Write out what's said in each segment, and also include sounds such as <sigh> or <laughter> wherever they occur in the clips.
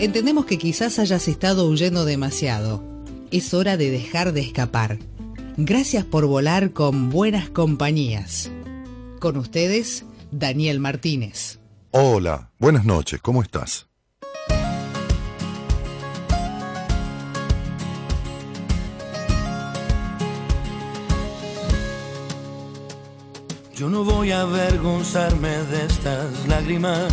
Entendemos que quizás hayas estado huyendo demasiado. Es hora de dejar de escapar. Gracias por volar con buenas compañías. Con ustedes, Daniel Martínez. Hola, buenas noches, ¿cómo estás? Yo no voy a avergonzarme de estas lágrimas,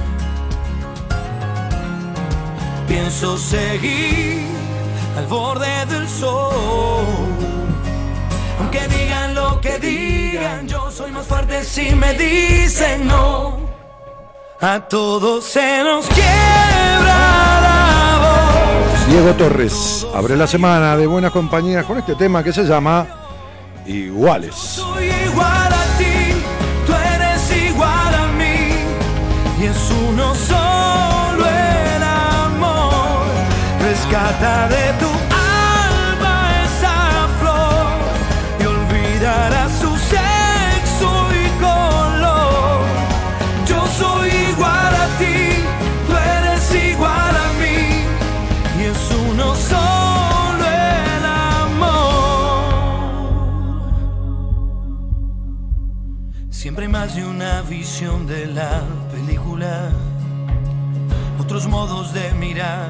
Pienso seguir al borde del sol. Aunque digan lo que digan, yo soy más fuerte si me dicen no. A todos se nos quiebra la voz. Diego Torres abre la semana de buenas compañías con este tema que se llama Iguales. Soy igual a ti, tú eres igual a mí, y es uno De tu alma esa flor y olvidará su sexo y color. Yo soy igual a ti, tú eres igual a mí, y es uno solo el amor. Siempre hay más de una visión de la película, otros modos de mirar,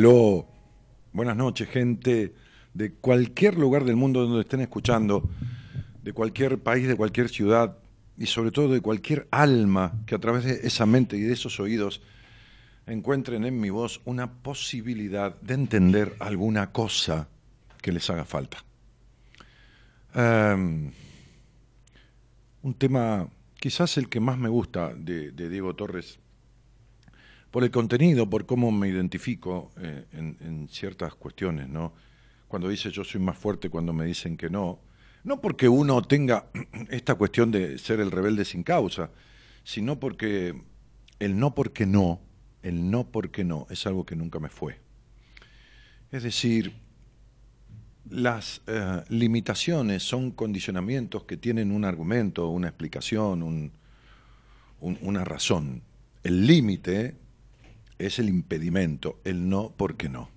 Aló, buenas noches, gente de cualquier lugar del mundo donde estén escuchando, de cualquier país, de cualquier ciudad y sobre todo de cualquier alma que a través de esa mente y de esos oídos encuentren en mi voz una posibilidad de entender alguna cosa que les haga falta. Em, un tema, quizás el que más me gusta de, de Diego Torres, por el contenido, por cómo me identifico eh, en, ciertas cuestiones, ¿no? Cuando dice yo soy más fuerte cuando me dicen que no, no porque uno tenga <clears throat> esta cuestión de ser el rebelde sin causa, sino porque el no porque no el no porque no es algo que nunca me fue. Es decir, las eh, limitaciones son condicionamientos que tienen un argumento, una explicación, una razón. El límite es el impedimento, el no porque no.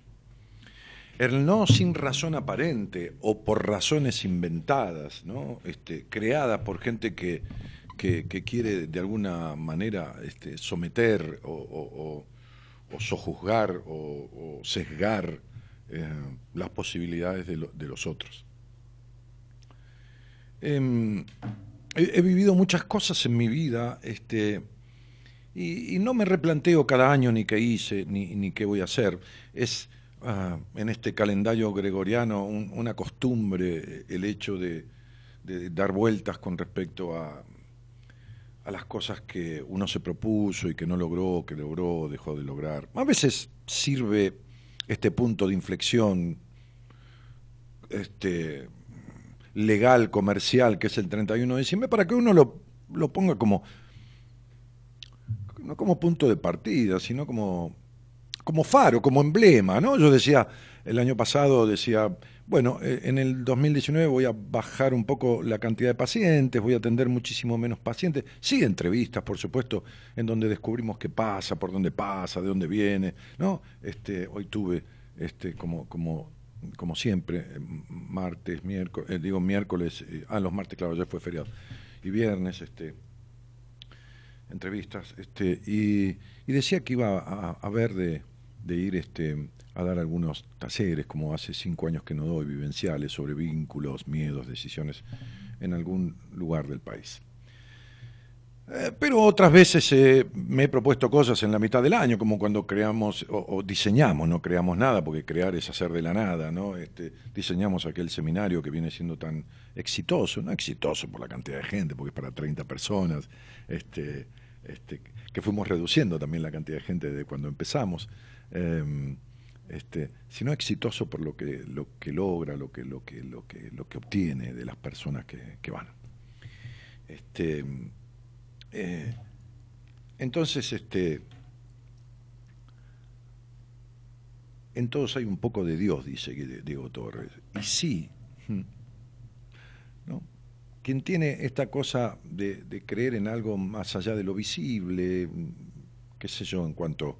El no sin razón aparente o por razones inventadas, ¿no? este, creadas por gente que, quiere de alguna manera este, someter o, sojuzgar o, sesgar eh, las posibilidades de, los otros. Em, he, vivido muchas cosas en mi vida este, y, no me replanteo cada año ni qué hice ni, qué voy a hacer. Es ah, en este calendario gregoriano una costumbre el hecho de, dar vueltas con respecto a, a las cosas que uno se propuso y que no logró, que logró, dejó de lograr. A veces sirve este punto de inflexión este, legal, comercial, que es el 31 de diciembre, para que uno lo, lo ponga como, no como punto de partida, sino como, como faro, como emblema, ¿no? Yo decía, el año pasado decía, bueno, eh, en el 2019 voy a bajar un poco la cantidad de pacientes, voy a atender muchísimo menos pacientes. Sí, entrevistas, por supuesto, en donde descubrimos qué pasa, por dónde pasa, de dónde viene, ¿no? Este, hoy tuve, este, como, como, como siempre, eh, martes, miércoles, eh, digo miércoles, ah, los martes, claro, ya fue feriado, y viernes, este, entrevistas, este, y, decía que iba a, a ver de, de ir, este, a dar algunos talleres, como hace cinco años que no doy, vivenciales, sobre vínculos, miedos, decisiones en algún lugar del país. Eh, pero otras veces eh, me he propuesto cosas en la mitad del año, como cuando creamos o, diseñamos, no creamos nada, porque crear es hacer de la nada, ¿no? Este, diseñamos aquel seminario que viene siendo tan exitoso, no exitoso por la cantidad de gente, porque es para 30 personas, este, este, que fuimos reduciendo también la cantidad de gente desde cuando empezamos. Em, este, sino exitoso por lo que, lo que logra, lo que, lo, que, lo, que, lo que obtiene de las personas que, van. Este, eh, entonces, este, en todos hay un poco de Dios, dice Diego Torres. Y sí, ¿no? quien tiene esta cosa de, creer en algo más allá de lo visible, qué sé yo, en cuanto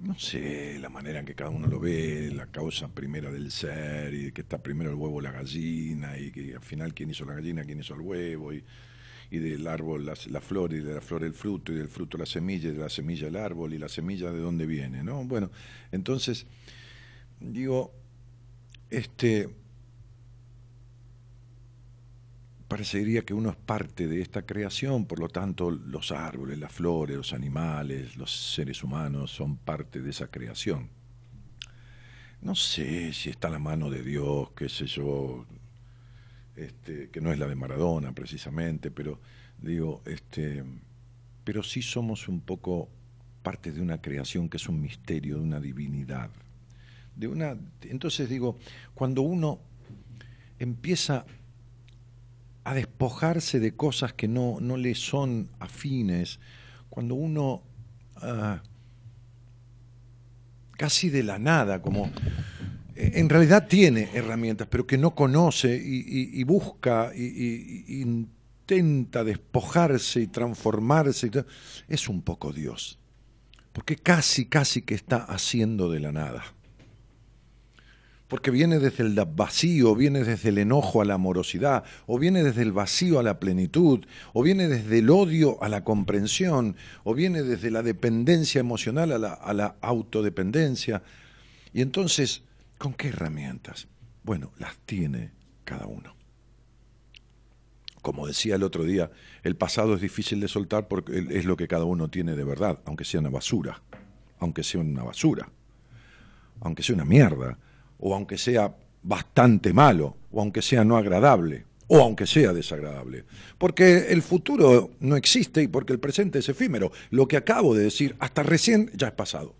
no sé, la manera en que cada uno lo ve, la causa primera del ser, y que está primero el huevo la gallina, y que al final quién hizo la gallina, quién hizo el huevo, y, del árbol la, flor, y de la flor el fruto, y del fruto la semilla, y de la semilla el árbol, y la semilla de dónde viene, ¿no? Bueno, entonces, digo, este, parecería que uno es parte de esta creación, por lo tanto los árboles, las flores, los animales, los seres humanos son parte de esa creación. No sé si está la mano de Dios, qué sé yo, este, que no es la de Maradona precisamente, pero digo, este, pero sí somos un poco parte de una creación que es un misterio, de una divinidad. De una, entonces digo, cuando uno empieza a despojarse de cosas que no, no le son afines, cuando uno ah, casi de la nada, como en realidad tiene herramientas, pero que no conoce y, busca y, intenta despojarse y transformarse, es un poco Dios, porque casi, casi que está haciendo de la nada porque viene desde el vacío, viene desde el enojo a la amorosidad, o viene desde el vacío a la plenitud, o viene desde el odio a la comprensión, o viene desde la dependencia emocional a la, a la autodependencia. Y entonces, ¿con qué herramientas? Bueno, las tiene cada uno. Como decía el otro día, el pasado es difícil de soltar porque es lo que cada uno tiene de verdad, aunque sea una basura, aunque sea una basura, aunque sea una mierda, o aunque sea bastante malo, o aunque sea no agradable, o aunque sea desagradable. Porque el futuro no existe y porque el presente es efímero. Lo que acabo de decir, hasta recién ya es pasado.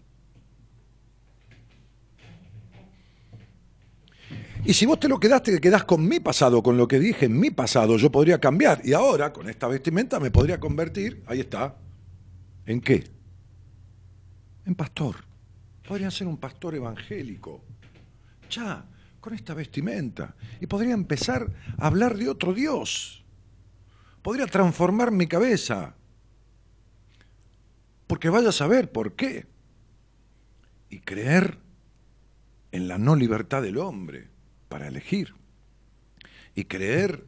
Y si vos te lo quedaste, que quedás con mi pasado, con lo que dije en mi pasado, yo podría cambiar. Y ahora, con esta vestimenta, me podría convertir, ahí está, ¿en qué? en pastor. Podría ser un pastor evangélico. Ya, con esta vestimenta. Y podría empezar a hablar de otro Dios. Podría transformar mi cabeza. Porque vaya a saber por qué. Y creer en la no libertad del hombre para elegir. Y creer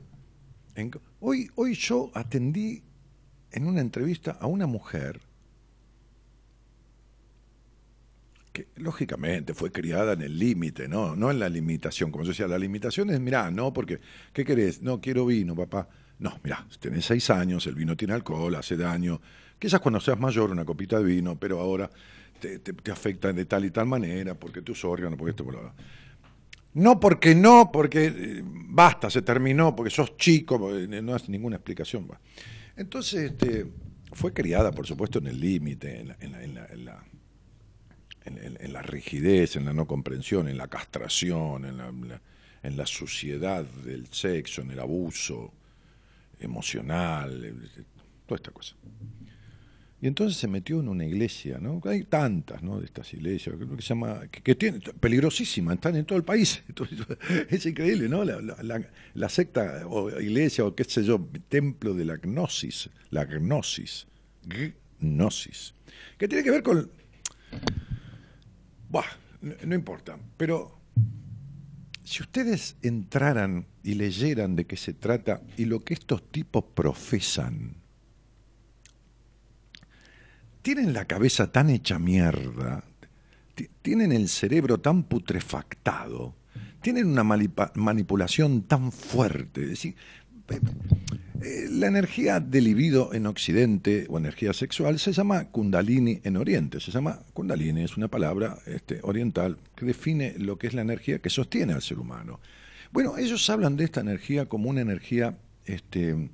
en... Hoy, hoy yo atendí en una entrevista a una mujer que lógicamente fue criada en el límite, ¿no? No en la limitación. Como yo decía, la limitación es, mirá, no, porque, ¿qué querés? No, quiero vino, papá. No, mirá, tenés seis años, el vino tiene alcohol, hace daño. Quizás cuando seas mayor una copita de vino, pero ahora te, te, afecta de tal y tal manera, porque tus órganos, porque esto, por No porque no, porque eh, basta, se terminó, porque sos chico, no hace ninguna explicación. Entonces, este, fue criada, por supuesto, en el límite, en la en, la rigidez, en la no comprensión, en la castración, en la, en la, suciedad del sexo, en el abuso emocional, toda esta cosa. Y entonces se metió en una iglesia, ¿no? Hay tantas, ¿no? De estas iglesias, que se llama, que, tiene, peligrosísimas, están en todo el país. <laughs> <laughs> es increíble, ¿no? La, secta o iglesia o qué sé yo, templo de la gnosis, la gnosis, gnosis, que tiene que ver con no, importa, pero si ustedes entraran y leyeran de qué se trata y lo que estos tipos profesan, tienen la cabeza tan hecha mierda, tienen el cerebro tan putrefactado, tienen una manipulación tan fuerte. Es decir, eh, la energía del libido en Occidente o energía sexual se llama Kundalini en Oriente. Se llama Kundalini, es una palabra este, oriental que define lo que es la energía que sostiene al ser humano. Bueno, ellos hablan de esta energía como una energía este,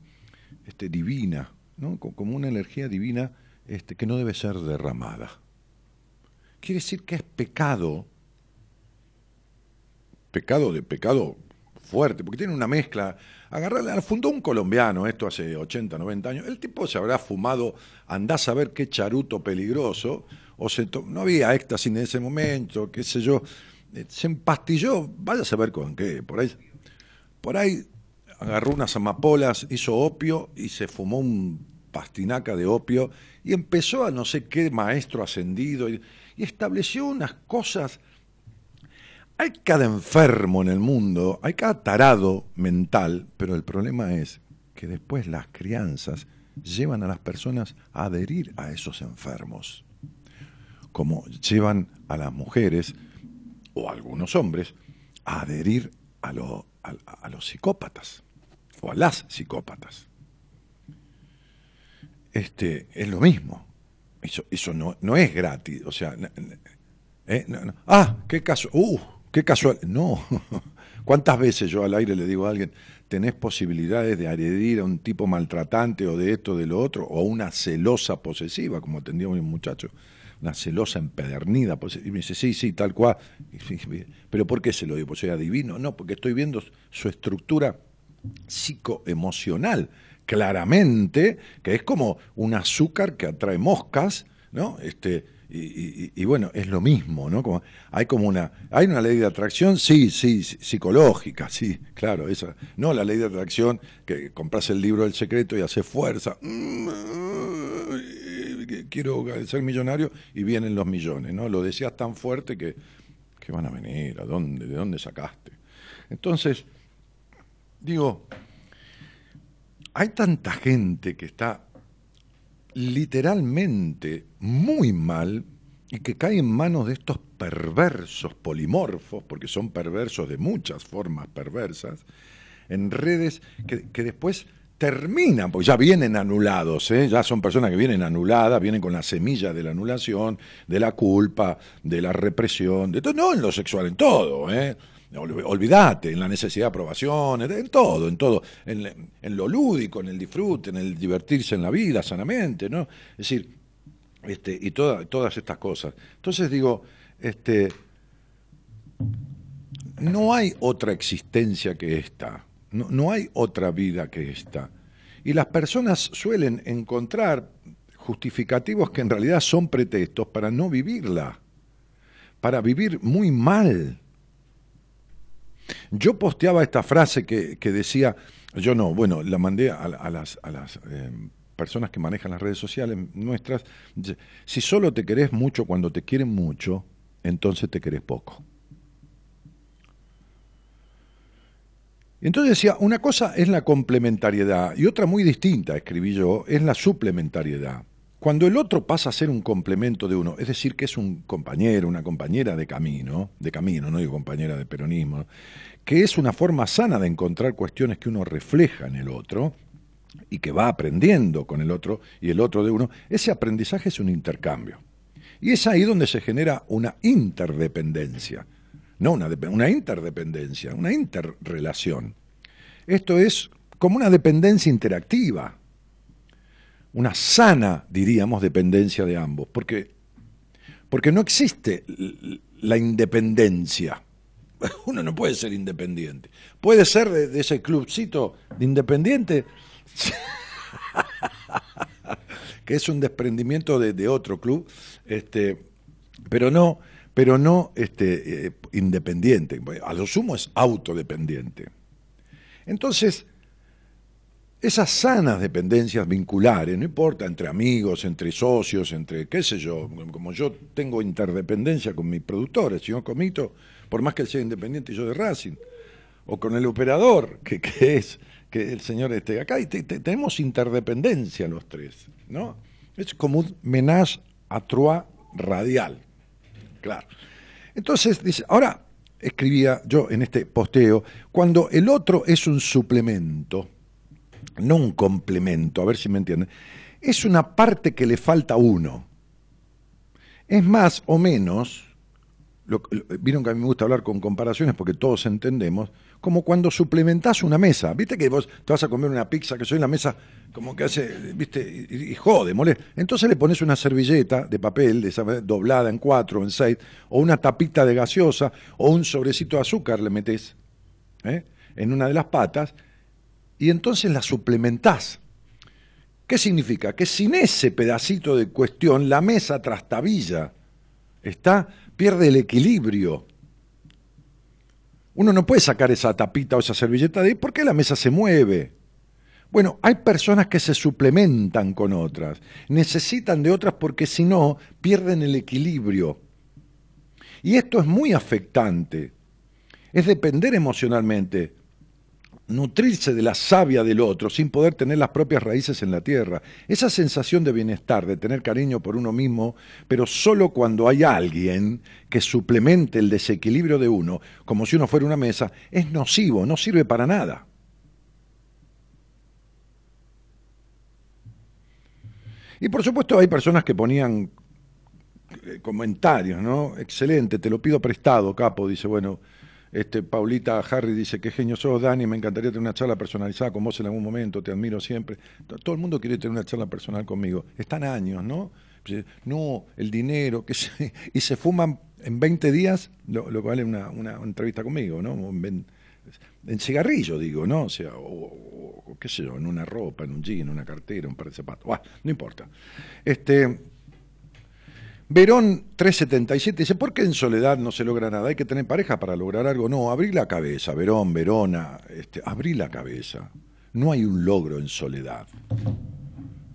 este, divina, ¿no? como una energía divina este, que no debe ser derramada. Quiere decir que es pecado, pecado de pecado fuerte, porque tiene una mezcla. Agarrar, fundó un colombiano, esto hace 80, 90 años, el tipo se habrá fumado, andás a ver qué charuto peligroso, o se no había éxtasis en ese momento, qué sé yo, eh, se empastilló, vaya a saber con qué, por ahí, por ahí agarró unas amapolas, hizo opio y se fumó un pastinaca de opio y empezó a no sé qué maestro ascendido y estableció unas cosas hay cada enfermo en el mundo, hay cada tarado mental, pero el problema es que después las crianzas llevan a las personas a adherir a esos enfermos, como llevan a las mujeres o a algunos hombres a adherir a, los psicópatas o a las psicópatas. Este, es lo mismo. Eso, no, no es gratis. O sea, ¿eh? ah, qué caso. Uh, Qué casual. No. <laughs> ¿Cuántas veces yo al aire le digo a alguien, tenés posibilidades de agredir a un tipo maltratante o de esto, de lo otro, o una celosa posesiva, como atendía un muchacho, una celosa empedernida Y me dice, sí, sí, tal cual. Pero ¿por qué se lo digo? ¿Pues soy adivino? No, porque estoy viendo su estructura psicoemocional, claramente, que es como un azúcar que atrae moscas, ¿no? Este, y, bueno, es lo mismo, ¿no? Como, hay como una, hay una ley de atracción, sí, sí, psicológica, sí, claro, esa, no la ley de atracción que compras el libro del secreto y haces fuerza, mm, quiero ser millonario y vienen los millones, ¿no? Lo decías tan fuerte que, que van a venir, ¿a dónde, de dónde sacaste? Entonces, digo, hay tanta gente que está literalmente muy mal y que cae en manos de estos perversos polimorfos, porque son perversos de muchas formas perversas, en redes que, después terminan, porque ya vienen anulados, ¿eh? ya son personas que vienen anuladas, vienen con la semilla de la anulación, de la culpa, de la represión, de todo, no en lo sexual, en todo, ¿eh? Olvídate, en la necesidad de aprobación, en todo, en todo, en, lo lúdico, en el disfrute, en el divertirse en la vida sanamente, ¿no? Es decir, este, y todas estas cosas. Entonces digo, este, no hay otra existencia que esta, no, no hay otra vida que esta. Y las personas suelen encontrar justificativos que en realidad son pretextos para no vivirla, para vivir muy mal. Yo posteaba esta frase que, decía, yo no, bueno, la mandé a, las, a las eh, personas que manejan las redes sociales nuestras, si solo te querés mucho cuando te quieren mucho, entonces te querés poco. Entonces decía, una cosa es la complementariedad y otra muy distinta, escribí yo, es la suplementariedad. Cuando el otro pasa a ser un complemento de uno, es decir, que es un compañero, una compañera de camino, de camino, no digo compañera de peronismo, que es una forma sana de encontrar cuestiones que uno refleja en el otro y que va aprendiendo con el otro y el otro de uno, ese aprendizaje es un intercambio. Y es ahí donde se genera una interdependencia no una, una interdependencia, una interrelación. Esto es como una dependencia interactiva, una sana, diríamos, dependencia de ambos, porque, porque no existe la independencia. <laughs> Uno no puede ser independiente. Puede ser de, ese clubcito de independiente, <laughs> que es un desprendimiento de, otro club, este, pero no, pero no este, eh, independiente. A lo sumo es autodependiente. Entonces, esas sanas dependencias vinculares, no importa, entre amigos, entre socios, entre qué sé yo, como yo tengo interdependencia con mi productor, el señor Comito, por más que él sea independiente yo de Racing, o con el operador, que, es que el señor esté acá, y tenemos interdependencia los tres, ¿no? Es como un menage a trois radial. Claro. Entonces, dice, ahora escribía yo en este posteo, cuando el otro es un suplemento, no un complemento, a ver si me entienden, es una parte que le falta a uno. Es más o menos, vieron que a mí me gusta hablar con comparaciones porque todos entendemos, como cuando suplementás una mesa. ¿Viste que vos te vas a comer una pizza que soy en la mesa como que hace, viste, y, jode, molesta? Entonces le pones una servilleta de papel, de doblada en cuatro, en seis, o una tapita de gaseosa, o un sobrecito de azúcar le metes ¿eh? en una de las patas, y entonces la suplementás. ¿Qué significa? Que sin ese pedacito de cuestión la mesa trastabilla, está, pierde el equilibrio. Uno no puede sacar esa tapita o esa servilleta de ahí porque la mesa se mueve. Bueno, hay personas que se suplementan con otras, necesitan de otras porque si no pierden el equilibrio. Y esto es muy afectante, es depender emocionalmente nutrirse de la savia del otro sin poder tener las propias raíces en la tierra. Esa sensación de bienestar, de tener cariño por uno mismo, pero solo cuando hay alguien que suplemente el desequilibrio de uno, como si uno fuera una mesa, es nocivo, no sirve para nada. Y por supuesto hay personas que ponían eh, comentarios, ¿no? Excelente, te lo pido prestado, capo, dice, bueno, este, Paulita Harry dice, qué genio sos, Dani, me encantaría tener una charla personalizada con vos en algún momento, te admiro siempre. Todo el mundo quiere tener una charla personal conmigo. Están años, ¿no? No, el dinero, que se, <laughs> y se fuman en 20 días lo, que vale una, entrevista conmigo, ¿no? En, cigarrillo, digo, ¿no? O sea, o, qué sé yo, en una ropa, en un jean, en una cartera, un par de zapatos. no importa. Este, Verón 377 dice, ¿por qué en soledad no se logra nada? Hay que tener pareja para lograr algo. No, abrí la cabeza, Verón, Verona, este, abrí la cabeza. No hay un logro en soledad.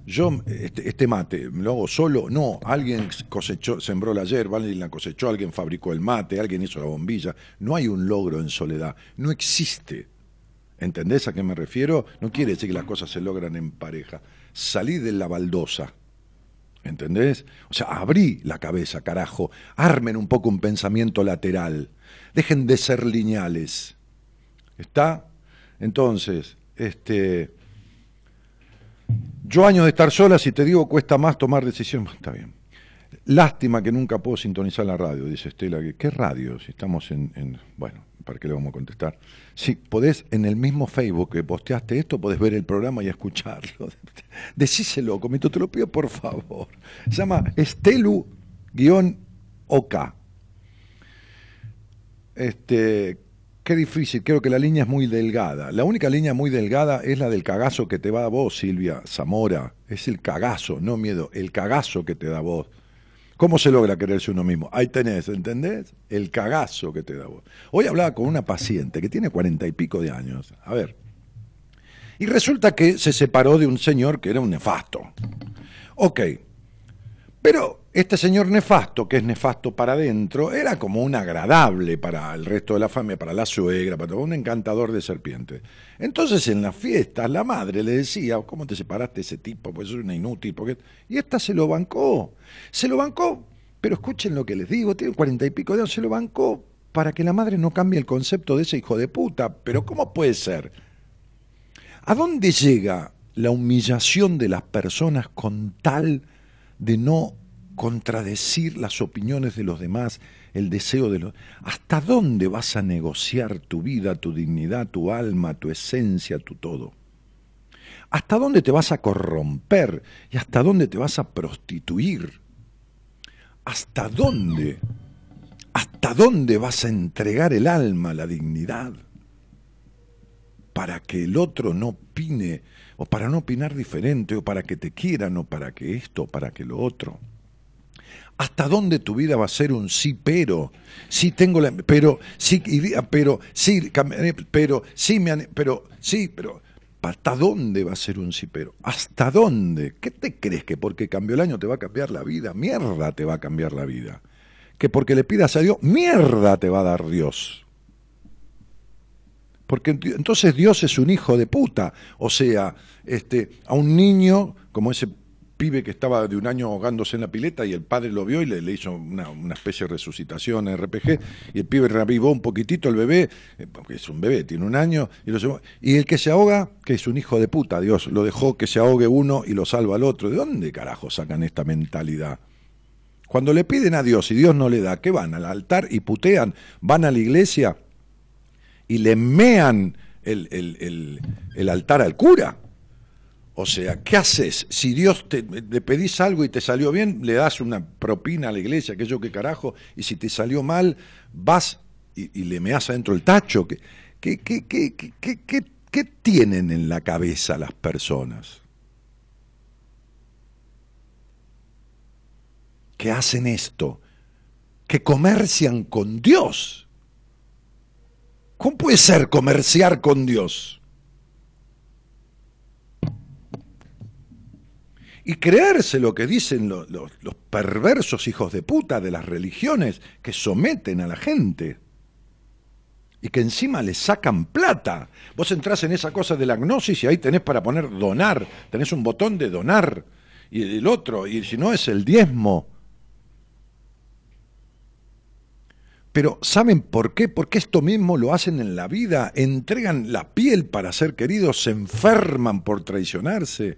Yo, este, este, mate, ¿lo hago solo? No, alguien cosechó, sembró la hierba, alguien la cosechó, alguien fabricó el mate, alguien hizo la bombilla. No hay un logro en soledad. No existe. ¿Entendés a qué me refiero? No quiere decir que las cosas se logran en pareja. Salí de la baldosa ¿Entendés? O sea, abrí la cabeza, carajo. Armen un poco un pensamiento lateral. Dejen de ser lineales. ¿Está? Entonces, este. Yo años de estar sola, si te digo cuesta más tomar decisiones, <laughs> está bien. Lástima que nunca puedo sintonizar la radio, dice Estela. ¿Qué radio? Si estamos en bueno, ¿para qué le vamos a contestar? Si podés, en el mismo Facebook que posteaste esto, podés ver el programa y escucharlo. <laughs> Decíselo, comito, te lo pido por favor. Se llama Estelu-OK. Este, Qué difícil, creo que la línea es muy delgada. La única línea muy delgada es la del cagazo que te va a vos, Silvia Zamora. Es el cagazo, no miedo, el cagazo que te da vos. ¿Cómo se logra quererse uno mismo? Ahí tenés, ¿entendés? El cagazo que te da vos. Hoy hablaba con una paciente que tiene cuarenta y pico de años. A ver. Y resulta que se separó de un señor que era un nefasto. Ok. Pero este señor nefasto, que es nefasto para adentro, era como un agradable para el resto de la familia, para la suegra, para un encantador de serpientes. Entonces en las fiestas la madre le decía, ¿cómo te separaste de ese tipo? Pues es una inútil. Porque... Y esta se lo bancó. Se lo bancó, pero escuchen lo que les digo, tiene cuarenta y pico de años, se lo bancó para que la madre no cambie el concepto de ese hijo de puta. Pero ¿cómo puede ser? ¿A dónde llega la humillación de las personas con tal de no contradecir las opiniones de los demás, el deseo de los... ¿Hasta dónde vas a negociar tu vida, tu dignidad, tu alma, tu esencia, tu todo? ¿Hasta dónde te vas a corromper y hasta dónde te vas a prostituir? ¿Hasta dónde? ¿Hasta dónde vas a entregar el alma, la dignidad? Para que el otro no opine, o para no opinar diferente, o para que te quieran, o para que esto, o para que lo otro. ¿Hasta dónde tu vida va a ser un sí, pero? Sí tengo la... Pero, sí, pero, sí, pero, sí, me pero, sí, pero... ¿Hasta dónde va a ser un sí, pero? ¿Hasta dónde? ¿Qué te crees que porque cambió el año te va a cambiar la vida? Mierda te va a cambiar la vida. Que porque le pidas a Dios, mierda te va a dar Dios. Porque entonces Dios es un hijo de puta. O sea, este, a un niño, como ese pibe que estaba de un año ahogándose en la pileta y el padre lo vio y le, hizo una, especie de resucitación RPG y el pibe revivó un poquitito el bebé, eh, porque es un bebé, tiene un año, y, lo, y el que se ahoga, que es un hijo de puta, Dios, lo dejó que se ahogue uno y lo salva al otro. ¿De dónde carajo sacan esta mentalidad? Cuando le piden a Dios y Dios no le da, ¿qué van? Al altar y putean, van a la iglesia y le mean el altar al cura. O sea, ¿qué haces? Si Dios te le pedís algo y te salió bien, le das una propina a la iglesia, que yo qué carajo, y si te salió mal, vas y, le meás adentro el tacho. ¿Qué, qué, qué, qué tienen en la cabeza las personas? que hacen esto, que comercian con Dios. ¿Cómo puede ser comerciar con Dios? y creerse lo que dicen los, perversos hijos de puta de las religiones que someten a la gente y que encima le sacan plata. Vos entrás en esa cosa de la gnosis y ahí tenés para poner donar, tenés un botón de donar y el otro, y si no es el diezmo. Pero ¿saben por qué? Porque esto mismo lo hacen en la vida, entregan la piel para ser queridos, se enferman por traicionarse.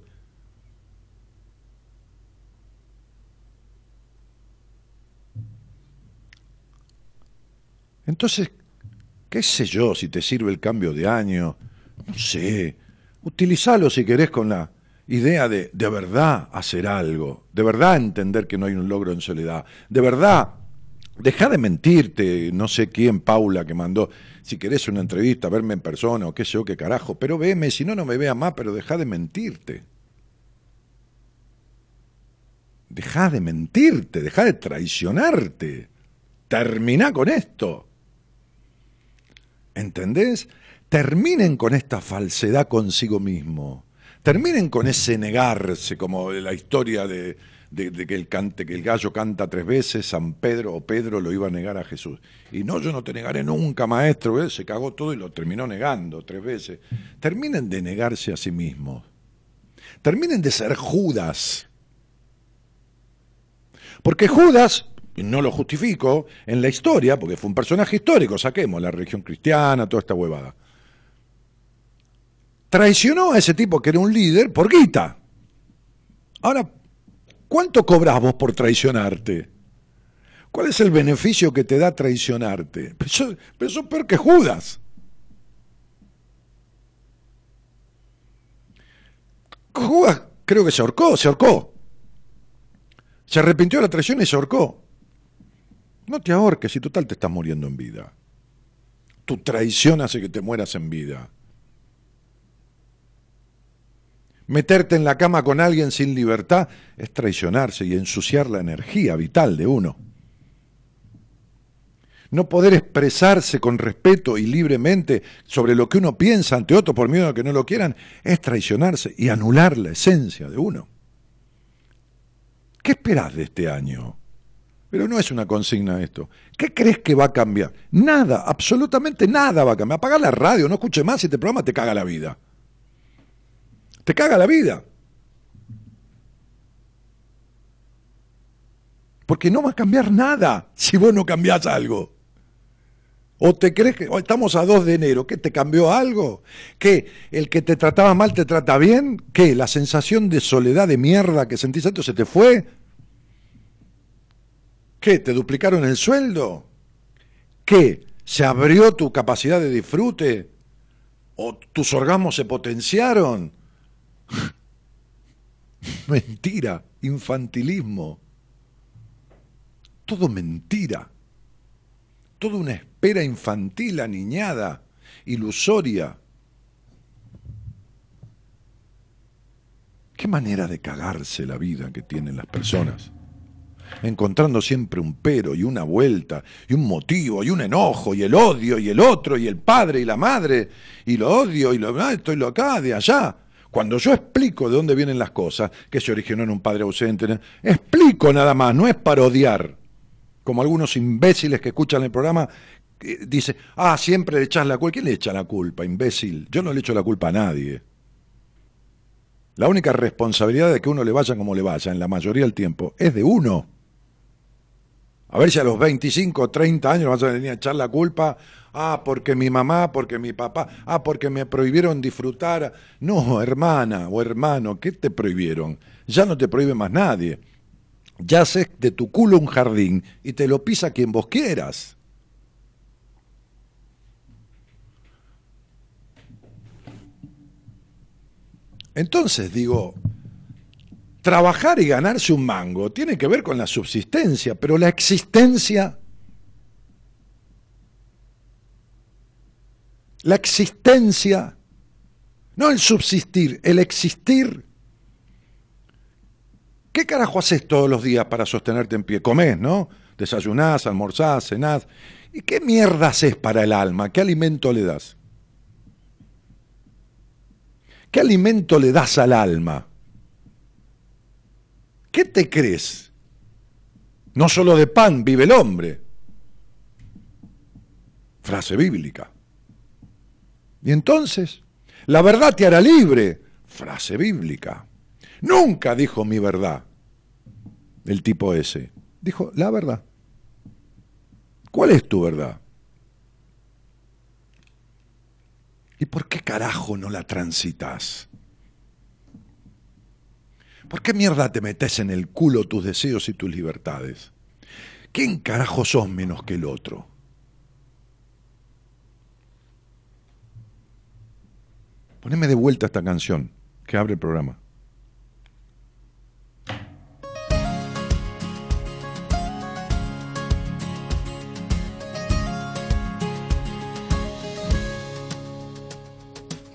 Entonces, qué sé yo si te sirve el cambio de año, no sé, utilízalo si querés con la idea de de verdad hacer algo, de verdad entender que no hay un logro en soledad, de verdad, deja de mentirte, no sé quién, Paula, que mandó, si querés una entrevista, verme en persona o qué sé yo, qué carajo, pero veme, si no, no me vea más, pero deja de mentirte. Deja de mentirte, deja de traicionarte. Termina con esto. ¿Entendés? Terminen con esta falsedad consigo mismo. Terminen con ese negarse, como la historia de, que, el cante, que el gallo canta tres veces, San Pedro o Pedro lo iba a negar a Jesús. Y no, yo no te negaré nunca, maestro. Se cagó todo y lo terminó negando tres veces. Terminen de negarse a sí mismos. Terminen de ser Judas. Porque Judas no lo justifico, en la historia, porque fue un personaje histórico, saquemos la religión cristiana, toda esta huevada. Traicionó a ese tipo que era un líder por guita. Ahora, ¿cuánto cobras vos por traicionarte? ¿Cuál es el beneficio que te da traicionarte? Pero eso, es peor que Judas. Judas creo que se ahorcó, se ahorcó. Se arrepintió de la traición y se ahorcó. No te ahorques, si total te estás muriendo en vida. Tu traición hace que te mueras en vida. Meterte en la cama con alguien sin libertad es traicionarse y ensuciar la energía vital de uno. No poder expresarse con respeto y libremente sobre lo que uno piensa ante otro por miedo a que no lo quieran es traicionarse y anular la esencia de uno. ¿Qué esperás de este año? Pero no es una consigna esto. ¿Qué crees que va a cambiar? Nada, absolutamente nada va a cambiar. Apaga la radio, no escuche más este programa te caga la vida. Te caga la vida. Porque no va a cambiar nada si vos no cambiás algo. ¿O te crees que estamos a 2 de enero? ¿Qué te cambió algo? ¿Que el que te trataba mal te trata bien? ¿Qué? ¿La sensación de soledad de mierda que sentís antes se te fue? ¿Qué? ¿Te duplicaron el sueldo? ¿Qué? ¿Se abrió tu capacidad de disfrute? ¿O tus orgasmos se potenciaron? <laughs> mentira, infantilismo. Todo mentira. Toda una espera infantil, aniñada, ilusoria. Qué manera de cagarse la vida que tienen las personas. Encontrando siempre un pero y una vuelta y un motivo y un enojo y el odio y el otro y el padre y la madre y lo odio y lo esto y lo acá, de allá. Cuando yo explico de dónde vienen las cosas, que se originó en un padre ausente, explico nada más, no es parodiar como algunos imbéciles que escuchan el programa, dice, ah, siempre le echas la culpa. ¿Quién le echa la culpa, imbécil? Yo no le echo la culpa a nadie. La única responsabilidad de que uno le vaya como le vaya, en la mayoría del tiempo, es de uno. A ver si a los 25 o 30 años vas a venir a echar la culpa, ah, porque mi mamá, porque mi papá, ah, porque me prohibieron disfrutar. No, hermana o hermano, ¿qué te prohibieron? Ya no te prohíbe más nadie ya haces de tu culo un jardín y te lo pisa quien vos quieras. Entonces digo, trabajar y ganarse un mango tiene que ver con la subsistencia, pero la existencia, la existencia, no el subsistir, el existir ¿Qué carajo haces todos los días para sostenerte en pie? Comés, ¿no? Desayunás, almorzás, cenás. ¿Y qué mierda haces para el alma? ¿Qué alimento le das? ¿Qué alimento le das al alma? ¿Qué te crees? No solo de pan vive el hombre. Frase bíblica. Y entonces, la verdad te hará libre. Frase bíblica. Nunca dijo mi verdad el tipo ese. Dijo, la verdad. ¿Cuál es tu verdad? ¿Y por qué carajo no la transitas? ¿Por qué mierda te metes en el culo tus deseos y tus libertades? ¿Quién carajo sos menos que el otro? Poneme de vuelta esta canción que abre el programa.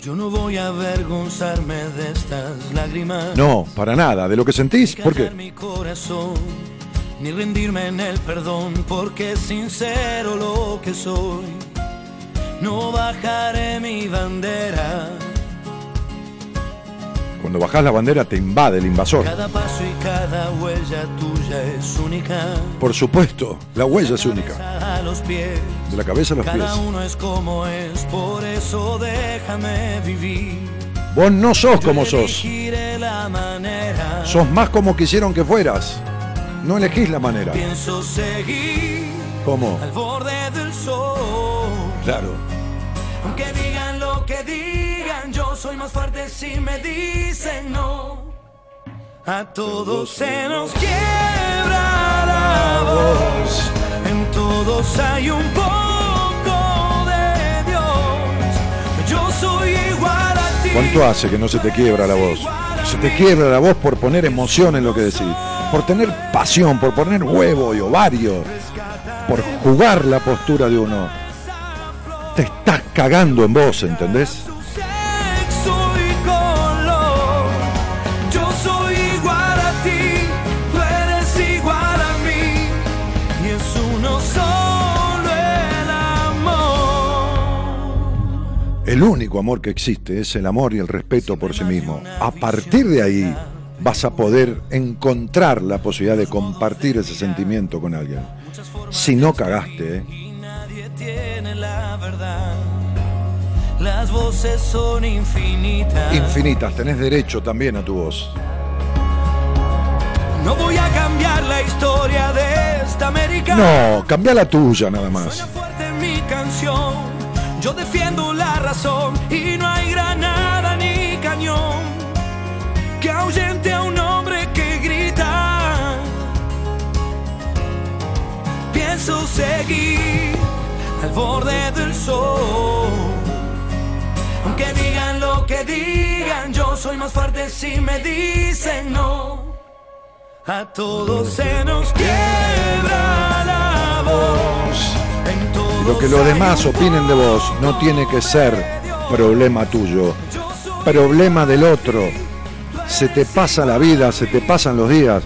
Yo no voy a avergonzarme de estas lágrimas. No, para nada. ¿De lo que sentís? ¿Por qué? mi corazón, ni rendirme en el perdón, porque es sincero lo que soy. No bajaré mi bandera cuando bajás la bandera te invade el invasor. Cada paso y cada huella tuya es única. Por supuesto, la huella es única. De la cabeza a los pies. Cada uno es como es, por eso déjame vivir. Vos no sos como sos. Sos más como quisieron que fueras. No elegís la manera. Pienso seguir. ¿Cómo? Al borde del sol. Claro. Aunque digan soy más fuerte si me dicen no. A todos se nos quiebra la voz, en todos hay un poco de Dios. Yo soy igual a ti. ¿Cuánto hace que no se te quiebra la voz? Se te quiebra la voz por poner emoción en lo que decís, por tener pasión, por poner huevo y ovario, por jugar la postura de uno te estás cagando en vos, ¿entendés? El único amor que existe es el amor y el respeto por sí mismo. A partir de ahí vas a poder encontrar la posibilidad de compartir ese sentimiento con alguien. Si no cagaste, ¿eh? Y nadie tiene la verdad. Las voces son infinitas. infinitas, tenés derecho también a tu voz. No voy a cambiar la historia de esta América. No, cambia la tuya nada Suena más. fuerte mi canción. Yo defiendo la razón y no hay granada ni cañón que ahuyente a un hombre que grita. Pienso seguir al borde del sol. Aunque digan lo que digan, yo soy más fuerte si me dicen no. A todos se nos quiebra la voz. Lo que los demás opinen de vos no tiene que ser problema tuyo, problema del otro. Se te pasa la vida, se te pasan los días.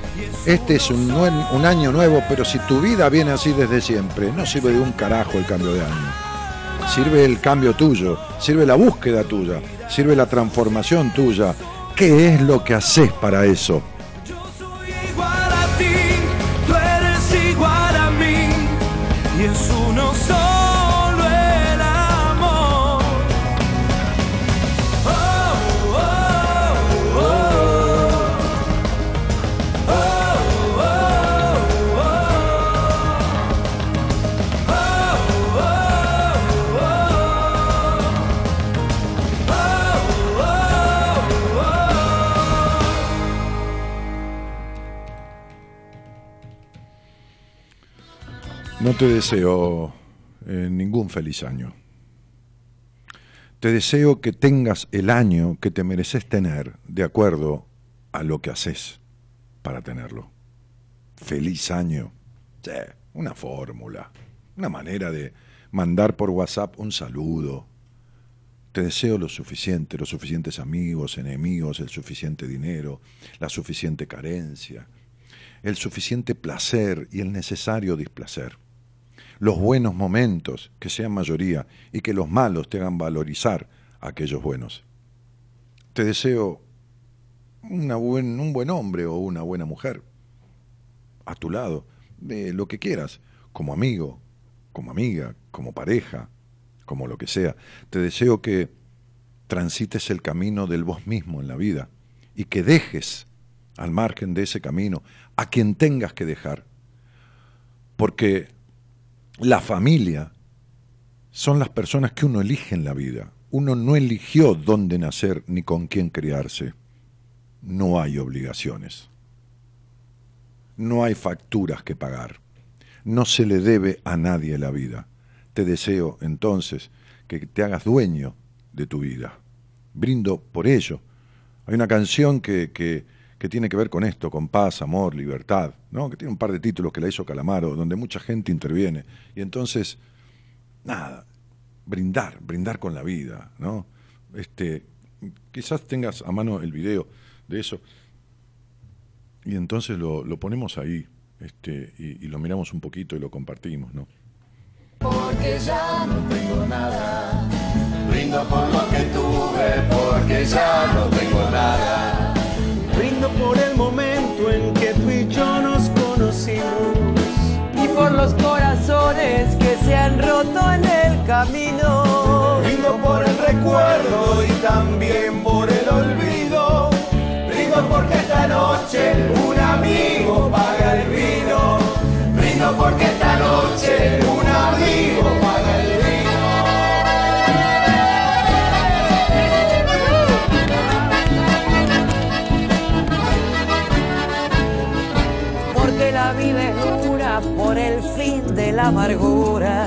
Este es un año nuevo, pero si tu vida viene así desde siempre, no sirve de un carajo el cambio de año. Sirve el cambio tuyo, sirve la búsqueda tuya, sirve la transformación tuya. ¿Qué es lo que haces para eso? No te deseo eh, ningún feliz año. Te deseo que tengas el año que te mereces tener de acuerdo a lo que haces para tenerlo. Feliz año. Sí, una fórmula, una manera de mandar por WhatsApp un saludo. Te deseo lo suficiente, los suficientes amigos, enemigos, el suficiente dinero, la suficiente carencia, el suficiente placer y el necesario displacer. Los buenos momentos, que sean mayoría, y que los malos te hagan valorizar aquellos buenos. Te deseo un buen hombre o una buena mujer a tu lado, de lo que quieras, como amigo, como amiga, como pareja, como lo que sea. Te deseo que transites el camino del vos mismo en la vida y que dejes al margen de ese camino a quien tengas que dejar. Porque la familia son las personas que uno elige en la vida. Uno no eligió dónde nacer ni con quién criarse. No hay obligaciones. No hay facturas que pagar. No se le debe a nadie la vida. Te deseo entonces que te hagas dueño de tu vida. Brindo por ello. Hay una canción que, que, que tiene que ver con esto, con paz, amor, libertad, ¿no? que tiene un par de títulos que la hizo Calamaro, donde mucha gente interviene. Y entonces, nada, brindar, brindar con la vida. ¿no? Este, quizás tengas a mano el video de eso y entonces lo, ponemos ahí este, y, y lo miramos un poquito y lo compartimos. ¿no? porque ya no tengo nada. Brindo por lo que tuve, porque ya no tengo nada. Camino. Brindo por el recuerdo y también por el olvido. Brindo porque esta noche un amigo paga el vino. Brindo porque esta noche un amigo paga el vino. Porque la vida es dura por el fin de la amargura.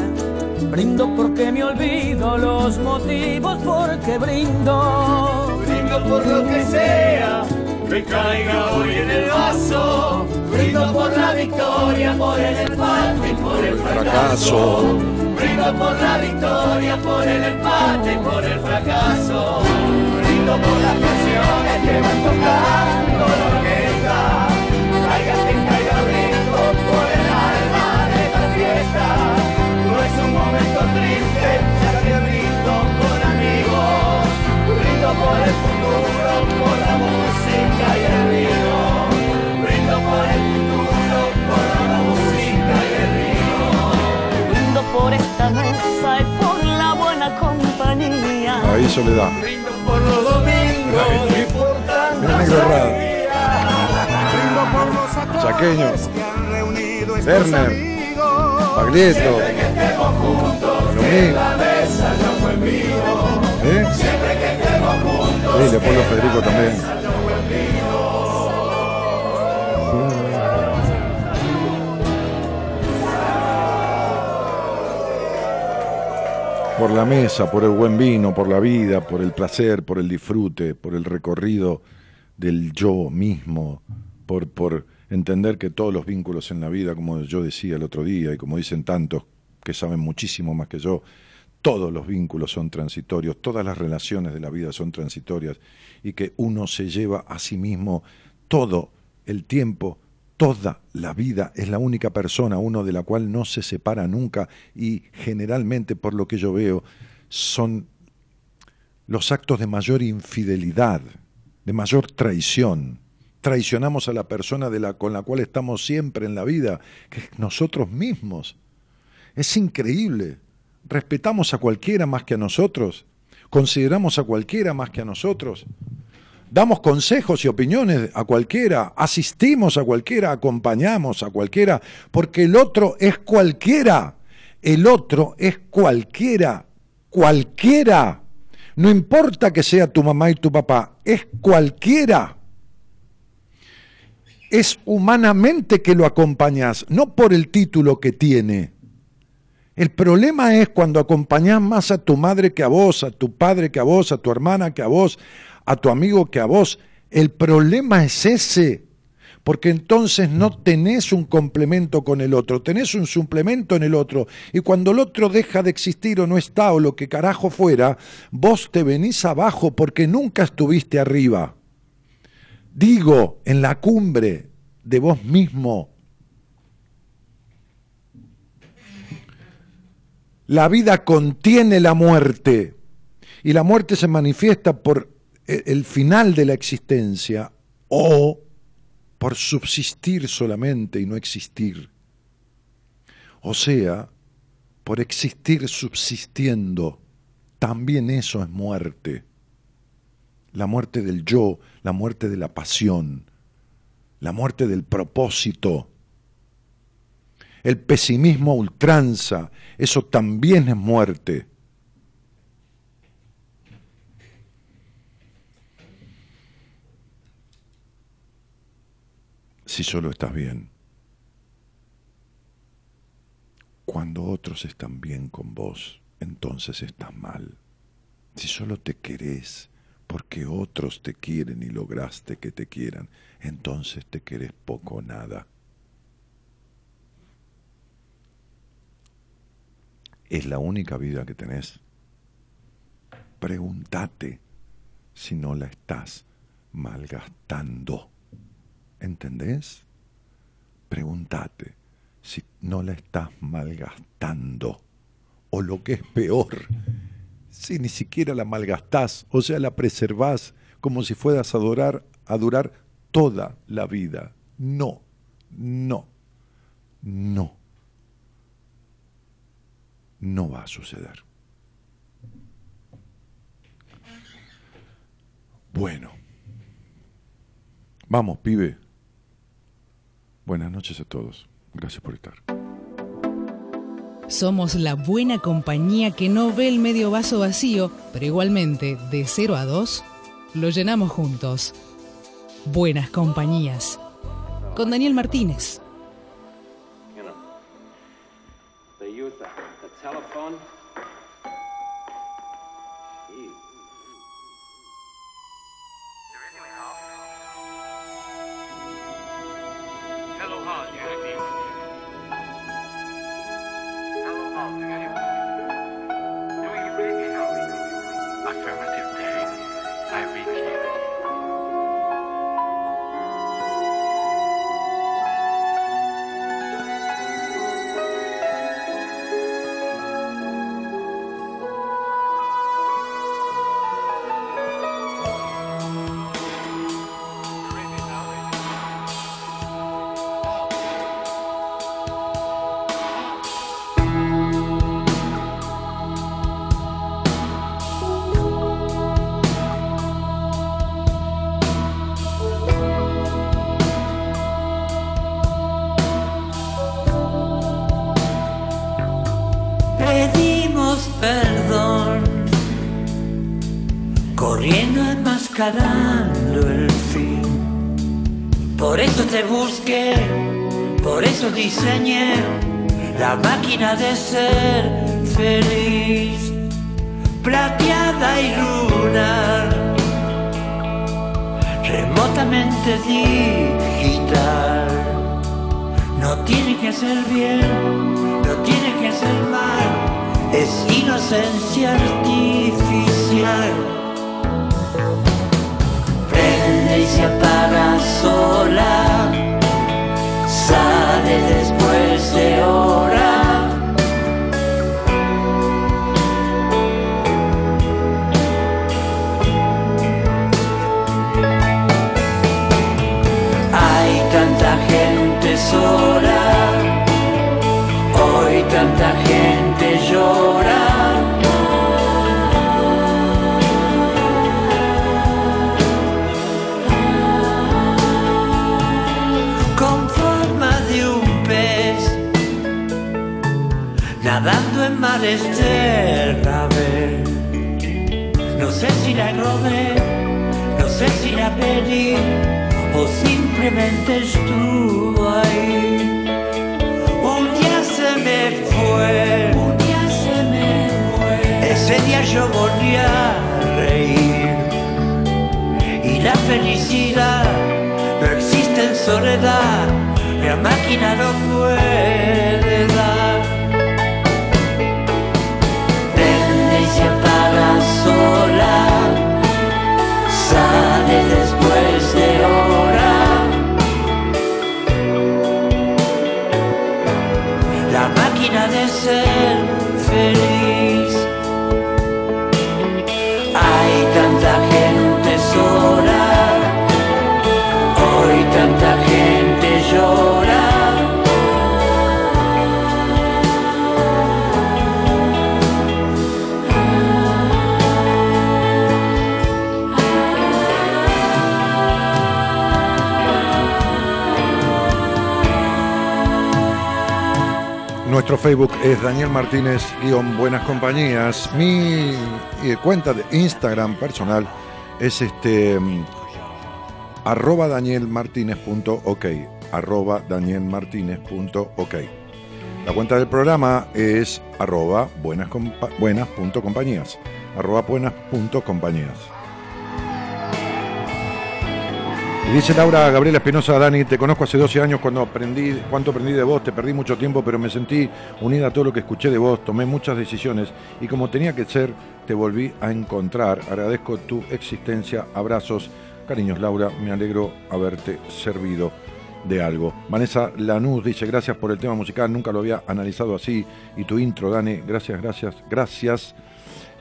Brindo porque me olvido los motivos porque brindo. Brindo por lo que sea, me caiga hoy en el vaso. Brindo por la victoria, por el empate y por el fracaso. Brindo por la victoria, por el empate, por el fracaso. Brindo por las canciones que van tocando la orquesta. Caiga quien caiga, brindo por el alma de esta fiesta. Es un momento triste, ya que brindo con amigos. Brindo por el futuro, por la música y el vino. Brindo por el futuro, por la música y el vino. Brindo por esta mesa y por la buena compañía. Ahí Soledad. Brindo por los domingos y por tanta Mira, negro Rada. Brindo por los Chaqueño. que han reunido estos Werner. amigos. La mesa. Siempre que. Por la mesa, por el buen vino, por la vida, por el placer, por el disfrute, por el recorrido del yo mismo, por, por entender que todos los vínculos en la vida, como yo decía el otro día y como dicen tantos que saben muchísimo más que yo, todos los vínculos son transitorios, todas las relaciones de la vida son transitorias y que uno se lleva a sí mismo todo el tiempo, toda la vida, es la única persona, uno de la cual no se separa nunca y generalmente por lo que yo veo son los actos de mayor infidelidad, de mayor traición. Traicionamos a la persona de la, con la cual estamos siempre en la vida, que es nosotros mismos. Es increíble. Respetamos a cualquiera más que a nosotros. Consideramos a cualquiera más que a nosotros. Damos consejos y opiniones a cualquiera. Asistimos a cualquiera. Acompañamos a cualquiera. Porque el otro es cualquiera. El otro es cualquiera. Cualquiera. No importa que sea tu mamá y tu papá. Es cualquiera es humanamente que lo acompañas, no por el título que tiene. El problema es cuando acompañas más a tu madre que a vos, a tu padre que a vos, a tu hermana que a vos, a tu amigo que a vos. El problema es ese, porque entonces no tenés un complemento con el otro, tenés un suplemento en el otro. Y cuando el otro deja de existir o no está o lo que carajo fuera, vos te venís abajo porque nunca estuviste arriba digo, en la cumbre de vos mismo. La vida contiene la muerte y la muerte se manifiesta por e- el final de la existencia o por subsistir solamente y no existir. O sea, por existir subsistiendo. También eso es muerte la muerte del yo, la muerte de la pasión, la muerte del propósito. El pesimismo ultranza, eso también es muerte. Si solo estás bien. Cuando otros están bien con vos, entonces estás mal. Si solo te querés, porque otros te quieren y lograste que te quieran, entonces te querés poco o nada. Es la única vida que tenés. Pregúntate si no la estás malgastando. ¿Entendés? Pregúntate si no la estás malgastando. O lo que es peor, si ni siquiera la malgastás, o sea, la preservás como si fueras a, adorar, a durar toda la vida. No, no, no. No va a suceder. Bueno, vamos, pibe. Buenas noches a todos. Gracias por estar. Somos la buena compañía que no ve el medio vaso vacío, pero igualmente, de 0 a 2, lo llenamos juntos. Buenas compañías. Con Daniel Martínez. Facebook es Daniel Martínez guion Buenas Compañías. Mi eh, cuenta de Instagram personal es este mm, arroba danielmartinez.ok arroba danielmartinez.ok La cuenta del programa es arroba buenas compa- buenas.compañías arroba buenas.compañías Y dice Laura Gabriela Espinosa, Dani, te conozco hace 12 años cuando aprendí, cuánto aprendí de vos, te perdí mucho tiempo, pero me sentí unida a todo lo que escuché de vos, tomé muchas decisiones y como tenía que ser, te volví a encontrar. Agradezco tu existencia, abrazos, cariños Laura, me alegro haberte servido de algo. Vanessa Lanús dice, gracias por el tema musical, nunca lo había analizado así. Y tu intro, Dani, gracias, gracias, gracias.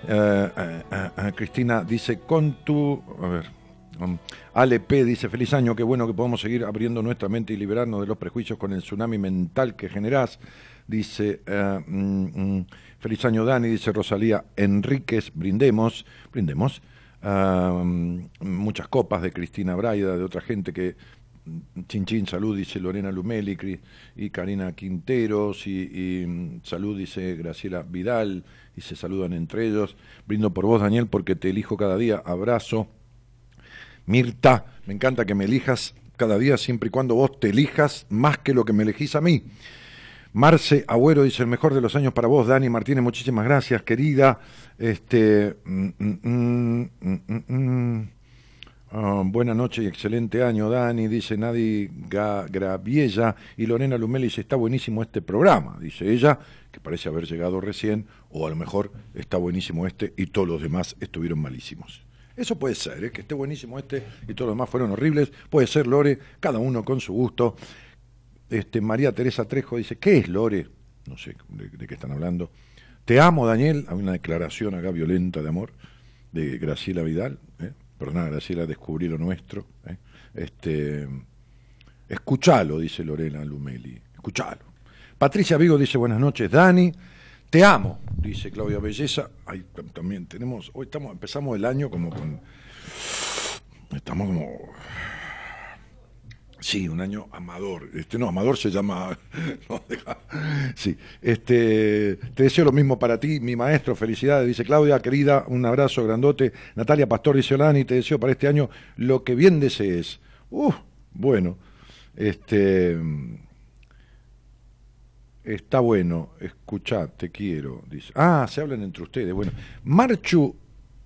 Eh, eh, eh, Cristina dice, con tu... A ver. Um, Ale P dice, feliz año, qué bueno que podamos seguir abriendo nuestra mente y liberarnos de los prejuicios con el tsunami mental que generás. Dice, eh, mm, mm, feliz año Dani, dice Rosalía Enríquez, brindemos, brindemos. Mm, muchas copas de Cristina Braida, de otra gente que, mm, chin chin, salud, dice Lorena Lumeli y Karina Quinteros, y, y, mm, salud, dice Graciela Vidal, y se saludan entre ellos. Brindo por vos, Daniel, porque te elijo cada día, abrazo. Mirta, me encanta que me elijas cada día siempre y cuando vos te elijas más que lo que me elegís a mí. Marce Agüero dice el mejor de los años para vos, Dani Martínez, muchísimas gracias, querida. Este, mm, mm, mm. Ah, buena noche y excelente año, Dani, dice Nadi Ga- Graviella y Lorena Lumeli dice, está buenísimo este programa, dice ella, que parece haber llegado recién, o a lo mejor está buenísimo este y todos los demás estuvieron malísimos. Eso puede ser, ¿eh? que esté buenísimo este y todos los demás fueron horribles, puede ser Lore, cada uno con su gusto. Este, María Teresa Trejo dice, ¿qué es Lore? No sé de, qué están hablando. Te amo, Daniel. Hay una declaración acá violenta de amor de Graciela Vidal. ¿eh? Perdona, Graciela, descubrí lo nuestro. ¿eh? Este, escuchalo, dice Lorena Lumeli. Escuchalo. Patricia Vigo dice, buenas noches, Dani. Te amo, dice Claudia Belleza. Ahí tam- también tenemos, hoy estamos, empezamos el año como con. Estamos como Sí, un año amador. Este, no, amador se llama. <laughs> Sí. Este, te deseo lo mismo para ti, mi maestro. Felicidades, dice Claudia, querida. Un abrazo grandote. Natalia Pastor dice Olani, te deseo para este año lo que bien desees. Uh, bueno. Este. Está bueno, escuchá, te quiero, dice. Ah, se hablan entre ustedes. Bueno, Marchu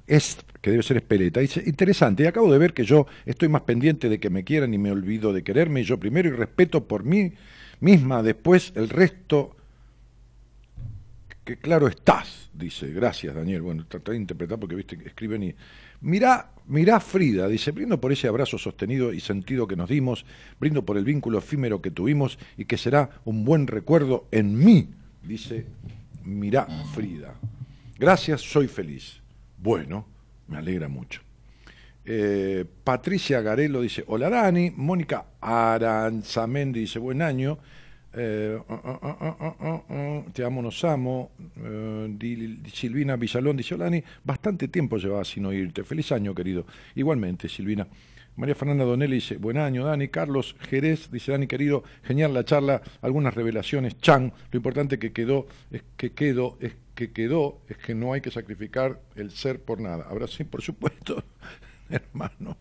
es, que debe ser Espeleta, dice, interesante, y acabo de ver que yo estoy más pendiente de que me quieran y me olvido de quererme, yo primero y respeto por mí misma, después el resto, que claro estás, dice, gracias Daniel, bueno, traté de interpretar porque viste que escriben y... Mirá, mirá Frida, dice, brindo por ese abrazo sostenido y sentido que nos dimos, brindo por el vínculo efímero que tuvimos y que será un buen recuerdo en mí, dice, mirá Frida. Gracias, soy feliz. Bueno, me alegra mucho. Eh, Patricia Garelo dice, hola Dani, Mónica Aranzamendi dice, buen año, eh, uh, uh, uh, te amo, nos amo, eh, Silvina Villalón dice, hola Dani, bastante tiempo llevaba sin oírte, feliz año querido, igualmente Silvina. María Fernanda Donelli dice, buen año Dani, Carlos Jerez dice, Dani querido, genial la charla, algunas revelaciones, Chan, lo importante que quedó es que quedó, es que quedó, es que no hay que sacrificar el ser por nada. Ahora sí, por supuesto, <laughs> hermano.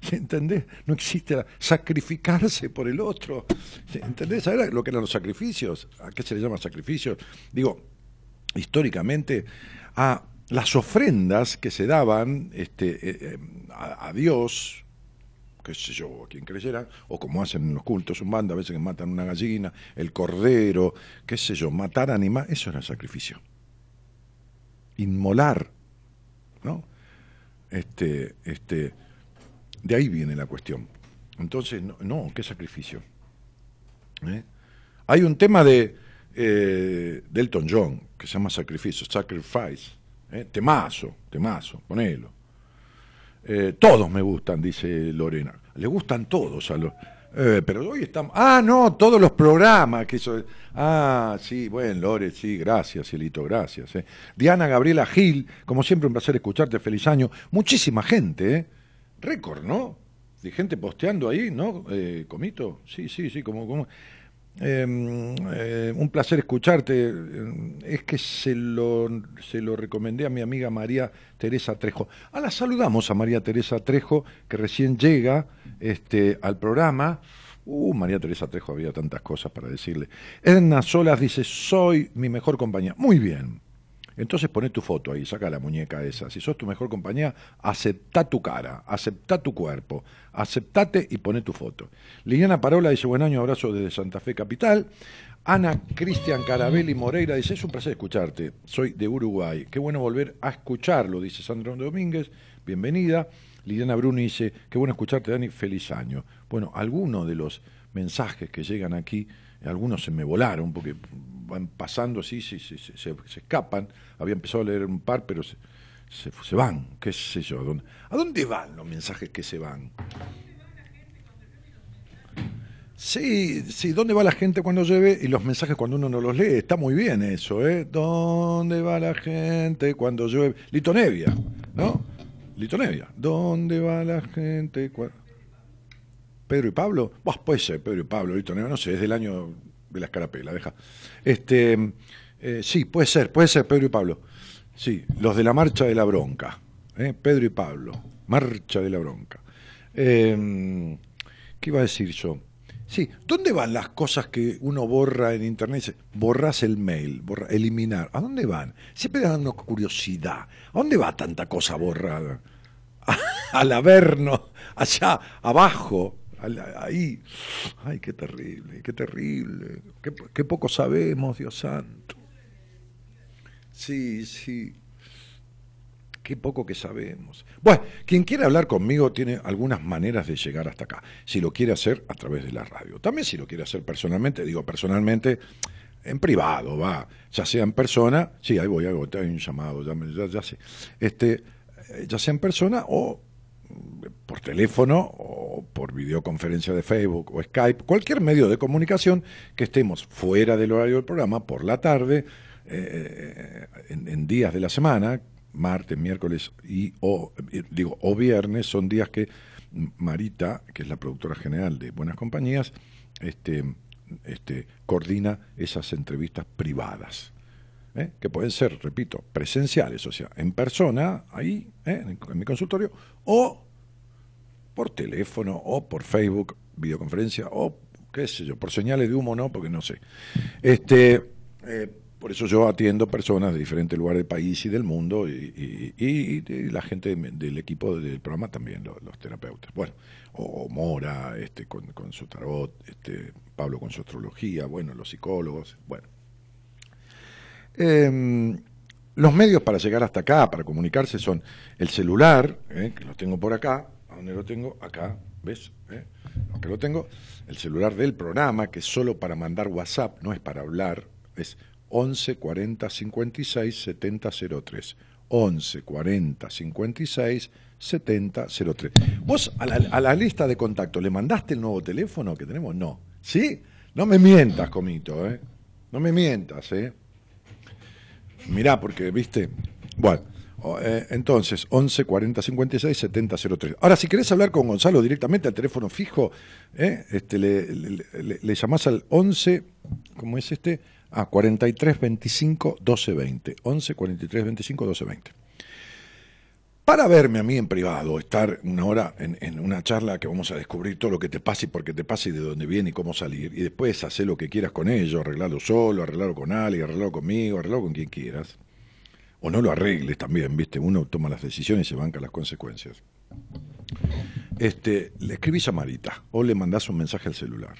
<laughs> ¿Entendés? No existe sacrificarse por el otro. ¿Entendés? ¿Sabés lo que eran los sacrificios? ¿A qué se le llama sacrificios? Digo, históricamente, a las ofrendas que se daban este, eh, eh, a, Dios, qué sé yo, a quien creyera, o como hacen en los cultos, un bando, a veces que matan una gallina, el cordero, qué sé yo, matar animales, eso era sacrificio. Inmolar, ¿no? Este, este, de ahí viene la cuestión. Entonces, no, no qué sacrificio. ¿Eh? Hay un tema de eh, Delton John que se llama Sacrificio, Sacrifice. ¿eh? Temazo, temazo, ponelo. Eh, todos me gustan, dice Lorena. Le gustan todos a los. pero hoy estamos. Ah, no, todos los programas. que eso, Ah, sí, bueno, Lore, sí, gracias, Cielito, gracias. Diana Gabriela Gil, como siempre, un placer escucharte. Feliz año. Muchísima gente, ¿eh? Récord, ¿no? De gente posteando ahí, ¿no? Eh, Comito, sí, sí, sí, como. como eh, eh, un placer escucharte. Es que se lo, se lo recomendé a mi amiga María Teresa Trejo. Ah, la saludamos a María Teresa Trejo, que recién llega este, al programa. Uh, María Teresa Trejo, había tantas cosas para decirle. Edna Solas dice, soy mi mejor compañía. Muy bien. Entonces poné tu foto ahí, saca la muñeca esa. Si sos tu mejor compañía, aceptá tu cara, aceptá tu cuerpo, aceptate y poné tu foto. Liliana Parola dice, buen año, abrazo desde Santa Fe Capital. Ana Cristian Carabelli Moreira dice, es un placer escucharte, soy de Uruguay. Qué bueno volver a escucharlo, dice Sandra Domínguez, bienvenida. Liliana Bruni dice, qué bueno escucharte, Dani, feliz año. Bueno, algunos de los mensajes que llegan aquí, algunos se me volaron porque van pasando así, se, se, se- se- escapan. Había empezado a leer un par, pero se, van, qué sé yo. ¿a dónde, ¿A dónde van los mensajes que se van? Sí, sí, ¿dónde va la gente cuando llueve? Y los mensajes cuando uno no los lee. Está muy bien eso, ¿eh? ¿Dónde va la gente cuando llueve? Lito Nevia, ¿no? Lito Nevia. ¿Dónde va la gente cuando... Pedro y Pablo, Buah, puede ser Pedro y Pablo, Lito Nevia, no sé, es del año de la escarapela, deja. Este, eh, sí, puede ser, puede ser Pedro y Pablo. Sí, los de la marcha de la bronca, ¿eh? Pedro y Pablo, marcha de la bronca. Eh, ¿Qué iba a decir yo? Sí, ¿dónde van las cosas que uno borra en internet? Borras el mail, borra, eliminar. ¿A dónde van? Siempre dan una curiosidad. ¿A dónde va tanta cosa borrada? <laughs> Al Averno, allá abajo, ahí. Ay, qué terrible, qué terrible. Qué, poco sabemos, Dios santo. Sí, sí. Qué poco que sabemos. Bueno, quien quiera hablar conmigo tiene algunas maneras de llegar hasta acá. Si lo quiere hacer a través de la radio. También si lo quiere hacer personalmente, digo personalmente, en privado, va. Ya sea en persona, sí, ahí voy, ahí voy, hay un llamado, ya, ya, ya sé. Este, eh, ya sea en persona o por teléfono o por videoconferencia de Facebook o Skype, cualquier medio de comunicación que estemos fuera del horario del programa por la tarde, eh, en, en días de la semana, martes, miércoles y o eh, digo o viernes son días que Marita, que es la productora general de Buenas Compañías, este, este, coordina esas entrevistas privadas. ¿Eh? que pueden ser, repito, presenciales, o sea, en persona, ahí, ¿eh? en, mi consultorio, o por teléfono, o por Facebook, videoconferencia, o qué sé yo, por señales de humo no, porque no sé. Este, eh, por eso yo atiendo personas de diferentes lugares del país y del mundo, y, y- y- y la gente de- del equipo del programa también, lo- los, terapeutas. Bueno, o, o Mora, este, con, con su tarot, este, Pablo con su astrología, bueno, los psicólogos, bueno. Eh, los medios para llegar hasta acá, para comunicarse, son el celular, eh, que lo tengo por acá, ¿a dónde lo tengo? Acá, ¿ves? Eh, Acá lo tengo. El celular del programa, que es solo para mandar WhatsApp, no es para hablar, es 11 40 56 70 03. 11 40 56 70 03. ¿Vos a la, a la lista de contactos le mandaste el nuevo teléfono que tenemos? No. ¿Sí? No me mientas, Comito, ¿eh? No me mientas, ¿eh? Mirá, porque, viste. Bueno, eh, entonces, 11 40 56 70 03. Ahora, si querés hablar con Gonzalo directamente al teléfono fijo, ¿eh? este, le, le, le- le llamás al 11, ¿cómo es este? Ah, 43 25 12 20. 11 43 25 12 20. Para verme a mí en privado, estar una hora en, una charla que vamos a descubrir todo lo que te pasa y por qué te pasa y de dónde viene y cómo salir, y después hacer lo que quieras con ello, arreglarlo solo, arreglarlo con alguien, arreglarlo conmigo, arreglarlo con quien quieras. O no lo arregles también, ¿viste? Uno toma las decisiones y se banca las consecuencias. Este, le escribís a Marita o le mandás un mensaje al celular.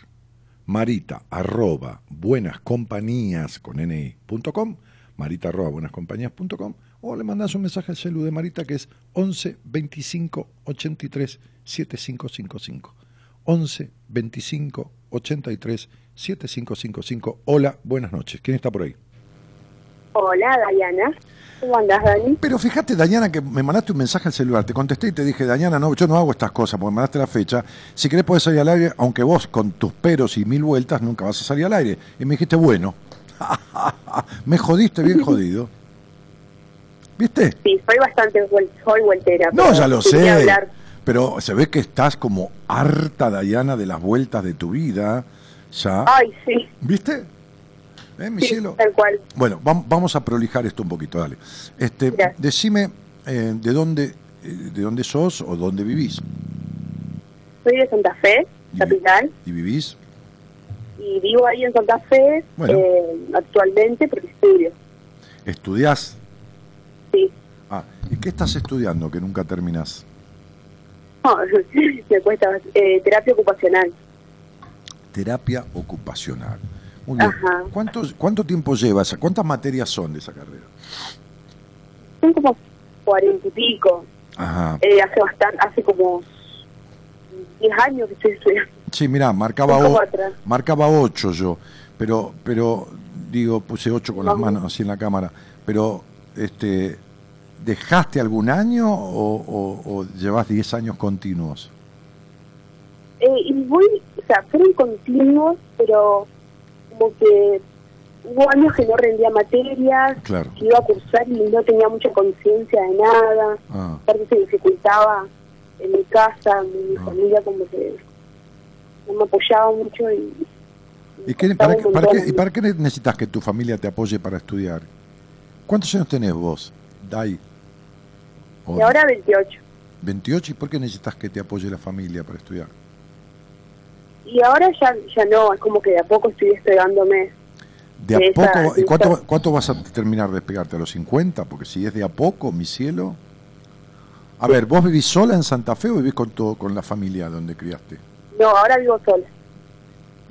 Marita arroba buenascompañías con ni.com, marita arroba buenascompañías.com, o le mandás un mensaje al celu de Marita que es 11 25 83 7555. 11 25 83 7555. Hola, buenas noches. ¿Quién está por ahí? Hola, Dayana. ¿Cómo andás, Dani? Pero fíjate, Dañana, que me mandaste un mensaje al celular. Te contesté y te dije, Dañana, no, yo no hago estas cosas porque me mandaste la fecha. Si querés podés salir al aire, aunque vos con tus peros y mil vueltas nunca vas a salir al aire. Y me dijiste, bueno. <laughs> me jodiste bien jodido. ¿Viste? Sí, soy bastante soy vueltera. No, ya lo sé. hablar. Pero se ve que estás como harta, Dayana, de las vueltas de tu vida. Ya. Ay, sí. ¿Viste? ¿Eh, mi sí, cielo? tal cual. Bueno, vam- vamos a prolijar esto un poquito, dale. Este, decime eh, de dónde eh, de dónde sos o dónde vivís. Soy de Santa Fe, capital, ¿Y vivís? y vivo ahí en Santa Fe Bueno. eh, actualmente porque estudio. ¿Estudiás? ¿Y qué estás estudiando que nunca terminás? No, <laughs> me cuesta eh, terapia ocupacional. Terapia ocupacional. Muy bien. Ajá. ¿Cuánto, ¿Cuánto tiempo llevas? ¿Cuántas materias son de esa carrera? Son como cuarenta y pico. Ajá. Eh, hace bastante, hace como diez años que estoy estudiando. Sí, mira, marcaba, o- marcaba ocho yo, pero, pero digo, puse ocho con las manos así en la cámara, pero este, ¿dejaste algún año o, o, o llevas diez años continuos? Eh, y voy, o sea, fueron continuos, pero como que hubo años que no rendía materias, Claro. que iba a cursar y no tenía mucha conciencia de nada, Ah, aparte se dificultaba en mi casa, mi Ah. familia como que no me apoyaba mucho y... ¿Y, qué- para, montón. qué- y para qué necesitas que tu familia te apoye para estudiar? ¿Cuántos años tenés vos, Dai? Y ahora 28. 28, ¿y por qué necesitas que te apoye la familia para estudiar? Y ahora ya ya no, es como que de a poco estoy despegándome. ¿De a esa- poco? ¿Y cuánto, esa- cuánto vas a terminar de despegarte? ¿A los 50? Porque si es de a poco, mi cielo. A ver, ¿vos vivís sola en Santa Fe o vivís con, todo, con la familia donde criaste? No, ahora vivo sola.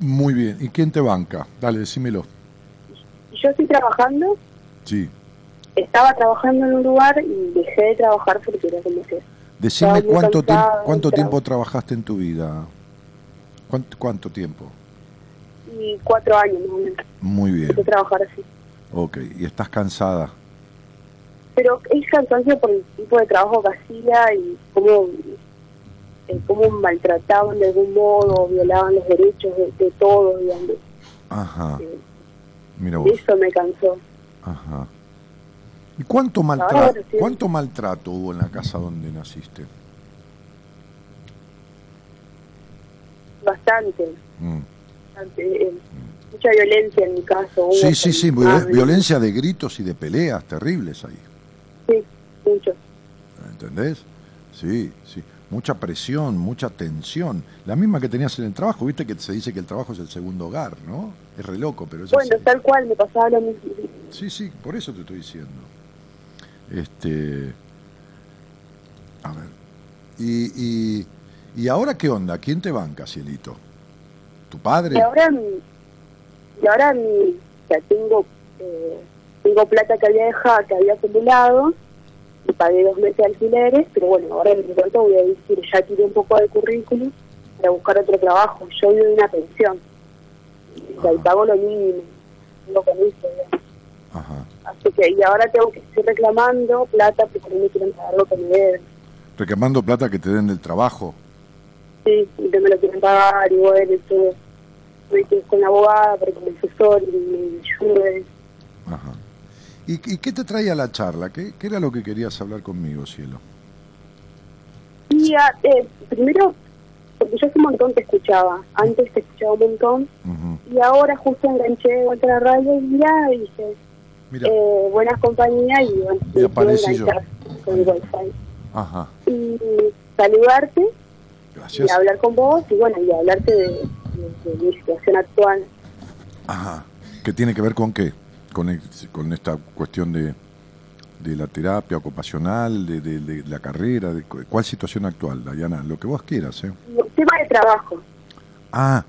Muy bien. ¿Y quién te banca? Dale, decímelo. Yo estoy trabajando, Sí. Estaba trabajando en un lugar y dejé de trabajar porque era como que... Decime cuánto, tiempo, cuánto tiempo trabajaste en tu vida. ¿Cuánto, cuánto tiempo? Y cuatro años más o menos Muy bien. de trabajar así. Ok. ¿Y estás cansada? Pero es cansancio por el tipo de trabajo que hacía y cómo, eh, cómo maltrataban de algún modo, violaban los derechos de, de todos, digamos. Ajá. Eh, Mira vos. Eso me cansó. Ajá. ¿Y cuánto, maltrato cuánto maltrato hubo en la casa donde naciste? bastante, Mm. bastante, eh, mucha violencia en mi caso. hubo Sí, sí, sí, madre. violencia de gritos y de peleas terribles ahí. Sí, mucho. ¿Entendés? Sí, sí. Mucha presión, mucha tensión. La misma que tenías en el trabajo, viste que se dice que el trabajo es el segundo hogar, ¿no? Es re loco, pero es Bueno, así. tal cual, me pasaba lo mismo. Sí, sí, por eso te estoy diciendo. Este. A ver. ¿Y, y, y ahora qué onda? ¿Quién te banca, Cielito? ¿Tu padre? Y ahora, mi- y ahora mi, sea, tengo, eh, tengo plata que había dejado, que había acumulado, y pagué dos meses de alquileres, pero bueno, ahora de pronto voy a decir, ya tiré un poco de currículum para buscar otro trabajo. Yo vivo de una pensión, y ahí pago lo mínimo, lo eso, digamos. Ajá. Así que, y ahora tengo que seguir reclamando plata porque no me quieren pagar lo que me deben. Reclamando plata que te den del trabajo. Sí, y no me lo quieren pagar, y bueno, todo. Me quedé con la abogada para que me asesore y me ayude. Ajá. ¿Y, y qué te traía la charla? ¿Qué, qué era lo que querías hablar conmigo, cielo? Y ah, eh, primero, porque yo hace un montón te escuchaba. Antes te escuchaba un montón. Y ahora justo enganché de vuelta a la radio y ya y dije. Eh, buenas compañías y bueno, Y aparecí yo. con el wifi. Ajá. Y saludarte Gracias. y hablar con vos y bueno, y hablarte de, de- de mi situación actual. Ajá. ¿Qué tiene que ver con qué? Con, el- con esta cuestión de, de la terapia ocupacional, de, de- de la carrera, de cu- cuál situación actual, Dayana, lo que vos quieras, ¿eh? El tema de trabajo. Ah,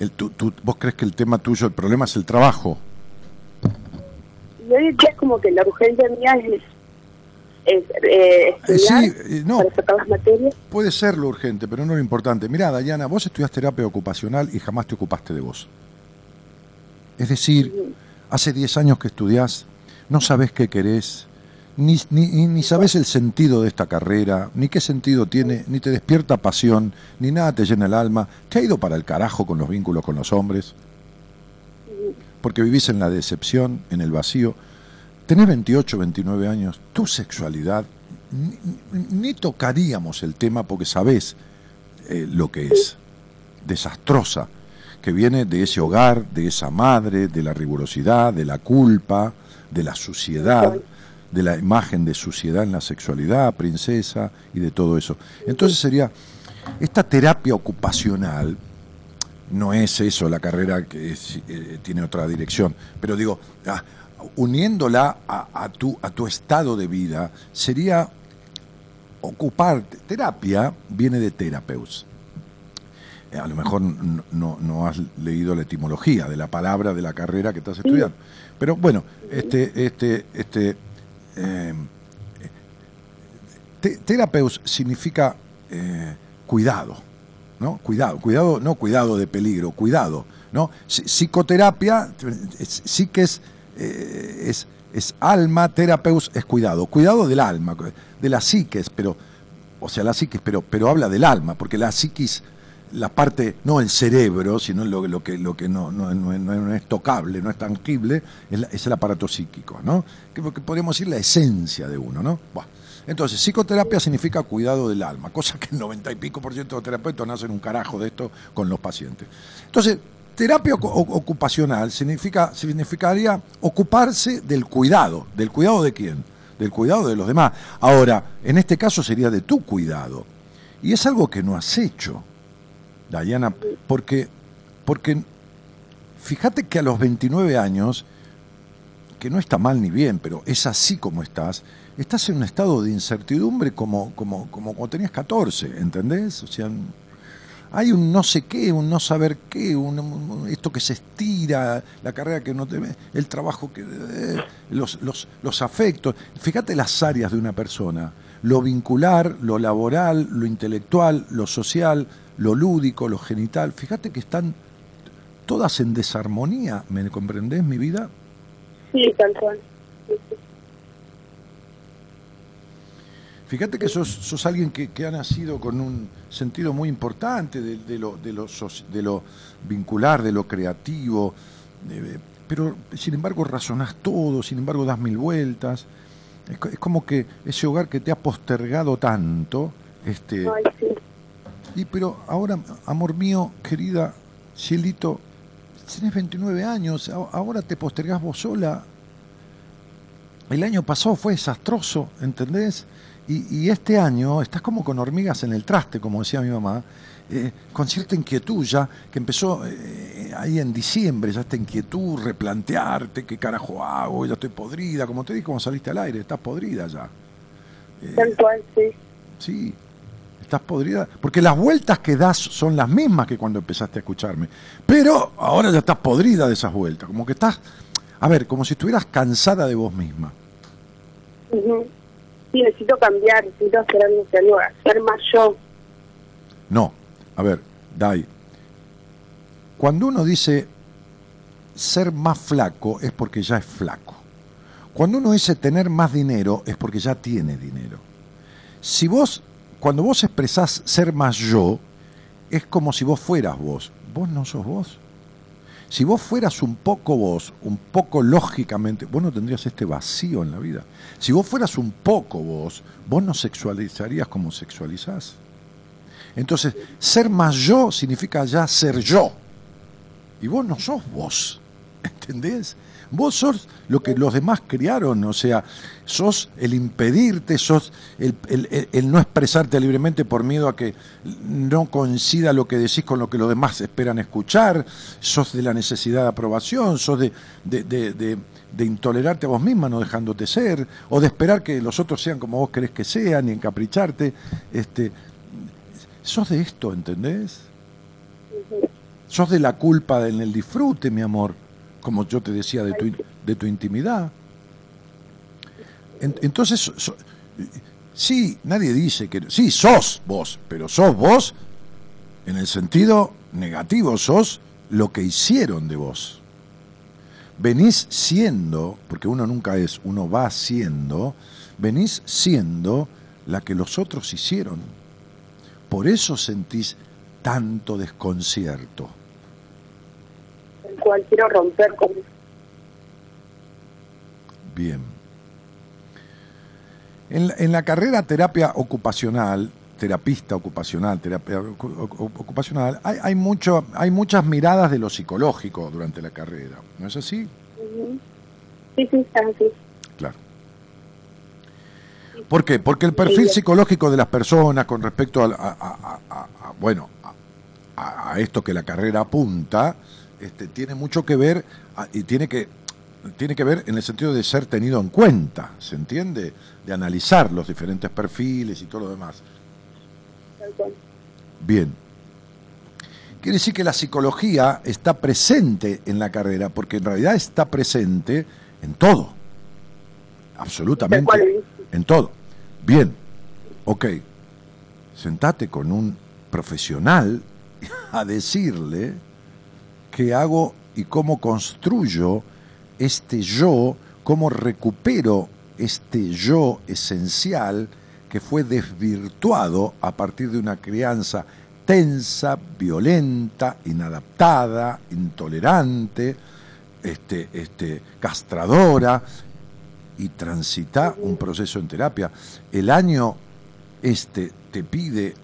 el, tu- tu- vos crees que el tema tuyo, el problema es el trabajo. Y hoy en día es como que la urgencia mía es, es eh, Eh, sí, eh, no, para sacar las materias. puede ser lo urgente, pero no lo importante. Mirá, Dayana, vos estudias terapia ocupacional y jamás te ocupaste de vos. Es decir, hace 10 años que estudiás, no sabés qué querés, ni, ni, ni- sabés el sentido de esta carrera, ni qué sentido tiene, ni te despierta pasión, ni nada te llena el alma. Te ha ido para el carajo con los vínculos con los hombres, porque vivís en la decepción, en el vacío. Tenés 28, 29 años, tu sexualidad, ni, tocaríamos el tema porque sabés eh, lo que es, desastrosa, que viene de ese hogar, de esa madre, de la rigurosidad, de la culpa, de la suciedad, de la imagen de suciedad en la sexualidad, princesa, y de todo eso. Entonces sería, esta terapia ocupacional, no es eso la carrera que es, eh, tiene otra dirección, pero digo, ah, uniéndola a, a tu, a tu estado de vida, sería ocuparte. Terapia viene de terapeus. Eh, A lo mejor no, no has leído la etimología de la palabra de la carrera que estás estudiando. Pero bueno, este, este, este, eh, te- terapeus significa eh, cuidado, Cuidado, cuidado, no cuidado de peligro, cuidado, ¿no? Psi- Psicoterapia sí eh, es, es alma, terapeus es cuidado, cuidado del alma, de la psiques, pero, o sea, la psiquis, pero, pero habla del alma, porque la psiquis, la parte, no el cerebro, sino lo, que, lo que no, no, no- es tocable, no es tangible, es el aparato psíquico, ¿no? Que, que podríamos decir la esencia de uno, ¿no? Buah. Entonces, psicoterapia significa cuidado del alma, cosa que el 90 y pico por ciento de los terapeutas no hacen un carajo de esto con los pacientes. Entonces, terapia ocupacional significa, significaría ocuparse del cuidado. ¿Del cuidado de quién? Del cuidado de los demás. Ahora, en este caso sería de tu cuidado. Y es algo que no has hecho, Dayana, porque, porque fíjate que a los 29 años, que no está mal ni bien, pero es así como estás, estás en un estado de incertidumbre como, como, como cuando tenías 14, ¿entendés? O sea, hay un no sé qué, un no saber qué, un, esto que se estira, la carrera que no te ve, el trabajo que. eh, los, los, los afectos. Fíjate las áreas de una persona: lo vincular, lo laboral, lo intelectual, lo social, lo lúdico, lo genital. Fíjate que están todas en desarmonía. ¿Me comprendés, mi vida? Sí, tal cual. Fíjate que sos, sos alguien que, que ha nacido con un sentido muy importante de, de lo, de, lo, de lo vincular, de lo creativo, pero sin embargo razonás todo, sin embargo das mil vueltas. Es, es como que ese hogar que te ha postergado tanto, este, Ay, sí. Y pero ahora, amor mío, querida Cielito, tienes 29 años, ahora te postergás vos sola. El año pasado fue desastroso, ¿entendés? Y, y este año estás como con hormigas en el traste, como decía mi mamá, eh, con cierta inquietud ya, que empezó eh, ahí en diciembre, ya esta inquietud, replantearte qué carajo hago, ya estoy podrida, como te dije, como saliste al aire, estás podrida ya. Tal cual, sí. Sí, estás podrida. Porque las vueltas que das son las mismas que cuando empezaste a escucharme. Pero ahora ya estás podrida de esas vueltas. Como que estás, a ver, como si estuvieras cansada de vos misma. Ujú. Sí, necesito cambiar, necesito hacer algo ser más yo. No, a ver, Dai. Cuando uno dice ser más flaco es porque ya es flaco. Cuando uno dice tener más dinero es porque ya tiene dinero. Si vos, cuando vos expresás ser más yo, es como si vos fueras vos. Vos no sos vos. Si vos fueras un poco vos, un poco lógicamente, vos no tendrías este vacío en la vida. Si vos fueras un poco vos, vos no sexualizarías como sexualizás. Entonces, ser más yo significa ya ser yo. Y vos no sos vos. <laughs> ¿Entendés? Vos sos lo que los demás criaron, o sea, sos el impedirte, sos el, el- el- el no expresarte libremente por miedo a que no coincida lo que decís con lo que los demás esperan escuchar, sos de la necesidad de aprobación, sos de, de, de- de- de intolerarte a vos misma no dejándote ser, o de esperar que los otros sean como vos querés que sean y encapricharte. Este, sos de esto, ¿entendés? Sos de la culpa en el disfrute, mi amor, como yo te decía, de tu, de tu intimidad. En- entonces, sí, nadie dice que... Sí, sos vos, pero sos vos en el sentido negativo, sos lo que hicieron de vos. Venís siendo, porque uno nunca es, uno va siendo, venís siendo la que los otros hicieron. Por eso sentís tanto desconcierto. Cual quiero romper con Bien. En la, en la carrera terapia ocupacional, terapista ocupacional, terapia ocu- ocu- ocupacional, hay, hay, mucho, hay muchas miradas de lo psicológico durante la carrera. ¿No es así? Sí, sí, así. Claro. ¿Por qué? Porque el perfil psicológico de las personas con respecto a, a- a- a- a- bueno, a esto que la carrera apunta, este, tiene mucho que ver a- y tiene que tiene que ver en el sentido de ser tenido en cuenta, ¿se entiende? De analizar los diferentes perfiles y todo lo demás. Tal cual. Bien. Quiere decir que la psicología está presente en la carrera, porque en realidad está presente en todo. Absolutamente. En todo. Bien. Ok. Sentate con un profesional <laughs> a decirle qué hago y cómo construyo este yo, cómo recupero este yo esencial que fue desvirtuado a partir de una crianza tensa, violenta, inadaptada, intolerante, este, este, castradora, y transita un proceso en terapia. El año este te pide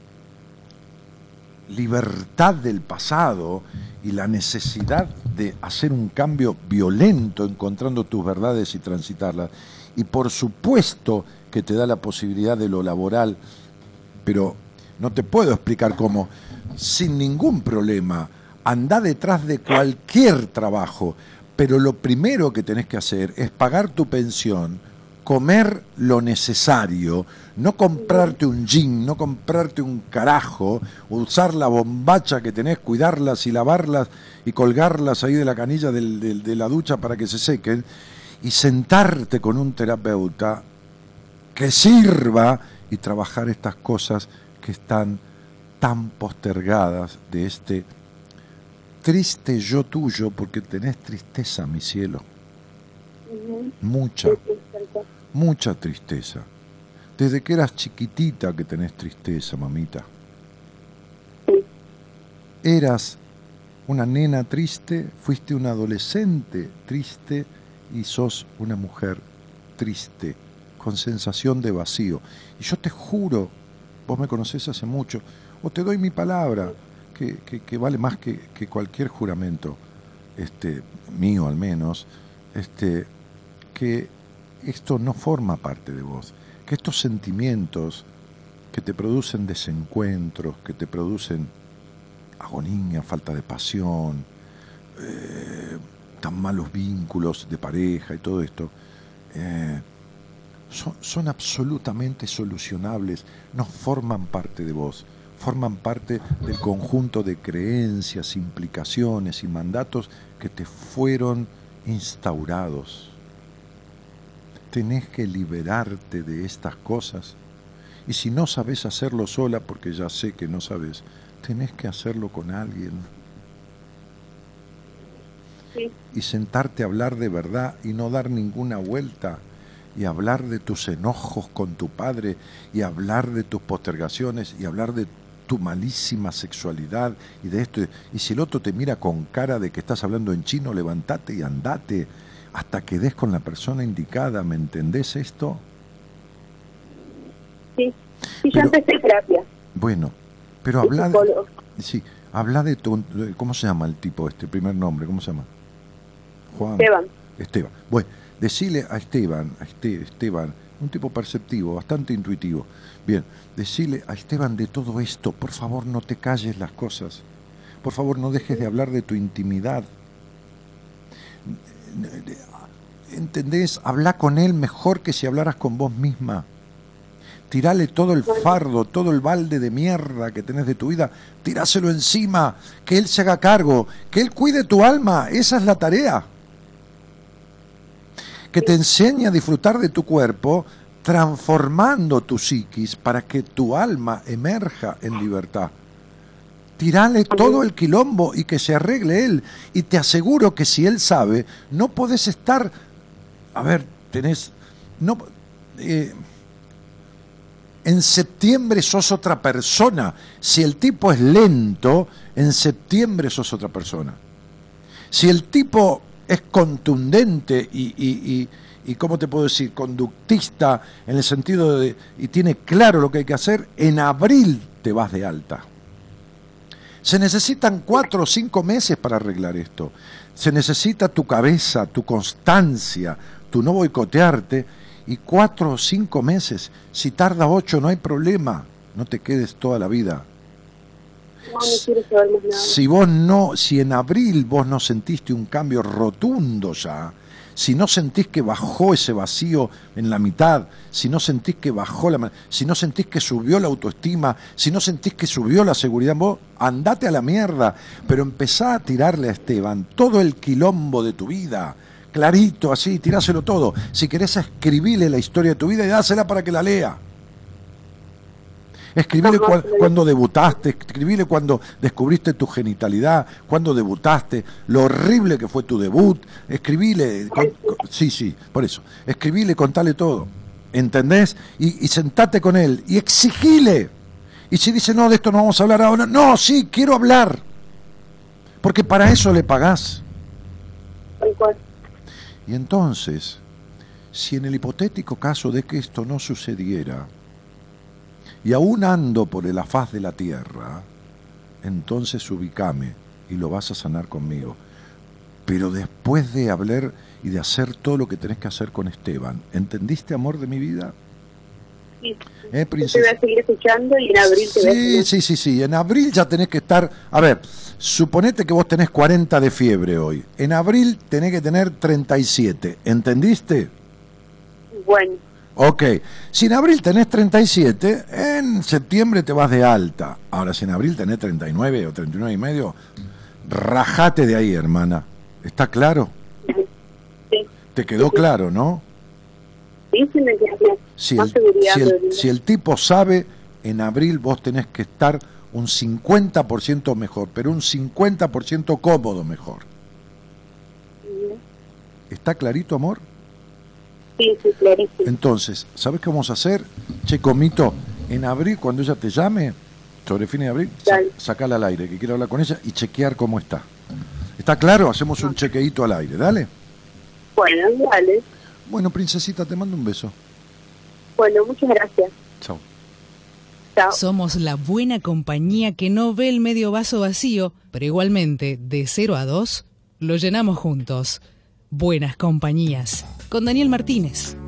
libertad del pasado y la necesidad de hacer un cambio violento encontrando tus verdades y transitarlas. Y por supuesto que te da la posibilidad de lo laboral, pero no te puedo explicar cómo, sin ningún problema, anda detrás de cualquier trabajo, pero lo primero que tenés que hacer es pagar tu pensión, comer lo necesario, no comprarte un jean, no comprarte un carajo, usar la bombacha que tenés, cuidarlas y lavarlas y colgarlas ahí de la canilla del- del- de la ducha para que se sequen, y sentarte con un terapeuta que sirva y trabajar estas cosas que están tan postergadas de este triste yo tuyo, porque tenés tristeza, mi cielo, mucha, mucha tristeza. Desde que eras chiquitita que tenés tristeza, mamita. Eras una nena triste, fuiste una adolescente triste y sos una mujer triste, con sensación de vacío. Y yo te juro, vos me conocés hace mucho, o te doy mi palabra, que, que- que vale más que, que cualquier juramento, este, mío al menos, este, que esto no forma parte de vos, que estos sentimientos que te producen desencuentros, que te producen agonía, falta de pasión, eh, tan malos vínculos de pareja y todo esto, eh, son, son absolutamente solucionables, no forman parte de vos, forman parte del conjunto de creencias, implicaciones y mandatos que te fueron instaurados. Tenés que liberarte de estas cosas. Y si no sabes hacerlo sola, porque ya sé que no sabes, tenés que hacerlo con alguien. Sí. Y sentarte a hablar de verdad y no dar ninguna vuelta. Y hablar de tus enojos con tu padre, y hablar de tus postergaciones, y hablar de tu malísima sexualidad, y de esto. Y si el otro te mira con cara de que estás hablando en chino, levantate y andate hasta que des con la persona indicada. ¿Me entendés esto? Sí, sí, yo empecé terapia. Bueno, pero habla de, sí, habla de tu, de- ¿cómo se llama el tipo este primer nombre? ¿Cómo se llama? Juan. Esteban. Esteban. Bueno, decile a Esteban, a este, Esteban, un tipo perceptivo, bastante intuitivo. Bien, decile a Esteban de todo esto, por favor no te calles las cosas. Por favor no dejes de hablar de tu intimidad. ¿Entendés? Habla con él mejor que si hablaras con vos misma. Tirale todo el fardo, todo el balde de mierda que tenés de tu vida, tiráselo encima, que él se haga cargo, que él cuide tu alma, esa es la tarea. Que te enseñe a disfrutar de tu cuerpo, transformando tu psiquis para que tu alma emerja en libertad. Tirale todo el quilombo y que se arregle él. Y te aseguro que si él sabe, no podés estar. A ver, tenés. No, eh, en septiembre sos otra persona. Si el tipo es lento, en septiembre sos otra persona. Si el tipo es contundente y, y, y, y, ¿cómo te puedo decir? Conductista en el sentido de, y tiene claro lo que hay que hacer, en abril te vas de alta. Se necesitan cuatro o cinco meses para arreglar esto. Se necesita tu cabeza, tu constancia, tu no boicotearte y cuatro o cinco meses. Si tarda ocho no hay problema. No te quedes toda la vida. No, no quiero saber más nada. Si vos no, si en abril vos no sentiste un cambio rotundo ya, si no sentís que bajó ese vacío en la mitad, si no sentís que bajó la, si no sentís que subió la autoestima, si no sentís que subió la seguridad, vos andate a la mierda, pero empezá a tirarle a Esteban todo el quilombo de tu vida, clarito así, tiráselo todo. Si querés escribile la historia de tu vida y dásela para que la lea. Escribile cua- cuando debutaste, escribile cuando descubriste tu genitalidad, cuando debutaste, lo horrible que fue tu debut, escribile, con- con- sí, sí, por eso, escribile, contale todo, ¿entendés? Y, y sentate con él y exigile. Y si dice, no, de esto no vamos a hablar ahora, no, sí, quiero hablar, porque para eso le pagás. Y entonces, si en el hipotético caso de que esto no sucediera, y aún ando por la faz de la tierra, entonces ubicame y lo vas a sanar conmigo. Pero después de hablar y de hacer todo lo que tenés que hacer con Esteban, ¿entendiste, amor de mi vida? Sí. ¿Eh, te voy a seguir escuchando y en abril te voy a Sí, seguir. sí, sí, sí. En abril ya tenés que estar. A ver, suponete que vos tenés 40 de fiebre hoy. En abril tenés que tener 37. ¿Entendiste? Bueno, Ok. Si en abril tenés 37, en septiembre te vas de alta. Ahora, si en abril tenés 39 o 39 y medio, rajate de ahí, hermana. ¿Está claro? sí. Te quedó claro, ¿no? Sí, sí me claro. Si el, el, si el tipo sabe, en abril vos tenés que estar un 50% mejor, pero un 50% cómodo mejor. ¿Está clarito, amor? Sí, sí, clarísimo. Entonces, ¿sabes qué vamos a hacer? Che, Comito, en abril, cuando ella te llame, sobre fin de abril, sa- sacala al aire, que quiero hablar con ella y chequear cómo está. ¿Está claro? Hacemos un chequeíto al aire, dale. Bueno, dale. Bueno, princesita, te mando un beso. Bueno, muchas gracias. Chao. Chao. Somos la buena compañía que no ve el medio vaso vacío, pero igualmente, de 0 a 2, lo llenamos juntos. Buenas compañías. Con Daniel Martínez.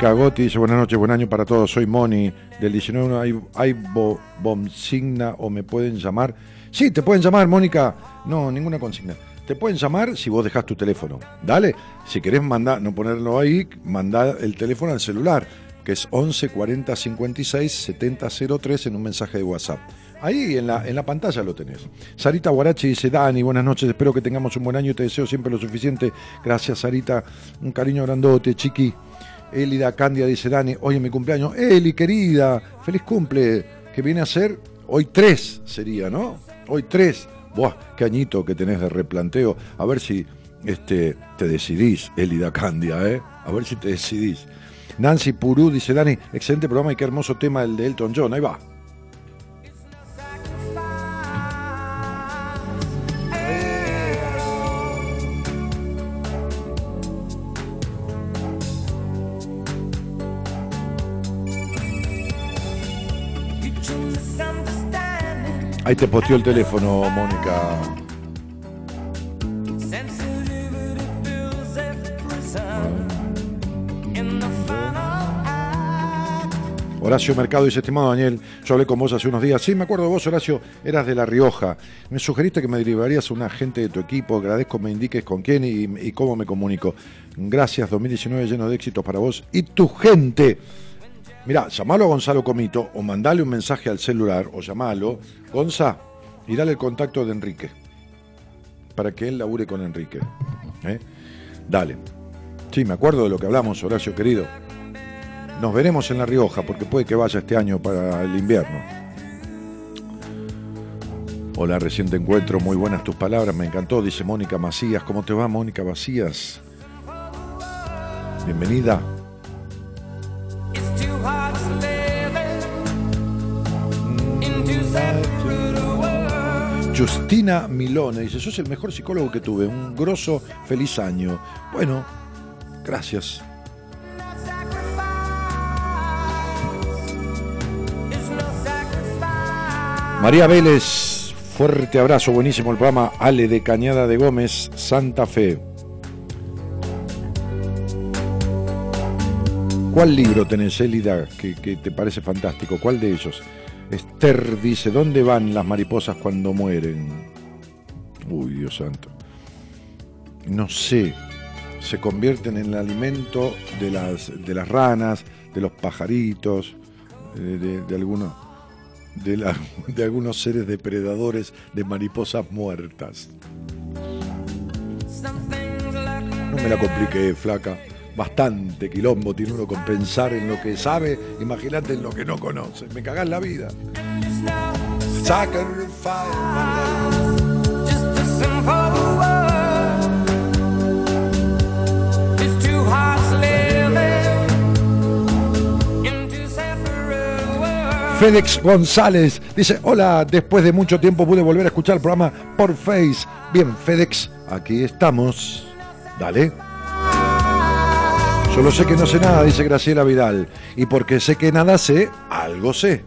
Mónica Gotti dice buenas noches, buen año para todos. Soy Moni del 19 hay, hay bo- bomsigna o me pueden llamar. Sí, te pueden llamar, Mónica. No, ninguna consigna. Te pueden llamar si vos dejas tu teléfono. Dale, si querés mandar, no ponerlo ahí, mandar el teléfono al celular, que es 11 40 56 70 03 en un mensaje de WhatsApp. Ahí en la, en la pantalla lo tenés. Sarita Guarachi dice, Dani, buenas noches, espero que tengamos un buen año y te deseo siempre lo suficiente. Gracias, Sarita. Un cariño grandote, chiqui. Elida Candia dice, Dani, hoy es mi cumpleaños. Eli, querida, feliz cumple. Que viene a ser hoy tres sería, ¿no? Hoy tres. Buah, qué añito que tenés de replanteo. A ver si este, te decidís, Elida Candia, ¿eh? A ver si te decidís. Nancy Purú dice, Dani, excelente programa y qué hermoso tema el de Elton John. Ahí va. Ahí te posteó el teléfono, Mónica. Horacio Mercado dice, estimado Daniel, yo hablé con vos hace unos días. Sí, me acuerdo de vos, Horacio, eras de La Rioja. Me sugeriste que me derivarías a un agente de tu equipo. Agradezco me indiques con quién y, y cómo me comunico. Gracias, 2019 lleno de éxitos para vos y tu gente. Mirá, llamalo a Gonzalo Comito o mandale un mensaje al celular o llamalo, Gonza, y dale el contacto de Enrique. Para que él labure con Enrique. ¿eh? Dale. Sí, me acuerdo de lo que hablamos, Horacio querido. Nos veremos en La Rioja, porque puede que vaya este año para el invierno. Hola, reciente encuentro, muy buenas tus palabras, me encantó, dice Mónica Macías. ¿Cómo te va, Mónica Macías? Bienvenida. Justina Milone dice, sos el mejor psicólogo que tuve, un grosso feliz año. Bueno, gracias. María Vélez, fuerte abrazo, buenísimo el programa. Ale de Cañada de Gómez, Santa Fe. ¿Cuál libro tenés, Elida, que, que te parece fantástico? ¿Cuál de ellos? Esther dice, ¿dónde van las mariposas cuando mueren? Uy, Dios santo. No sé. Se convierten en el alimento de las, de las ranas, de los pajaritos, de, de- de <laughs> algunos seres depredadores de mariposas muertas. No me la compliqué, flaca. Bastante quilombo tiene uno con pensar en lo que sabe, imagínate en lo que no conoce. Me cagás la vida. FedEx González dice, hola, después de mucho tiempo pude volver a escuchar el programa por Face. Bien, FedEx, aquí estamos. Dale. Solo sé que no sé nada, dice Graciela Vidal. Y porque sé que nada sé, algo sé.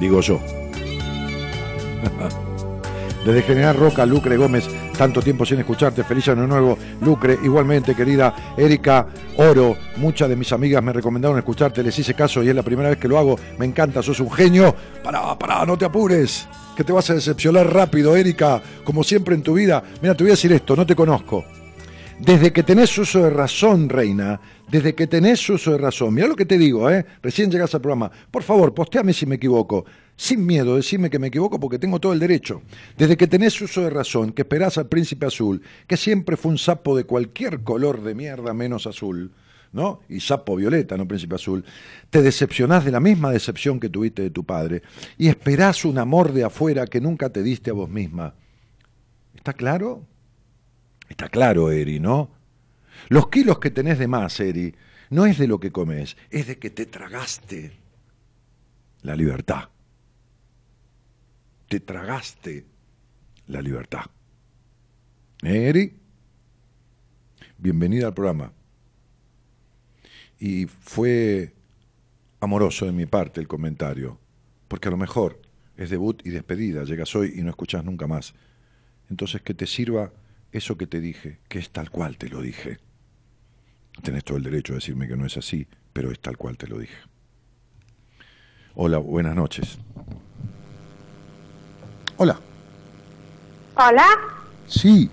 Digo yo. <laughs> Desde General Roca, Lucre Gómez, tanto tiempo sin escucharte. Feliz año nuevo, Lucre. Igualmente, querida Erika Oro. Muchas de mis amigas me recomendaron escucharte, les hice caso y es la primera vez que lo hago. Me encanta, sos un genio. Pará, pará, no te apures. Que te vas a decepcionar rápido, Erika, como siempre en tu vida. Mira, te voy a decir esto, no te conozco. Desde que tenés uso de razón, reina, desde que tenés uso de razón. Mira lo que te digo, ¿eh? Recién llegas al programa. Por favor, posteame si me equivoco. Sin miedo, decime que me equivoco porque tengo todo el derecho. Desde que tenés uso de razón, que esperás al príncipe azul, que siempre fue un sapo de cualquier color de mierda menos azul, ¿no? Y sapo violeta, no príncipe azul, te decepcionás de la misma decepción que tuviste de tu padre y esperás un amor de afuera que nunca te diste a vos misma. ¿Está claro? Está claro, Eri, ¿no? Los kilos que tenés de más, Eri, no es de lo que comes, es de que te tragaste la libertad. Te tragaste la libertad. ¿Eh, Eri? Bienvenida al programa. Y fue amoroso de mi parte el comentario, porque a lo mejor es debut y despedida, llegas hoy y no escuchas nunca más. Entonces que te sirva eso que te dije, que es tal cual te lo dije. Tenés todo el derecho a decirme que no es así, pero es tal cual te lo dije. Hola, buenas noches. Hola. Hola. Sí,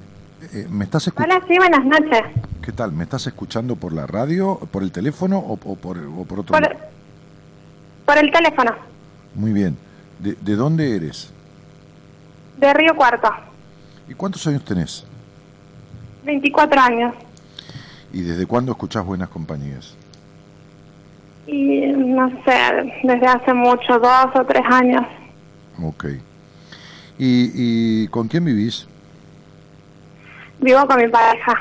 eh, ¿me estás escuchando? Hola, sí, buenas noches. ¿Qué tal? ¿Me estás escuchando por la radio, por el teléfono o, o por, o por otro Por, por el teléfono, Muy bien. ¿De, de dónde eres? de Río Cuarto. ¿Y cuántos años tenés? 24 años. ¿Y desde cuándo escuchás Buenas Compañías? Y no sé, desde hace mucho, dos o tres años. Ok. ¿Y, y con quién vivís? Vivo con mi pareja.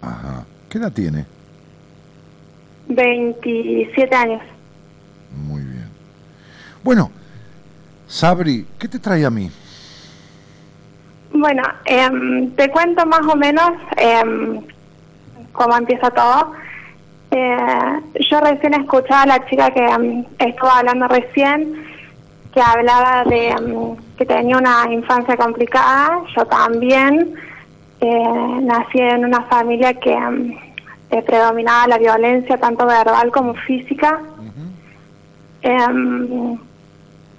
Ajá. ¿Qué edad tiene? 27 años. Muy bien. Bueno, Sabri, ¿qué te trae a mí? Bueno, em, te cuento más o menos em, cómo empieza todo. Eh, yo recién escuchaba a la chica que estaba hablando recién, que hablaba de que tenía una infancia complicada. Yo también eh, nací en una familia que eh, predominaba la violencia, tanto verbal como física.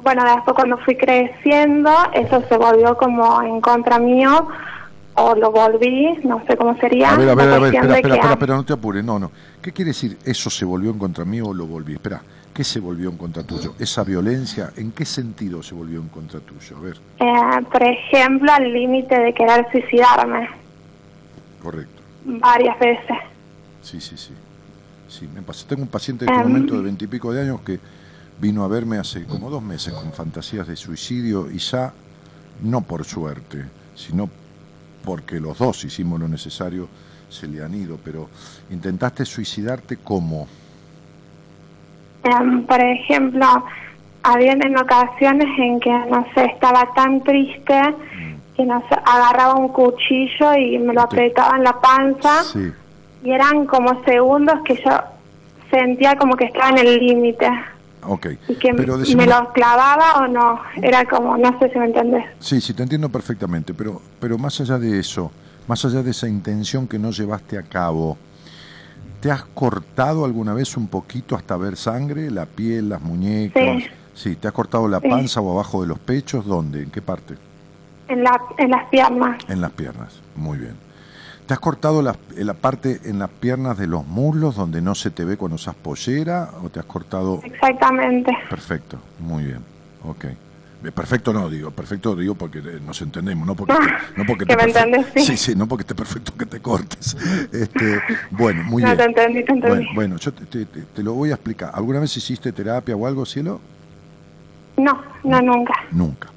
Bueno, después cuando fui creciendo, eso se volvió como en contra mío, o lo volví, no sé cómo sería. A ver, a ver, a ver, espera, espera, que- espera, espera, no te apures, no, no. ¿Qué quiere decir eso se volvió en contra mí o lo volví? Espera, ¿qué se volvió en contra tuyo? ¿Esa violencia, en qué sentido se volvió en contra tuyo? A ver, Eh, por ejemplo, al límite de querer suicidarme correcto. varias veces. Sí, sí, sí. Sí, me pasó. Tengo un paciente en este Em. momento de veintipico de años que vino a verme hace como dos meses con fantasías de suicidio y ya, no por suerte, sino porque los dos hicimos lo necesario, se le han ido, pero intentaste suicidarte como... Em, por ejemplo, habían en ocasiones en que, no sé, estaba tan triste que, no sé, agarraba un cuchillo y me lo apretaba en la panza Sí, y eran como segundos que yo sentía como que estaba en el límite ok. y que Pero me lo clavaba o no. Era como, no sé si me entendés. Sí, sí, te entiendo perfectamente, pero, pero más allá de eso, más allá de esa intención que no llevaste a cabo, ¿te has cortado alguna vez un poquito hasta ver sangre, la piel, las muñecas? Sí. ¿te has cortado la Sí. panza o abajo de los pechos? ¿Dónde? ¿En qué parte? En, la, en las piernas. En las piernas, muy bien. ¿Te has cortado la, la parte en las piernas de los muslos donde no se te ve cuando usas pollera o te has cortado Exactamente. Perfecto, muy bien, ok. Eh, Perfecto no, digo, perfecto digo porque eh, nos entendemos, no porque, <laughs> no porque Que esté me entendés, sí. sí, sí, no porque esté perfecto que te cortes. Este, bueno, muy No, bien. te entendí, te entendí. Bueno, bueno, yo te, te- te- te lo voy a explicar. ¿Alguna vez hiciste terapia o algo, cielo? No, no, nunca. Nunca.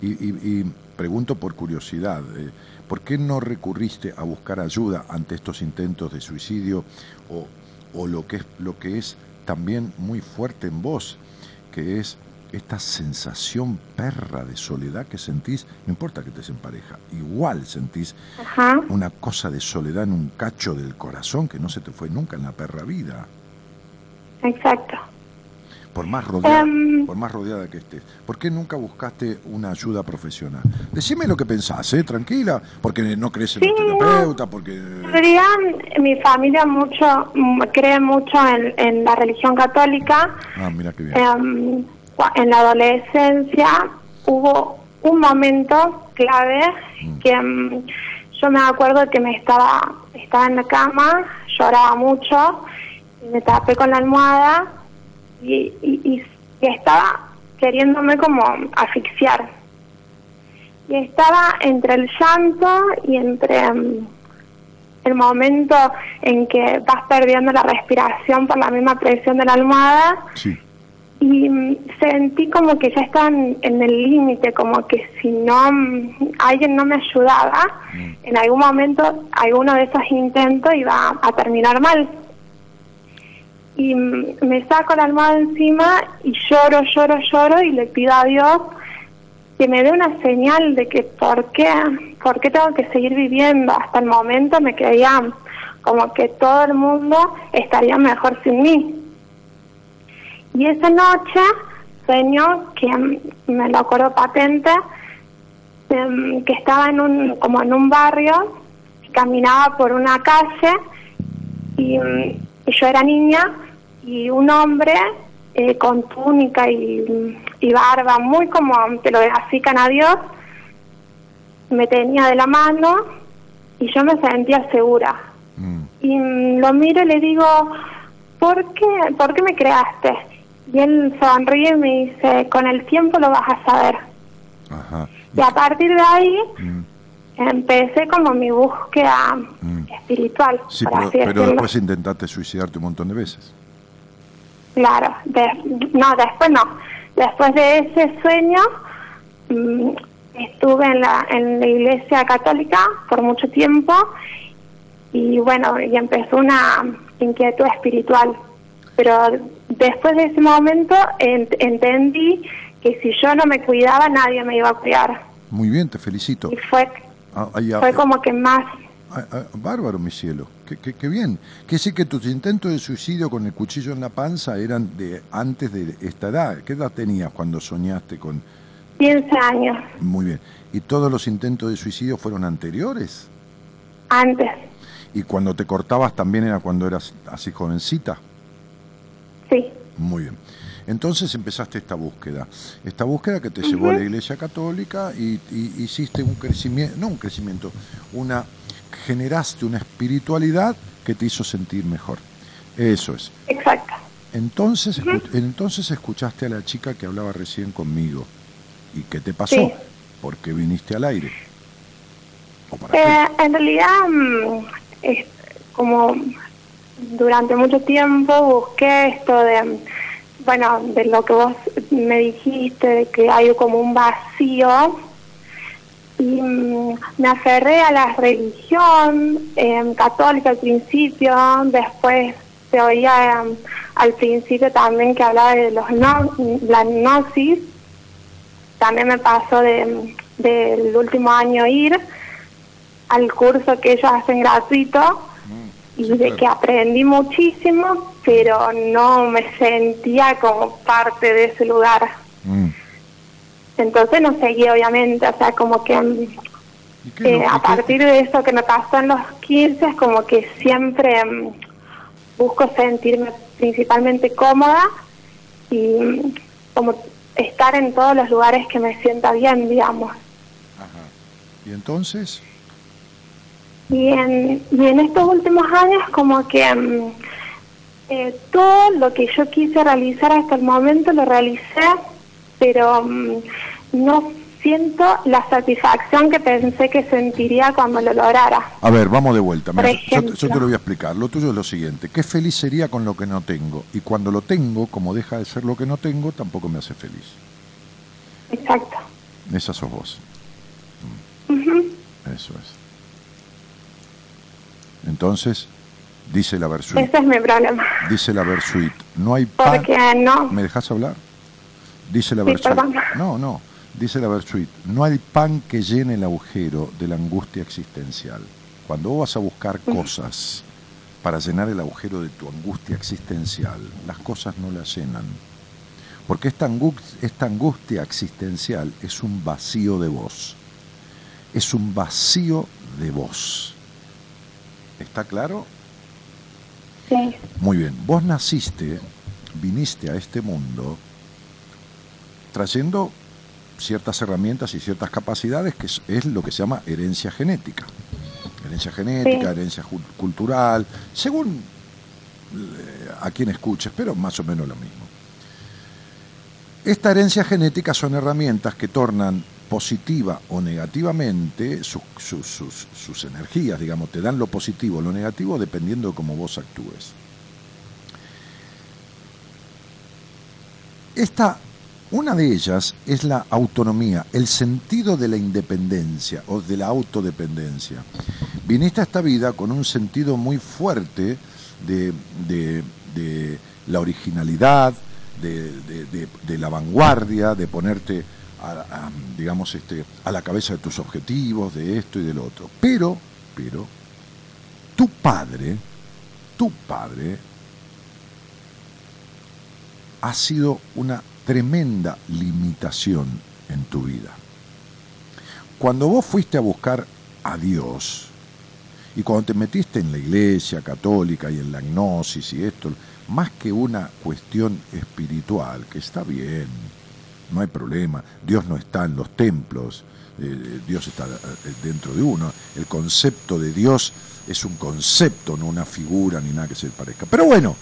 Y, y- y pregunto por curiosidad, eh, ¿por qué no recurriste a buscar ayuda ante estos intentos de suicidio o, o lo, que es, lo que es también muy fuerte en vos, que es esta sensación perra de soledad que sentís, no importa que estés en pareja, igual sentís Ajá. una cosa de soledad en un cacho del corazón que no se te fue nunca en la perra vida, Exacto. Por más rodeada, Em. por más rodeada que estés. ¿Por qué nunca buscaste una ayuda profesional? Decime lo que pensás, ¿eh? Tranquila, porque no crees en Sí, los terapeutas, porque... En realidad, mi familia mucho mm, cree mucho en, en la religión católica. Ah, mira qué bien. Em, en la adolescencia hubo un momento clave Mm. que mm, yo me acuerdo que me estaba, estaba en la cama, lloraba mucho, y me tapé con la almohada y, y, y- estaba queriéndome como asfixiar. Y estaba entre el llanto y entre mm, el momento en que vas perdiendo la respiración por la misma presión de la almohada Sí. y mm, sentí como que ya estaba en, en el límite, como que si no mm, alguien no me ayudaba, en algún momento alguno de esos intentos iba a terminar mal. Y me saco la almohada encima y lloro, lloro, lloro y le pido a Dios que me dé una señal de que por qué, por qué tengo que seguir viviendo. Hasta el momento me creía como que todo el mundo estaría mejor sin mí. Y esa noche sueño que mm, me lo acuerdo patente, em, que estaba en un, como en un barrio, caminaba por una calle y, mm, y yo era niña y un hombre eh, con túnica y, y barba, muy como te lo grafican a Dios, me tenía de la mano y yo me sentía segura. Y mm, lo miro y le digo, ¿por qué, ¿por qué me creaste? Y él sonríe y me dice, con el tiempo lo vas a saber. Ajá. Y a partir de ahí empecé como mi búsqueda espiritual, Sí, pero, después intentaste suicidarte un montón de veces. Claro, de- no, después no. Después de ese sueño, mm, estuve en la, en la iglesia católica por mucho tiempo y bueno, y empezó una inquietud espiritual. Pero después de ese momento ent- entendí que si yo no me cuidaba, nadie me iba a cuidar. Muy bien, te felicito. Y fue, Ah, ahí, ah, fue como que más ah, ah, bárbaro, mi cielo. Qué, qué- qué bien. Que sí que tus intentos de suicidio con el cuchillo en la panza eran de antes de esta edad. ¿Qué edad tenías cuando soñaste con...? 15 años Muy bien. ¿Y todos los intentos de suicidio fueron anteriores? antes. ¿Y cuando te cortabas también era cuando eras así jovencita? Sí. Muy bien. Entonces empezaste esta búsqueda. Esta búsqueda que te llevó a la Iglesia Católica y, y hiciste un crecimiento, no un crecimiento, una generaste una espiritualidad que te hizo sentir mejor. Eso es. Exacto. Entonces, escu- entonces escuchaste a la chica que hablaba recién conmigo. ¿Y qué te pasó? Sí. ¿Por qué viniste al aire? ¿O para qué? Eh, en realidad, mm, es como durante mucho tiempo busqué esto de, bueno, de lo que vos me dijiste, de que hay como un vacío. Y mm, me aferré a la religión eh, católica al principio, después se oía eh, al principio también que hablaba de los no, la gnosis. También me pasó de, del último año ir al curso que ellos hacen gratuito y de que aprendí muchísimo, pero no me sentía como parte de ese lugar. Mm. Entonces no seguí, obviamente, o sea, como que mm, eh, a partir de eso que me pasó en los 15, es como que siempre mm, busco sentirme principalmente cómoda y como estar en todos los lugares que me sienta bien, digamos. ¿Y entonces? Y en, y en estos últimos años como que eh, todo lo que yo quise realizar hasta el momento lo realicé, pero mm, no siento la satisfacción que pensé que sentiría cuando lo lograra. A ver, vamos de vuelta. Mira, yo- yo, te- lo voy a explicar. Lo tuyo es lo siguiente. ¿Qué feliz sería con lo que no tengo? Y cuando lo tengo, como deja de ser lo que no tengo, tampoco me hace feliz. Exacto. Esa sos vos. Ujú. Eso es. Entonces, dice la Versuit. Ese es mi problema. Dice la Versuit. No hay pan. Porque no. ¿Me dejas hablar? Dice la Sí, Versuit. perdón. No, no. Dice la Versuit. No hay pan que llene el agujero de la angustia existencial. Cuando vos vas a buscar cosas para llenar el agujero de tu angustia existencial, las cosas no las llenan. Porque esta angustia, esta angustia existencial es un vacío de vos. Es un vacío de vos. ¿Está claro? Sí. Muy bien. Vos naciste, viniste a este mundo trayendo ciertas herramientas y ciertas capacidades que es, es lo que se llama herencia genética. Herencia genética, Sí. herencia cultural, según eh, a quien escuches, pero más o menos lo mismo. Esta herencia genética son herramientas que tornan positiva o negativamente sus, sus- sus- energías, digamos, te dan lo positivo o lo negativo dependiendo de cómo vos actúes. Esta, una de ellas es la autonomía, el sentido de la independencia o de la autodependencia. Viniste a esta vida con un sentido muy fuerte de, de- de la originalidad, de- de la vanguardia, de ponerte, digamos, este, a la cabeza de tus objetivos, de esto y del otro. Pero, pero, tu padre, tu padre, ha sido una tremenda limitación en tu vida. Cuando vos fuiste a buscar a Dios, y cuando te metiste en la iglesia católica y en la gnosis y esto, más que una cuestión espiritual, que está bien, no hay problema, Dios no está en los templos, eh, Dios está eh, dentro de uno, el concepto de Dios es un concepto, no una figura ni nada que se parezca. Pero bueno,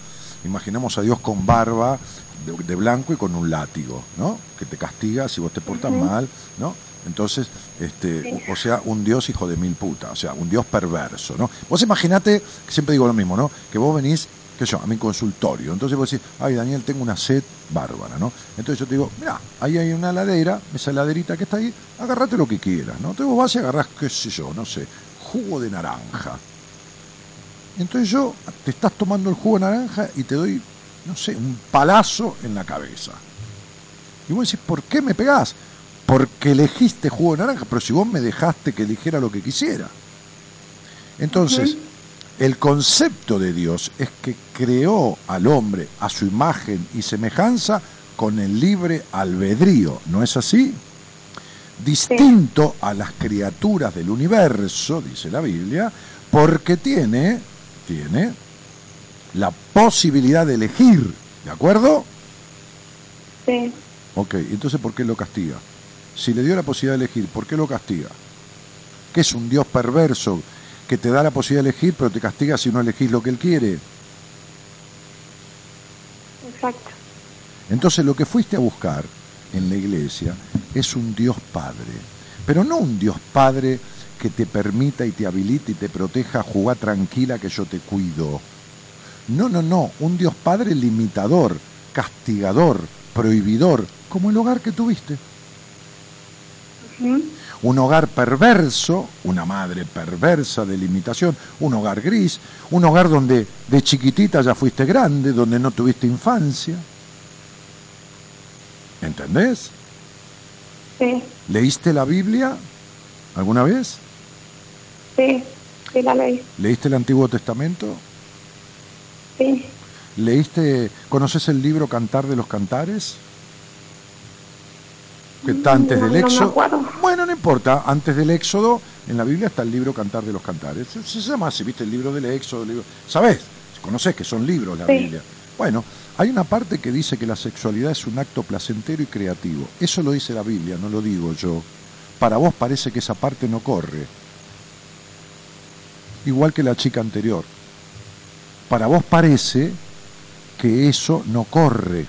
imaginamos a Dios con barba de, de blanco y con un látigo, ¿no? Que te castiga si vos te portas mal, ¿no? Entonces, este, o, o sea, un Dios hijo de mil putas, o sea, un Dios perverso, ¿no? Vos imaginate, que siempre digo lo mismo, ¿no? Que vos venís, qué sé yo, a mi consultorio, entonces vos decís, ay Daniel, tengo una sed bárbara, ¿no? Entonces yo te digo, mira, ahí hay una heladera, esa heladerita que está ahí, agarrate lo que quieras, ¿no? Entonces vos vas y agarrás, qué sé yo, no sé, jugo de naranja. Entonces yo te estás tomando el jugo de naranja y te doy, no sé, un palazo en la cabeza. Y vos decís, ¿por qué me pegás? Porque elegiste jugo de naranja, pero si vos me dejaste que eligiera lo que quisiera. Entonces, el concepto de Dios es que creó al hombre a su imagen y semejanza con el libre albedrío, ¿no es así? Distinto a las criaturas del universo, dice la Biblia, porque tiene, tiene la posibilidad de elegir, ¿de acuerdo? Sí. Ok, entonces ¿por qué lo castiga? Si le dio la posibilidad de elegir, ¿por qué lo castiga? ¿Que es un Dios perverso que te da la posibilidad de elegir, pero te castiga si no elegís lo que Él quiere? Exacto. Entonces lo que fuiste a buscar en la iglesia es un Dios Padre, pero no un Dios Padre que te permita y te habilite y te proteja, jugar tranquila que yo te cuido. No, no, no, un Dios Padre limitador, castigador, prohibidor, como el hogar que tuviste. Un hogar perverso, una madre perversa de limitación, un hogar gris, un hogar donde de chiquitita ya fuiste grande, donde no tuviste infancia. ¿Entendés? Sí, ¿Leíste la Biblia alguna vez? sí, sí la leí. ¿Leíste el Antiguo Testamento? Sí, ¿Leíste, conoces el libro Cantar de los Cantares? Que está antes No, del Éxodo. bueno, no importa, antes del Éxodo, en la Biblia está el libro Cantar de los Cantares. Se, se llama así, ¿viste? El libro del Éxodo, el libro... ¿Sabés? Conoces que son libros la Sí. Biblia. Bueno, hay una parte que dice que la sexualidad es un acto placentero y creativo. Eso lo dice la Biblia, no lo digo yo. Para vos parece que esa parte no corre. Igual que la chica anterior. Para vos parece que eso no corre.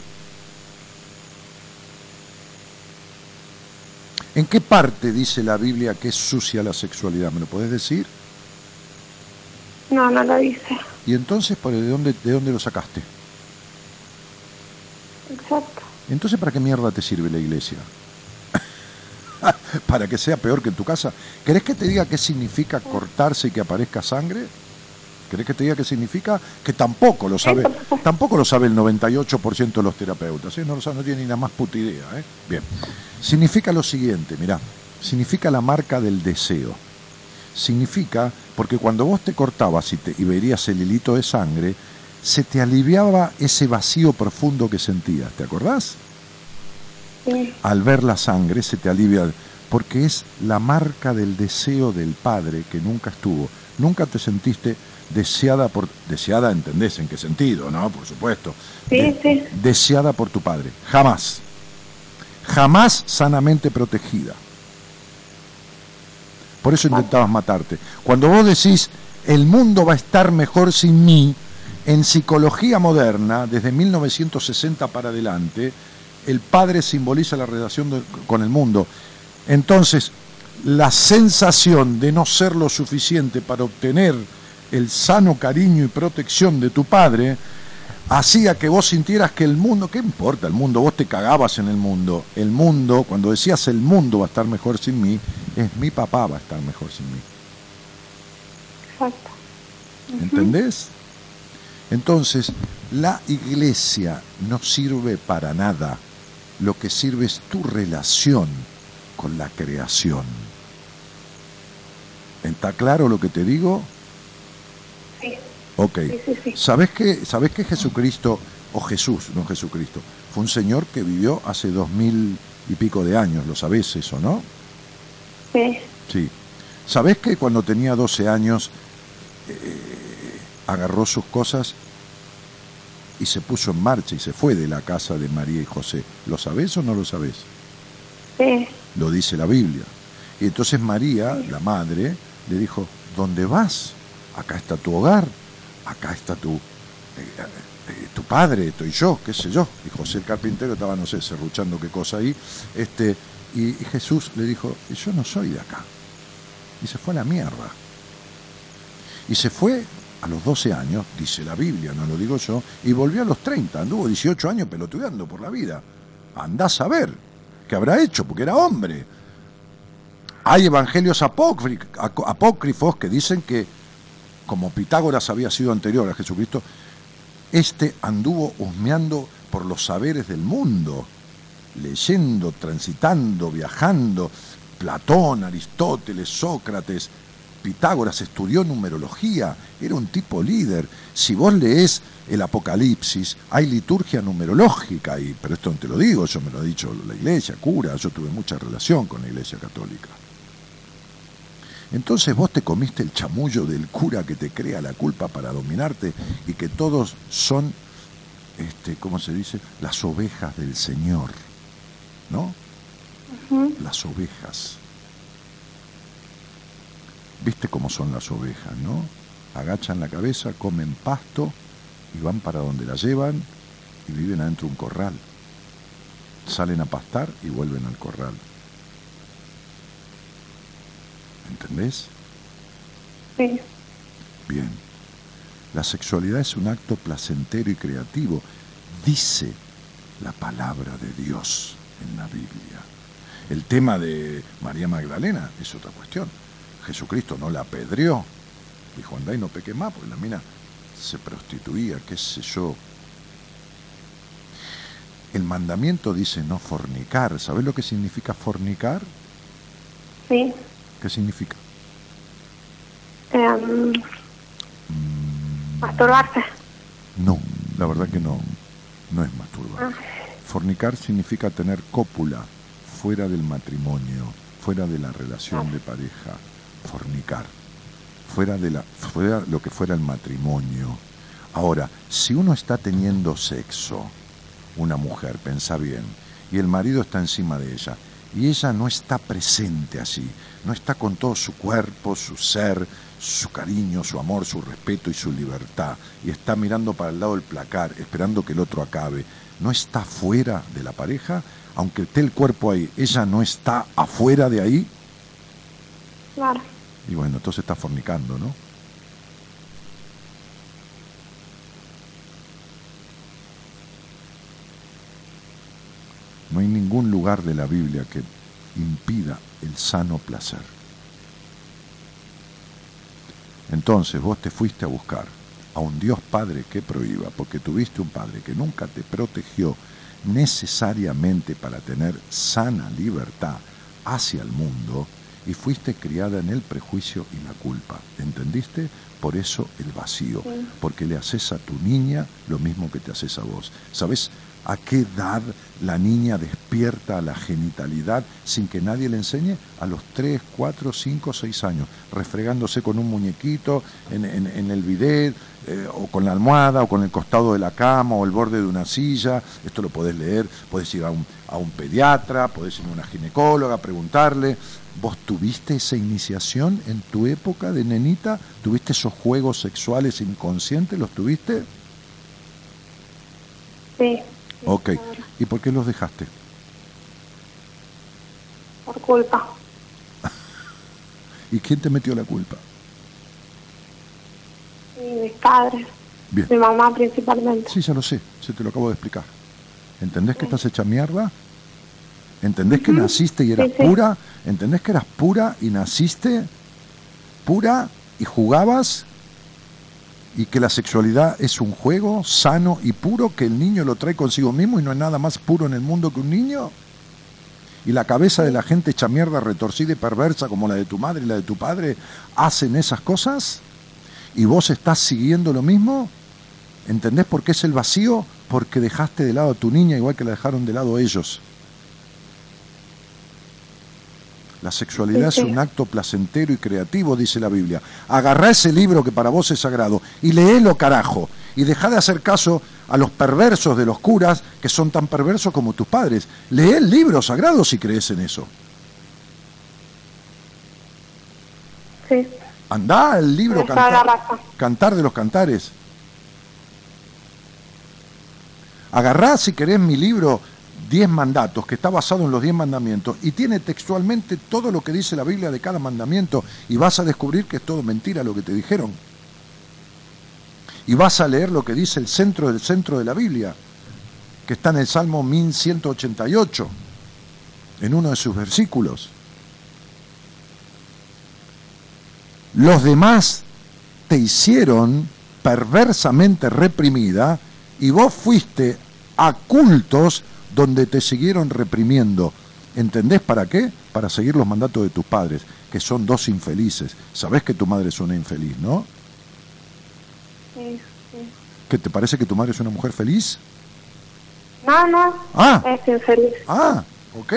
¿En qué parte dice la Biblia que es sucia la sexualidad? ¿Me lo podés decir? no, no lo dice. Y entonces, ¿por ¿de dónde, ¿de dónde lo sacaste? Exacto. Entonces, ¿para qué mierda te sirve la iglesia? <laughs> ¿Para que sea peor que en tu casa? ¿Querés que te diga qué significa cortarse y que aparezca sangre? ¿Querés que te diga qué significa? Que tampoco lo sabe, tampoco lo sabe el 98% de los terapeutas, ¿eh? no tiene ni la más puta idea. ¿eh? Bien, significa lo siguiente, mirá, significa la marca del deseo. Significa, porque cuando vos te cortabas y, te, y verías el hilito de sangre, se te aliviaba ese vacío profundo que sentías, ¿te acordás? Sí, al ver la sangre se te alivia, porque es la marca del deseo del Padre que nunca estuvo. Nunca te sentiste deseada por... Deseada, ¿entendés en qué sentido? ¿No? Por supuesto. sí, sí. Deseada por tu Padre. Jamás. Jamás sanamente protegida. Por eso intentabas matarte. Cuando vos decís, el mundo va a estar mejor sin mí, en psicología moderna, desde 1960 para adelante, el padre simboliza la relación de- con el mundo. Entonces, la sensación de no ser lo suficiente para obtener el sano cariño y protección de tu padre hacía que vos sintieras que el mundo, ¿qué importa el mundo? Vos te cagabas en el mundo. El mundo, cuando decías el mundo va a estar mejor sin mí, es mi papá va a estar mejor sin mí. Exacto. ¿Entendés? Entonces, la iglesia no sirve para nada. Lo que sirve es tu relación con la creación. ¿Está claro lo que te digo? Ok. Sí, sí, sí. ¿Sabes que, ¿Sabes que Jesucristo, o Jesús, no Jesucristo, fue un señor que vivió hace dos mil y pico de años? ¿Lo sabés eso, no? Sí. Sí. ¿Sabés que cuando tenía 12 años eh, agarró sus cosas y se puso en marcha y se fue de la casa de María y José? ¿Lo sabés o no lo sabés? Sí. Lo dice la Biblia. Y entonces María, la madre, le dijo, ¿dónde vas? Acá está tu hogar, acá está tu, eh, eh, tu padre, estoy yo, qué sé yo. Y José el carpintero estaba, no sé, serruchando qué cosa ahí. Este, y, Jesús le dijo, yo no soy de acá. Y se fue a la mierda. Y se fue a los 12 años, dice la Biblia, no lo digo yo, y volvió a los 30, anduvo 18 años pelotudeando por la vida. Andás a ver qué habrá hecho, porque era hombre. Hay evangelios apócrifos que dicen que, como Pitágoras había sido anterior a Jesucristo, este anduvo husmeando por los saberes del mundo, leyendo, transitando, viajando. Platón, Aristóteles, Sócrates, Pitágoras estudió numerología, era un tipo líder. Si vos lees el Apocalipsis, hay liturgia numerológica ahí, pero esto no te lo digo, yo me lo ha dicho la iglesia, cura, yo tuve mucha relación con la iglesia católica. Entonces vos te comiste el chamullo del cura que te crea la culpa para dominarte y que todos son, este, ¿cómo se dice? Las ovejas del Señor, ¿no? Las ovejas. ¿Viste cómo son las ovejas, no? Agachan la cabeza, comen pasto y van para donde la llevan y viven adentro de un corral. Salen a pastar y vuelven al corral. ¿Entendés? Sí. Bien. La sexualidad es un acto placentero y creativo, dice la palabra de Dios en la Biblia. El tema de María Magdalena es otra cuestión. Jesucristo no la apedreó. Dijo, andá y no peque más, porque la mina se prostituía, qué sé yo. El mandamiento dice no fornicar. ¿Sabes lo que significa fornicar? Sí. ¿Qué significa? Em, masturbarse. No, la verdad que no, no es masturbar. Fornicar significa tener cópula fuera del matrimonio, fuera de la relación de pareja. Fornicar, fuera de la, fuera lo que fuera el matrimonio. Ahora, si uno está teniendo sexo, una mujer, pensa bien, y el marido está encima de ella, y ella no está presente así, no está con todo su cuerpo, su ser, su cariño, su amor, su respeto y su libertad, y está mirando para el lado del placar, esperando que el otro acabe, no está fuera de la pareja, aunque esté el cuerpo ahí, ella no está afuera de ahí, Claro. y bueno, entonces está fornicando, ¿no? No hay ningún lugar de la Biblia que impida el sano placer. Entonces vos te fuiste a buscar a un Dios Padre que prohíba, porque tuviste un Padre que nunca te protegió necesariamente para tener sana libertad hacia el mundo y fuiste criada en el prejuicio y la culpa. ¿Entendiste? Por eso el vacío, porque le haces a tu niña lo mismo que te haces a vos. ¿Sabes a qué edad la niña despierta la genitalidad sin que nadie le enseñe? A los 3, 4, 5, 6 años, refregándose con un muñequito en el bidet, eh, o con la almohada, o con el costado de la cama, o el borde de una silla. Esto lo podés leer, podés ir a un, a un pediatra, podés ir a una ginecóloga, preguntarle. ¿Vos tuviste esa iniciación en tu época de nenita? ¿Tuviste esos juegos sexuales inconscientes? ¿Los tuviste? Sí, Ok. ¿Y por qué los dejaste? por culpa. <laughs> ¿Y quién te metió la culpa? Mis padres, Bien. mi mamá principalmente. Sí, ya lo sé, se te lo acabo de explicar. ¿Entendés que estás hecha mierda? ¿Entendés que naciste y eras Sí, sí. pura? ¿Entendés que eras pura y naciste pura y jugabas? Y que la sexualidad es un juego sano y puro, que el niño lo trae consigo mismo y no hay nada más puro en el mundo que un niño. Y la cabeza de la gente hecha mierda, retorcida y perversa como la de tu madre y la de tu padre, hacen esas cosas y vos estás siguiendo lo mismo. ¿Entendés por qué es el vacío? Porque dejaste de lado a tu niña igual que la dejaron de lado ellos. La sexualidad es un acto placentero y creativo, dice la Biblia. Agarrá ese libro que para vos es sagrado y léelo, carajo. Y dejá de hacer caso a los perversos de los curas que son tan perversos como tus padres. Lee el libro sagrado si crees en eso. Sí, Andá al libro cantar, cantar de los cantares. Agarrá, si querés, mi libro Diez Mandatos, que está basado en los Diez Mandamientos, y tiene textualmente todo lo que dice la Biblia de cada mandamiento, y vas a descubrir que es todo mentira lo que te dijeron. Y vas a leer lo que dice el centro del centro de la Biblia, que está en el Salmo 1188, en uno de sus versículos. Los demás te hicieron perversamente reprimida y vos fuiste a cultos donde te siguieron reprimiendo. ¿Entendés para qué? Para seguir los mandatos de tus padres, que son dos infelices. Sabés que tu madre es una infeliz, ¿no? sí, sí. ¿Que te parece que tu madre es una mujer feliz? No, no, Ah, es infeliz. ah, ok.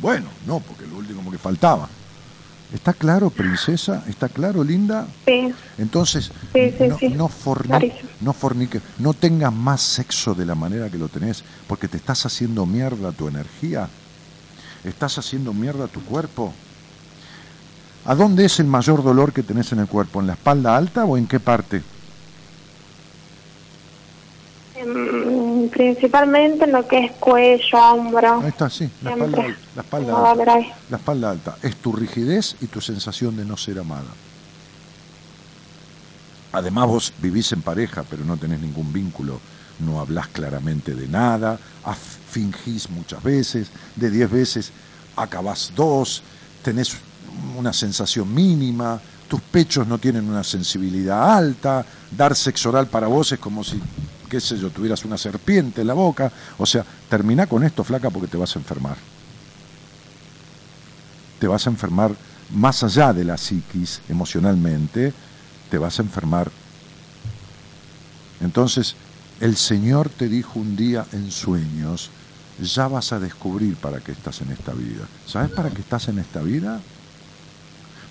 Bueno, no, porque lo último que faltaba. ¿Está claro, princesa? ¿Está claro, linda? Sí, Entonces, Sí, sí, no, sí. no, forni- Clarísimo. no forniques, no tengas más sexo de la manera que lo tenés, porque te estás haciendo mierda tu energía, estás haciendo mierda tu cuerpo. ¿A dónde es el mayor dolor que tenés en el cuerpo? ¿En la espalda alta o en qué parte? Principalmente en lo que es cuello, hombro. Ahí está, sí, la espalda, al- la espalda alta. La espalda alta. Es tu rigidez y tu sensación de no ser amada. Además vos vivís en pareja, pero no tenés ningún vínculo, no hablas claramente de nada, fingís muchas veces, de 10 veces acabás dos, tenés una sensación mínima, tus pechos no tienen una sensibilidad alta, dar sexo oral para vos es como si, qué sé yo, tuvieras una serpiente en la boca, o sea, termina con esto, flaca, porque te vas a enfermar te vas a enfermar más allá de la psiquis emocionalmente, te vas a enfermar. Entonces, el Señor te dijo un día en sueños, ya vas a descubrir para qué estás en esta vida. ¿Sabes para qué estás en esta vida?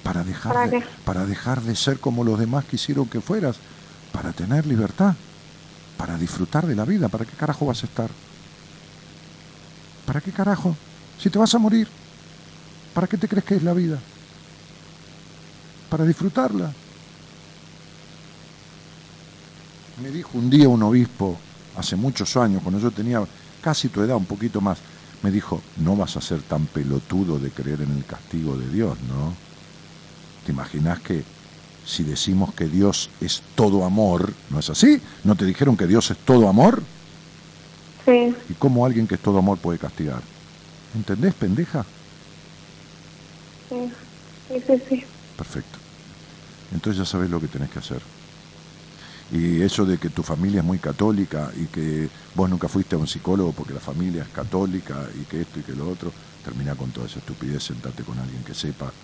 Para dejar, ¿Para de, qué? para dejar de ser como los demás quisieron que fueras, para tener libertad, para disfrutar de la vida. ¿Para qué carajo vas a estar? ¿Para qué carajo? Si te vas a morir. ¿Para qué te crees que es la vida? Para disfrutarla. Me dijo un día un obispo, hace muchos años, cuando yo tenía casi tu edad, un poquito más, me dijo, no vas a ser tan pelotudo de creer en el castigo de Dios, ¿no? ¿Te imaginas que si decimos que Dios es todo amor, ¿no es así? ¿No te dijeron que Dios es todo amor? Sí, ¿Y cómo alguien que es todo amor puede castigar? ¿Entendés, pendeja? sí, sí, sí, sí. Perfecto. Entonces ya sabes lo que tenés que hacer. Y eso de que tu familia es muy católica y que vos nunca fuiste a un psicólogo porque la familia es católica y que esto y que lo otro, termina con toda esa estupidez, sentate con alguien que sepa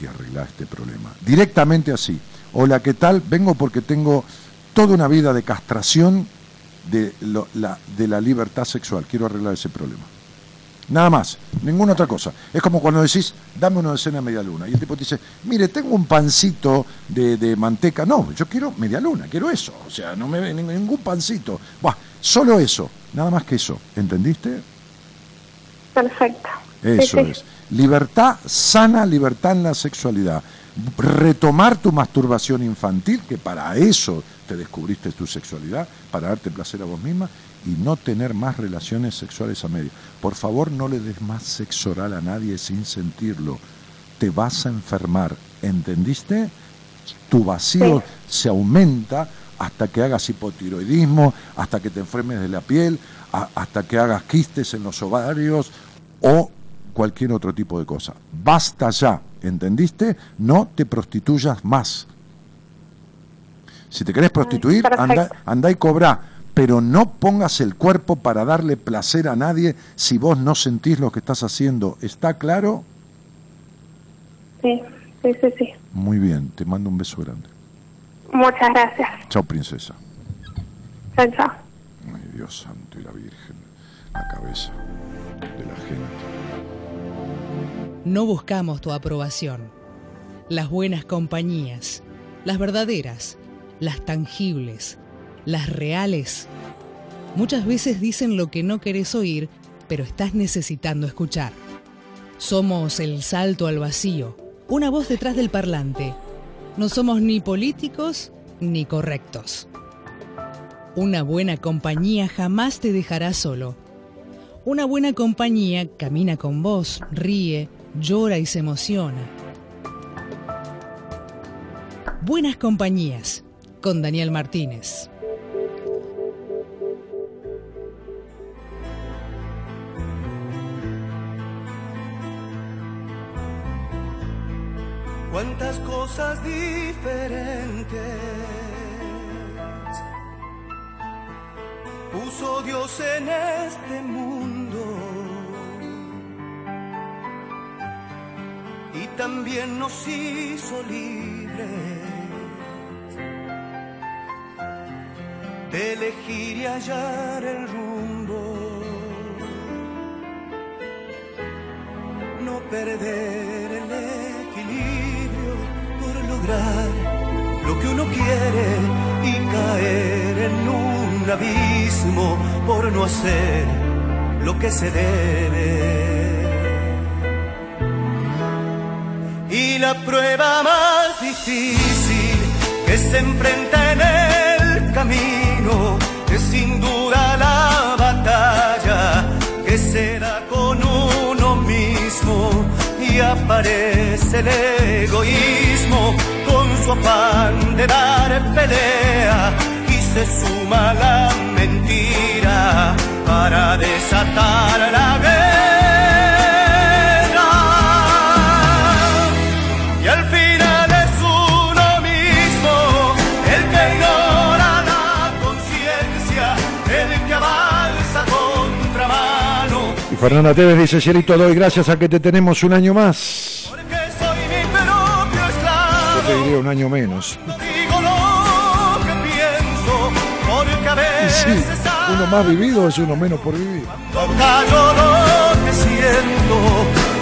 y arreglar este problema. Directamente así. Hola, ¿qué tal? Vengo porque tengo toda una vida de castración de, lo- la, de la libertad sexual. Quiero arreglar ese problema. Nada más, ninguna otra cosa. Es como cuando decís, dame una docena de media luna. Y el tipo te dice, mire, tengo un pancito de, de manteca. No, yo quiero media luna, quiero eso. O sea, no me ningún pancito. Buah, solo eso, nada más que eso. ¿Entendiste? Perfecto. Eso Sí, sí. es. Libertad sana, libertad en la sexualidad. Retomar tu masturbación infantil, que para eso te descubriste tu sexualidad, para darte placer a vos misma, y no tener más relaciones sexuales a medio. Por favor, no le des más sexo oral a nadie sin sentirlo. Te vas a enfermar. ¿Entendiste? Tu vacío se aumenta hasta que hagas hipotiroidismo, hasta que te enfermes de la piel, a- hasta que hagas quistes en los ovarios o cualquier otro tipo de cosa. Basta ya, ¿entendiste? No te prostituyas más. Si te querés prostituir, anda, anda y cobra, pero no pongas el cuerpo para darle placer a nadie si vos no sentís lo que estás haciendo. ¿Está claro? Sí, sí, sí, sí. Muy bien, te mando un beso grande. Muchas gracias. Chao, princesa. Chao, chao. Ay, Dios santo y la Virgen, la cabeza de la gente. No buscamos tu aprobación. Las buenas compañías, las verdaderas, las tangibles, las reales, muchas veces dicen lo que no querés oír, pero estás necesitando escuchar. Somos el salto al vacío, una voz detrás del parlante. No somos ni políticos ni correctos. Una buena compañía jamás te dejará solo. Una buena compañía camina con vos, ríe, llora y se emociona. Buenas compañías con Daniel Martínez. También nos hizo libres de elegir y hallar el rumbo no perder el equilibrio por lograr lo que uno quiere y caer en un abismo por no hacer lo que se debe. La prueba más difícil que se enfrenta en el camino es sin duda la batalla que se da con uno mismo y aparece el egoísmo con su afán de dar pelea y se suma la mentira para desatar la guerra. Fernanda Tevez dice, Cielito, doy gracias a que te tenemos un año más. Que soy mi propio esclavo. Yo te diría un año menos. Digo lo que pienso, porque a Y sí, veces uno más vivido es uno menos por vivir. callo lo que siento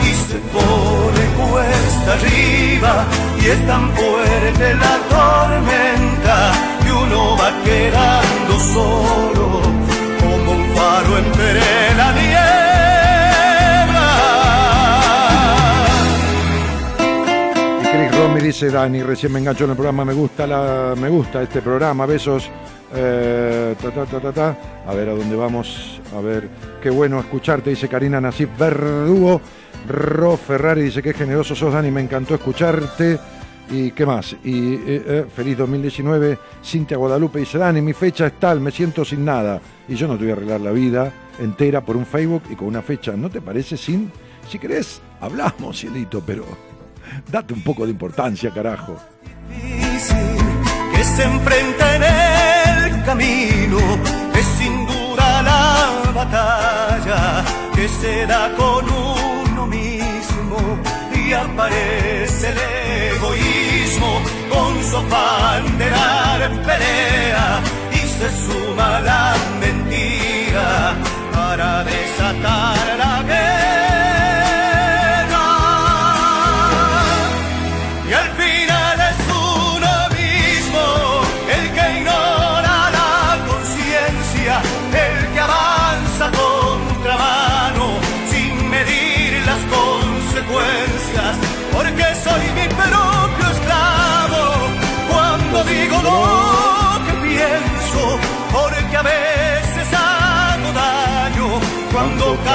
y se pone cuesta arriba y es tan fuerte la tormenta que uno va quedando solo como un faro entre la. Dice, Dani, recién me engancho en el programa, me gusta la, me gusta este programa, besos. Eh, ta, ta, ta. A ver a dónde vamos, a ver, qué bueno escucharte, dice Karina Nasif Verdugo. Ro Ferrari dice que generoso sos, Dani, me encantó escucharte. ¿Y qué más? Y eh, eh, feliz 2019. Cintia Guadalupe dice, Dani, mi fecha es tal, me siento sin nada. Y yo no te voy a arreglar la vida entera por un Facebook y con una fecha. ¿No te parece sin? Si querés, hablamos, cielito, pero date un poco de importancia, carajo. que se enfrenta en el camino es sin duda la batalla que se da con uno mismo y aparece el egoísmo con su afán de dar pelea y se suma la mentira para desatar la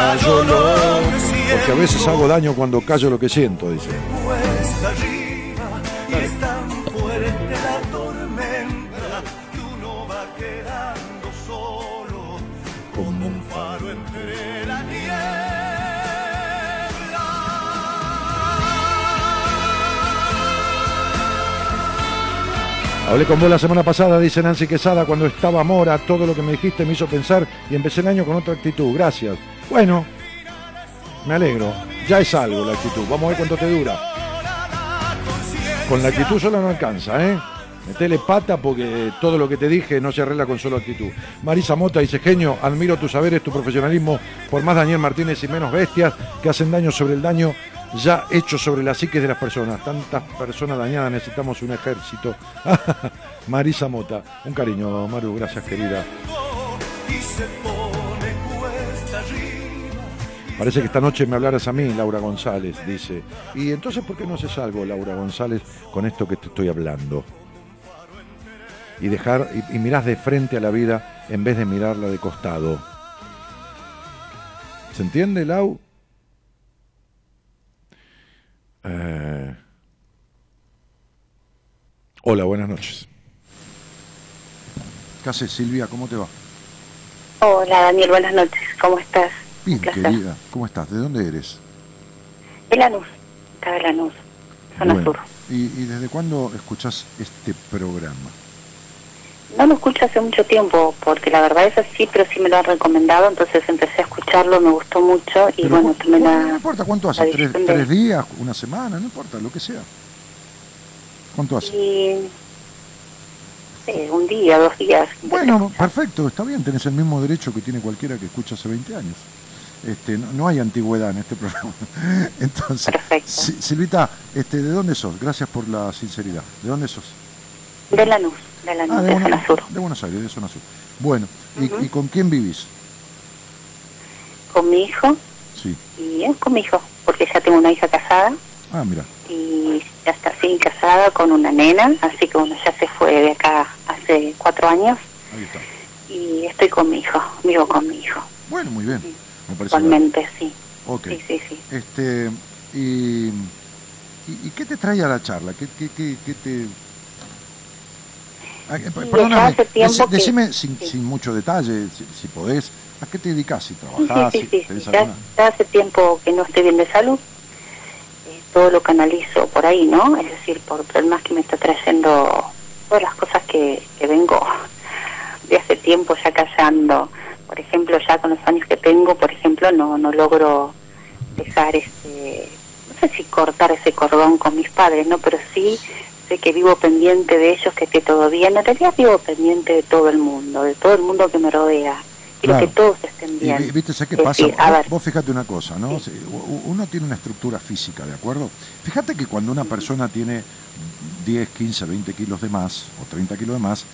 callo lo que siento. Porque a veces hago daño cuando callo lo que siento, dice. Hablé con vos la semana pasada, dice Nancy Quesada, cuando estaba Mora, todo lo que me dijiste me hizo pensar y empecé el año con otra actitud. Gracias. Bueno, me alegro. Ya es algo la actitud. Vamos a ver cuánto te dura. Con la actitud sola no alcanza, ¿eh? Metele pata porque todo lo que te dije no se arregla con solo actitud. Marisa Mota dice, genio, admiro tus saberes, tu profesionalismo, por más Daniel Martínez y menos bestias que hacen daño sobre el daño ya hecho sobre la psique de las personas. Tantas personas dañadas, necesitamos un ejército. <laughs> Marisa Mota, un cariño, Maru, gracias querida. Parece que esta noche me hablaras a mí, Laura González, dice. Y entonces, ¿por qué no haces algo, Laura González, con esto que te estoy hablando? Y dejar, y, y mirás de frente a la vida en vez de mirarla de costado. ¿Se entiende, Lau? Eh, Hola, buenas noches. ¿Qué haces, Silvia? ¿Cómo te va? Hola Daniel, buenas noches, ¿cómo estás? Bien, querida. ¿Cómo estás? ¿De dónde eres? De Lanús, acá de Lanús, zona Bueno, sur. ¿y, y desde cuándo escuchas este programa? No lo escucho hace mucho tiempo, porque la verdad es así, pero sí me lo han recomendado, entonces empecé a escucharlo, me gustó mucho y Pero bueno, tomé la... No importa cuánto hace, tres, decisión de- tres días, una semana, no importa, lo que sea. ¿Cuánto hace? Y... sí, un día, dos días. Bueno, perfecto, está bien, tenés el mismo derecho que tiene cualquiera que escucha hace 20 años. Este, no, no hay antigüedad en este <laughs> programa. Entonces, Si- Silvita, este, ¿de dónde sos? Gracias por la sinceridad. ¿De dónde sos? De Lanús, de Lanús, Ah, de, de, zona Buenos, sur. de Buenos Aires, de zona sur. Bueno, ¿y, y con quién vivís? Con mi hijo, Sí. y eh, con mi hijo, porque ya tengo una hija casada, Ah, mira. y ya está así casada con una nena, así que bueno, ya se fue de acá hace cuatro años, Ahí está. y estoy con mi hijo, vivo con mi hijo, Bueno, muy bien. Me parece actualmente, sí. Ok. Sí, sí, sí. Este, y, y, y qué te trae a la charla? ¿Qué, qué, qué, qué te...? Perdóname, hace tiempo deci- que- decime sin, sí. sin mucho detalle, si, si podés, ¿a qué te dedicas? Si trabajás, sí, sí, ya hace tiempo que no estoy bien de salud. Eh, todo lo canalizo por ahí, ¿no? Es decir, por problemas que me está trayendo todas las cosas que, que vengo de hace tiempo ya callando. Por ejemplo, ya con los años que tengo, por ejemplo, no, no logro dejar este, no sé si cortar ese cordón con mis padres, ¿no? Pero sí sé que vivo pendiente de ellos, que esté todo bien. En realidad vivo pendiente de todo el mundo, de todo el mundo que me rodea. Quiero Claro. que todos estén bien. vi- viste, ¿sabes qué pasa? a Vos, ver, vos fíjate una cosa, ¿no? Uno tiene una estructura física, ¿de acuerdo? Fíjate que cuando una persona tiene 10, 15, 20 kilos de más, o 30 kilos de más,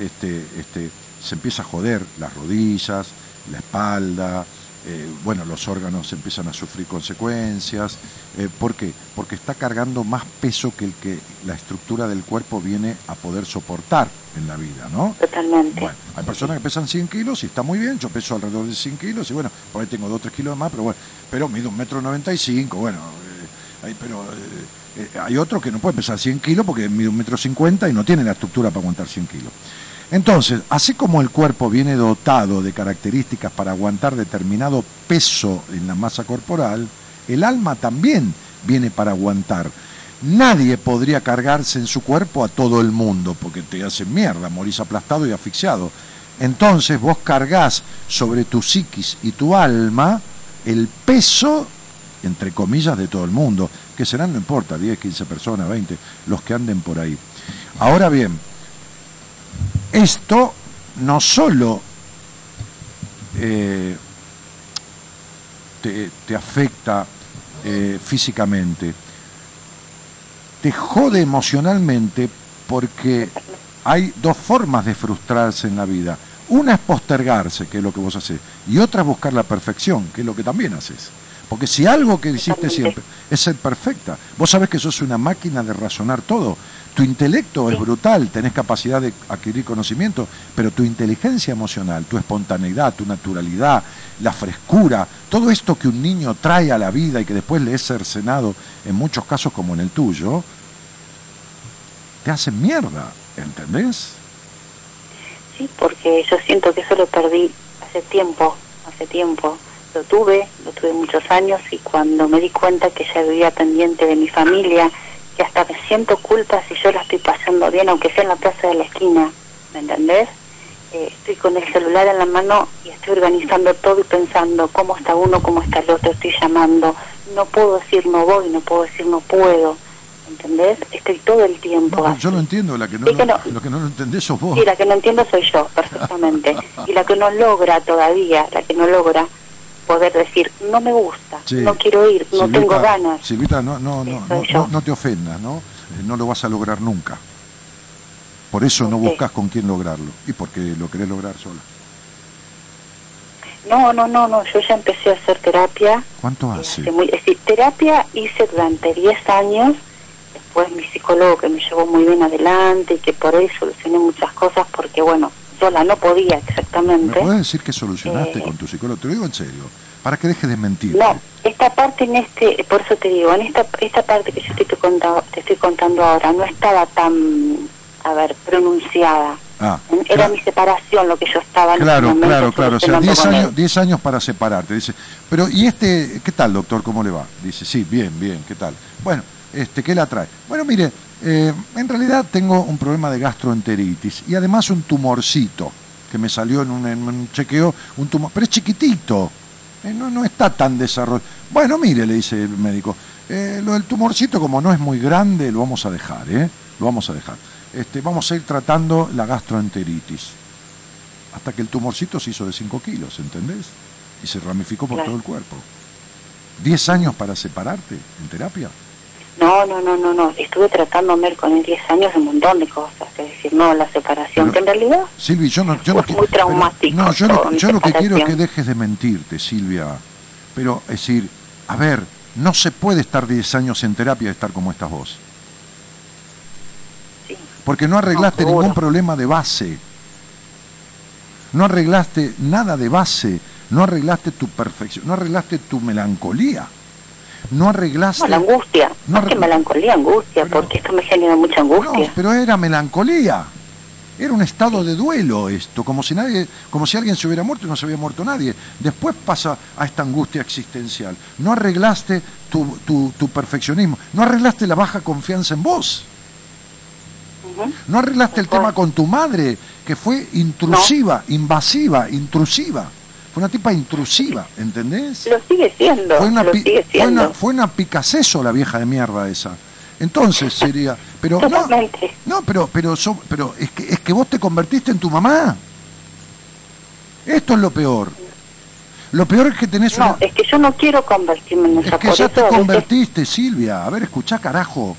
este, este, se empieza a joder las rodillas, la espalda, eh, bueno, los órganos empiezan a sufrir consecuencias. Eh, ¿Por qué? Porque está cargando más peso que el que la estructura del cuerpo viene a poder soportar en la vida, ¿no? Totalmente. Bueno, hay personas que pesan 100 kilos y está muy bien, yo peso alrededor de 100 kilos y bueno, por ahí tengo 2 3 kilos de más, pero bueno, pero mido un metro 95, bueno, eh, hay, pero hay otros que no pueden pesar 100 kilos porque mide un metro 50 y no tiene la estructura para aguantar 100 kilos. Entonces, así como el cuerpo viene dotado de características para aguantar determinado peso en la masa corporal, el alma también viene para aguantar. Nadie podría cargarse en su cuerpo a todo el mundo, porque te hacen mierda, morís aplastado y asfixiado. Entonces vos cargas sobre tu psiquis y tu alma el peso, entre comillas, de todo el mundo, que serán, no importa, 10, 15 personas, 20, los que anden por ahí. Ahora bien, esto no solo eh, te, te afecta eh, físicamente, te jode emocionalmente porque hay dos formas de frustrarse en la vida. Una es postergarse, que es lo que vos haces, y otra es buscar la perfección, que es lo que también haces. Porque si algo que hiciste siempre es ser perfecta, vos sabés que sos una máquina de razonar todo. Tu intelecto es brutal, tenés capacidad de adquirir conocimiento, pero tu inteligencia emocional, tu espontaneidad, tu naturalidad, la frescura, todo esto que un niño trae a la vida y que después le es cercenado, en muchos casos como en el tuyo, te hace mierda, ¿entendés? Sí, porque yo siento que eso lo perdí hace tiempo, hace tiempo. Lo tuve, lo tuve muchos años y cuando me di cuenta que ya vivía pendiente de mi familia, que hasta me siento culpa si yo la estoy pasando bien, aunque sea en la plaza de la esquina, ¿me entendés? Eh, estoy con el celular en la mano y estoy organizando todo y pensando cómo está uno, cómo está el otro, estoy llamando. No puedo decir no voy, no puedo decir no puedo. ¿Entendés? Estoy todo el tiempo No, yo lo entiendo, la que no, Es que no- lo que no lo entendés sos vos. Sí, la que no entiendo soy yo, <laughs> perfectamente. y la que no logra todavía, la que no logra poder decir, no me gusta, Sí. no quiero ir, no Silvita, tengo ganas. Silvita, no, no, no, no, no- no te ofendas, ¿no? Eh, No lo vas a lograr nunca. Por eso no buscas con quién lograrlo. Y porque lo querés lograr sola. No, no, no, no, yo ya empecé a hacer terapia. ¿Cuánto hace? hace muy- es decir, terapia hice durante 10 años, después mi psicólogo que me llevó muy bien adelante y que por ahí solucioné muchas cosas porque, bueno, sola no podía ¿Me exactamente. puedes decir que solucionaste Eh, con tu psicólogo? Te lo digo en serio. Para que dejes de mentir. No, esta parte en este, por eso te digo, en esta esta parte que yo te estoy contando, te estoy contando ahora no estaba tan, a ver, pronunciada. Ah, Era mi separación lo que yo estaba Claro, claro, claro. O sea, solucionando 10 con él. años, 10 años para separarte. Dice, pero ¿y este, qué tal, doctor? ¿Cómo le va? Dice, sí, bien, bien, ¿qué tal? Bueno, este, ¿qué le trae? Bueno, mire, eh, en realidad tengo un problema de gastroenteritis y además un tumorcito que me salió en un, en un chequeo, un tumor, pero es chiquitito, eh, no, no está tan desarrollado. Bueno, mire, le dice el médico, eh, lo del tumorcito como no es muy grande, lo vamos a dejar, ¿eh? Lo vamos a dejar. Este, vamos a ir tratando la gastroenteritis hasta que el tumorcito se hizo de 5 kilos, ¿entendés? Y se ramificó por Claro. todo el cuerpo. ¿10 años para separarte en terapia? No, no, no, no, no. Estuve tratándome con él 10 años de un montón de cosas. Es decir, no la separación, que en realidad Silvi, yo no, yo no, muy traumático no, yo, lo, mi yo lo que quiero es que dejes de mentirte, Silvia. Pero, es decir, a ver, no se puede estar 10 años en terapia y estar como estás vos. Porque no arreglaste No, ningún problema de base. No arreglaste nada de base. No arreglaste tu perfección. No arreglaste tu melancolía. No arreglaste. no, la angustia. No más que melancolía, angustia, porque esto me genera mucha angustia. No, pero era melancolía. Era un estado de duelo esto, como si nadie, como si alguien se hubiera muerto y no se había muerto nadie. Después pasa a esta angustia existencial. No arreglaste tu, tu- tu perfeccionismo, no arreglaste la baja confianza en vos. No arreglaste el tema con tu madre, que fue intrusiva, invasiva, intrusiva. Fue una tipa intrusiva, ¿entendés? Lo sigue siendo, Fue una, lo sigue fue siendo. una, fue una picaceso la vieja de mierda esa. Entonces sería, pero no, Totalmente. no, pero, pero, so- pero es que es que vos te convertiste en tu mamá. Esto es lo peor. Lo peor es que tenés No, una, es que yo no quiero convertirme en esa es que ya te veces- convertiste, Silvia. A ver, escuchá, carajo.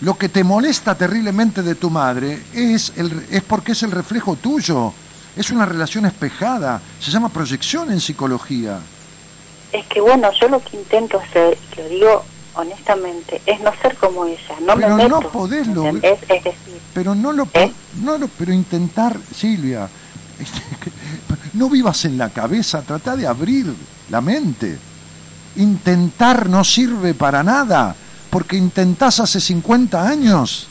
Lo que te molesta terriblemente de tu madre es, el, es porque es el reflejo tuyo. Es una relación espejada. Se llama proyección en psicología. Es que bueno, yo lo que intento hacer, y lo digo honestamente, es no ser como ella, no Pero me no meto. podés lograr- ¿entendés? Es decir, Pero no lo, po- no lo- pero intentar, Silvia, este, no vivas en la cabeza, trata de abrir la mente. Intentar no sirve para nada, porque intentás hace 50 años.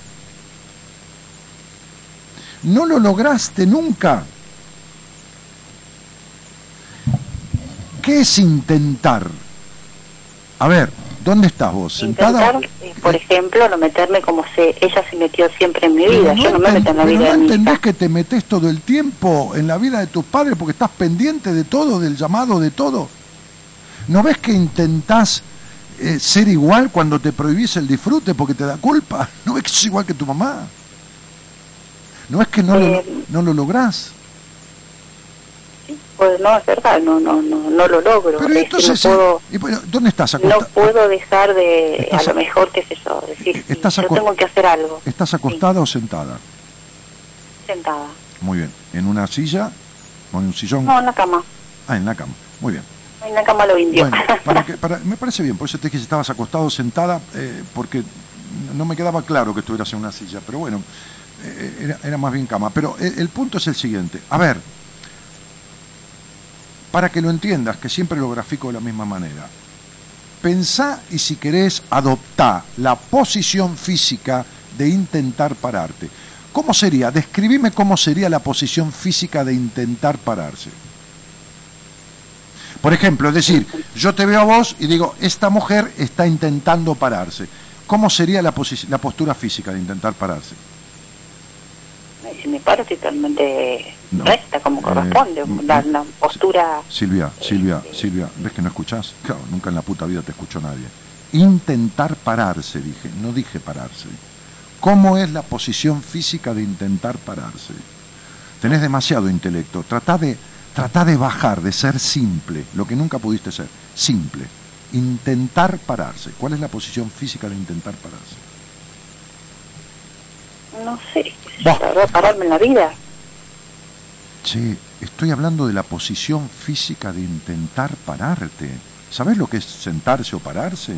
No lo lograste nunca. ¿Qué es intentar? A ver, ¿dónde estás vos? ¿Sentada? intentar, eh, por ejemplo, no meterme como se, ella se metió siempre en mi vida, yo no me meto en la pero vida no de mi entendés hija. que te metes todo el tiempo en la vida de tus padres porque estás pendiente de todo, del llamado de todo. ¿No ves que intentás eh, ser igual cuando te prohibís el disfrute porque te da culpa? <laughs> ¿No ves que sos igual que tu mamá? No es que no, lo, Eh, no lo lográs. Pues no, es verdad, no, no, no, no lo logro. Pero entonces, no puedo, y bueno, ¿dónde estás no puedo dejar de, Estás a lo mejor, qué sé yo, decir, sí, estás yo tengo que hacer algo, ¿Estás acostada o sentada? sentada. Muy bien. ¿En una silla o en un sillón? No, en la cama, Ah, en la cama. Muy bien. en la cama lo indio. Bueno, <laughs> para que, para- me parece bien, por eso te dije si estabas acostado o sentada, eh, porque no me quedaba claro que estuvieras en una silla, pero bueno, eh, era, era más bien cama. Pero el, el punto es el siguiente, a ver, para que lo entiendas, que siempre lo grafico de la misma manera, pensá y si querés adoptá la posición física de intentar pararte. ¿Cómo sería? Describime cómo sería la posición física de intentar pararse. Por ejemplo, es decir, yo te veo a vos y digo, esta mujer está intentando pararse. ¿Cómo sería la, la postura física de intentar pararse? Me paro estoy totalmente No. recta, como Eh, corresponde, mm, la, la postura... Silvia, Silvia, Silvia, ¿ves que no escuchás? <laughs> Claro, nunca en la puta vida te escuchó nadie. Intentar pararse, dije, no dije pararse. ¿Cómo es la posición física de intentar pararse? Tenés demasiado intelecto, tratá de, tratá de bajar, de ser simple, lo que nunca pudiste ser, simple. Intentar pararse. ¿Cuál es la posición física de intentar pararse? No sé, verdad, pararme en la vida. Che, estoy hablando de la posición física de intentar pararte. ¿Sabés lo que es sentarse o pararse?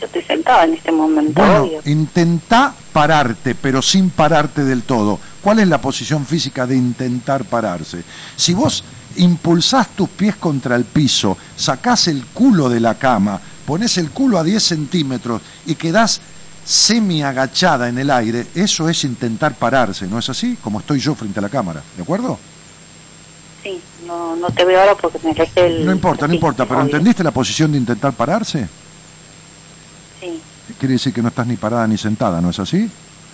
Yo estoy sentada en este momento, Bueno, obvio. intentá pararte, pero sin pararte del todo. ¿Cuál es la posición física de intentar pararse? Si vos impulsás tus pies contra el piso, sacás el culo de la cama, pones el culo a 10 centímetros y quedás semi agachada en el aire, eso es intentar pararse, ¿no es así? Como estoy yo frente a la cámara, ¿de acuerdo? Sí, no, no te veo ahora porque me alejé el... No importa, no sí, importa, pero obvio. ¿entendiste la posición de intentar pararse? Sí. Quiere decir que no estás ni parada ni sentada, ¿no es así?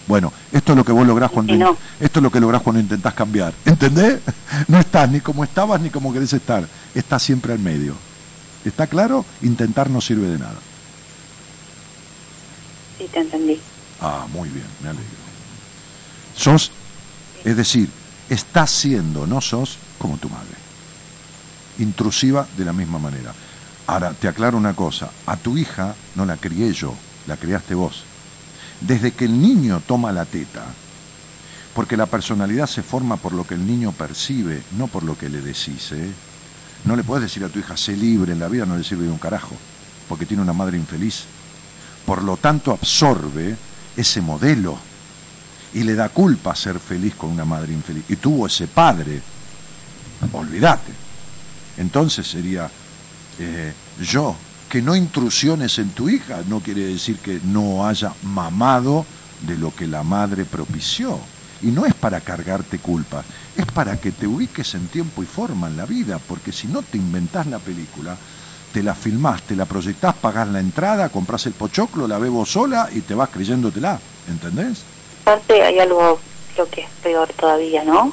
Bueno, esto es lo que vos lográs cuando Sí, no. esto es lo que lográs cuando intentás cambiar, ¿entendés? <laughs> No estás ni como estabas ni como querés estar, estás siempre al medio. ¿Está claro? Intentar no sirve de nada. Ah, muy bien, me alegro. Sos, es decir, estás siendo, no sos como tu madre. Intrusiva de la misma manera. Ahora, te aclaro una cosa, a tu hija no la crié yo, la criaste vos. Desde que el niño toma la teta, porque la personalidad se forma por lo que el niño percibe, no por lo que le decís, ¿eh? No le puedes decir a tu hija, sé libre en la vida, no le sirve de un carajo, porque tiene una madre infeliz. Por lo tanto, absorbe ese modelo y le da culpa ser feliz con una madre infeliz. Y tuvo ese padre, olvídate. Entonces sería eh, yo, que no intrusiones en tu hija no quiere decir que no haya mamado de lo que la madre propició. Y no es para cargarte culpa, es para que te ubiques en tiempo y forma en la vida, porque si no te inventás la película, te la filmás, te la proyectás, pagás la entrada, compras el pochoclo, la bebo sola y te vas creyéndotela, ¿entendés? Aparte hay algo, creo que es peor todavía, ¿no?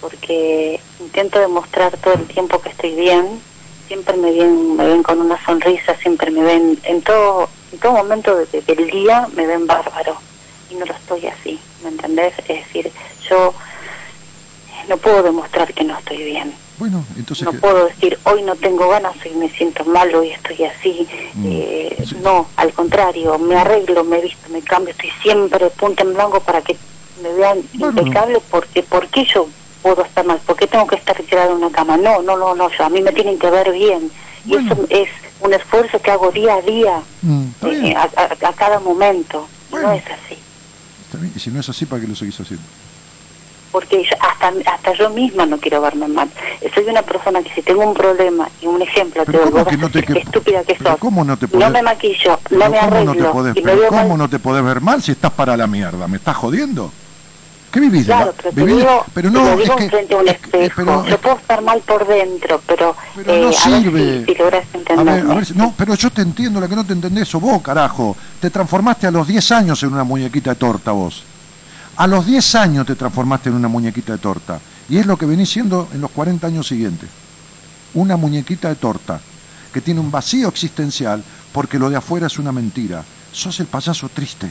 Porque intento demostrar todo el tiempo que estoy bien, siempre me ven, me ven con una sonrisa, siempre me ven, en todo, en todo momento de- de- del día me ven bárbaro y no lo estoy así, ¿me entendés? Es decir, yo no puedo demostrar que no estoy bien. Bueno, entonces... No ¿qué? puedo decir, hoy no tengo ganas, hoy me siento mal, hoy estoy así. Mm, Eh, No, al contrario, me arreglo, me visto, me cambio, estoy siempre punta en blanco para que me vean Bueno. impecable, porque ¿por qué yo puedo estar mal? ¿Por qué tengo que estar tirada en una cama? No, no, no, no, yo, a mí me tienen que ver bien. Y eso es un esfuerzo que hago día a día, Mm, eh, a, a- a cada momento. Bueno. No es así. Y si no es así, ¿para qué lo seguís haciendo? Porque hasta hasta yo misma no quiero verme mal. Soy una persona que si tengo un problema, y un ejemplo, te Pero doy, ¿cómo vos que no te que- estúpida que sos. ¿cómo no te No podés- me maquillo, no me ¿cómo arreglo, no podés, y me pero veo ¿cómo mal. no te podés ver mal si estás para la mierda? ¿Me estás jodiendo? ¿Qué vivís? Claro, la- pero te vivís- digo, pero te no, es digo que, frente a un es que- espejo. pero- yo puedo estar mal por dentro, pero, pero eh, no sirve. ver si, si logras A ver, a ver, si- no, pero yo te entiendo, la que no te entendés sos vos, carajo. Te transformaste a los 10 años en una muñequita de torta vos. A los 10 años te transformaste en una muñequita de torta. Y es lo que venís siendo en los 40 años siguientes. Una muñequita de torta que tiene un vacío existencial porque lo de afuera es una mentira. Sos el payaso triste.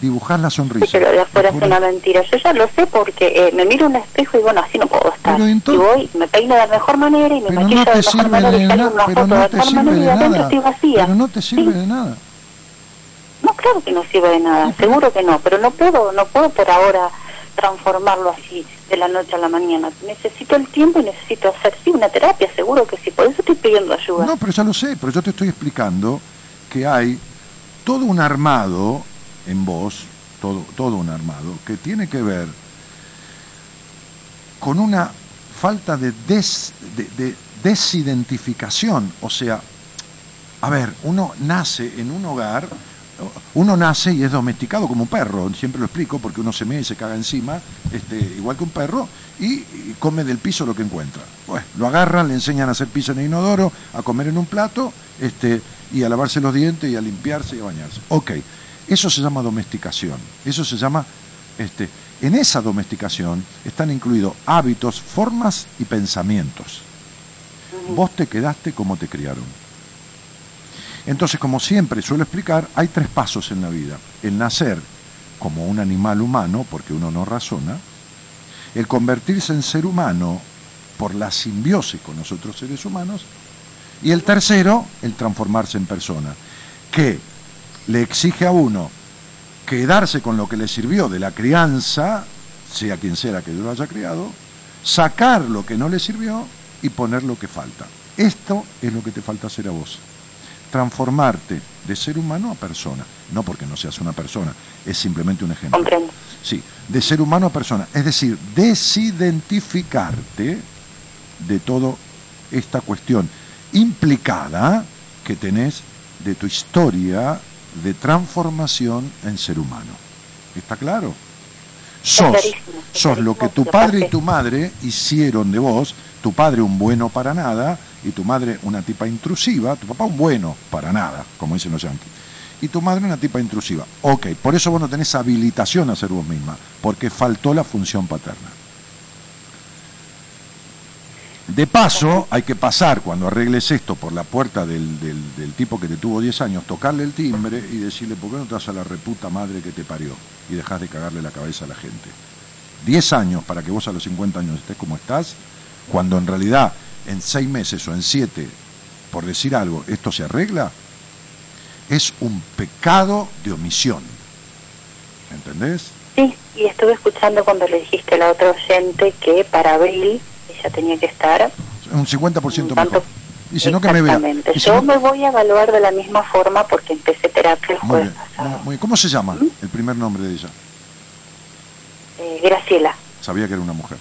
Dibujás la Sí, sonrisa. pero de afuera es una mentira. Yo ya lo sé porque eh, me miro en un espejo y bueno, así no puedo estar. Pero y entonces- voy, me peino de la mejor manera y me maquillo no de la mejor manera y salgo una Pero foto no de te tal sirve manera y de adentro nada. estoy vacía. Pero no te sirve de nada. Claro que no sirve de nada, seguro que no, pero no puedo, no puedo por ahora transformarlo así de la noche a la mañana. Necesito el tiempo y necesito hacer sí una terapia, seguro que sí, por eso estoy pidiendo ayuda. No, pero ya lo sé, pero yo te estoy explicando que hay todo un armado en vos, todo, todo un armado, que tiene que ver con una falta de, des- de- de desidentificación. O sea, a ver, uno nace en un hogar, uno nace y es domesticado como un perro, siempre lo explico porque uno se mea y se caga encima, este, igual que un perro, y, come del piso lo que encuentra. Bueno, lo agarran, le enseñan a hacer piso en el inodoro, a comer en un plato, este, y a lavarse los dientes y a limpiarse y a bañarse. Ok, eso se llama domesticación, eso se llama, este, en esa domesticación están incluidos hábitos, formas y pensamientos. Vos te quedaste como te criaron. Entonces, como siempre suelo explicar, hay tres pasos en la vida. El nacer como un animal humano, porque uno no razona, el convertirse en ser humano por la simbiosis con los otros seres humanos, y el tercero, el transformarse en persona, que le exige a uno quedarse con lo que le sirvió de la crianza, sea quien sea que lo haya criado, sacar lo que no le sirvió y poner lo que falta. Esto es lo que te falta hacer a vos transformarte de ser humano a persona. No porque no seas una persona, es simplemente un ejemplo. Comprendo. Sí, de ser humano a persona. Es decir, desidentificarte de toda esta cuestión implicada que tenés de tu historia de transformación en ser humano. ¿Está claro? Sos, sos lo que tu padre y tu madre hicieron de vos, tu padre un bueno para nada y tu madre una tipa intrusiva, tu papá un bueno para nada, como dicen los yanquis, y tu madre una tipa intrusiva. Ok, por eso vos no tenés habilitación a ser vos misma, porque faltó la función paterna. De paso, hay que pasar, cuando arregles esto, por la puerta del, del- del tipo que te tuvo 10 años, tocarle el timbre y decirle, ¿por qué no te vas a la reputa madre que te parió? Y dejas de cagarle la cabeza a la gente. 10 años para que vos a los 50 años estés como estás, cuando en realidad en 6 meses o en 7, por decir algo, esto se arregla, es un pecado de omisión. ¿Entendés? Sí, y estuve escuchando cuando le dijiste a la otra oyente que para abril ella tenía que estar. Un 50% Un tanto- mejor. Y si no que me vea. Si Yo no- me voy a evaluar de la misma forma porque empecé terapia el Muy jueves bien, pasado. muy bien. ¿Cómo se llama el primer nombre de ella? Eh, Graciela. Sabía que era una mujer.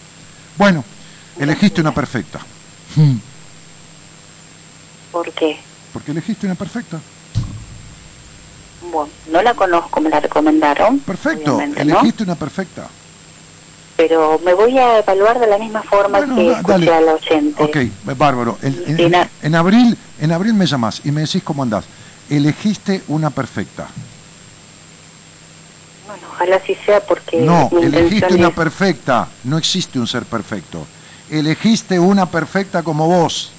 Bueno, elegiste una perfecta. ¿Por qué? Porque elegiste una perfecta. Bueno, no la conozco, me la recomendaron. Perfecto, elegiste una perfecta. Pero me voy a evaluar de la misma forma Bueno, que da- escuché dale. a la oyente. Ok, bárbaro. En, en- abril, en abril me llamás y me decís cómo andás. Elegiste una perfecta. Bueno, ojalá así sea porque No, mi elegiste una es- perfecta. No existe un ser perfecto. Elegiste una perfecta como vos.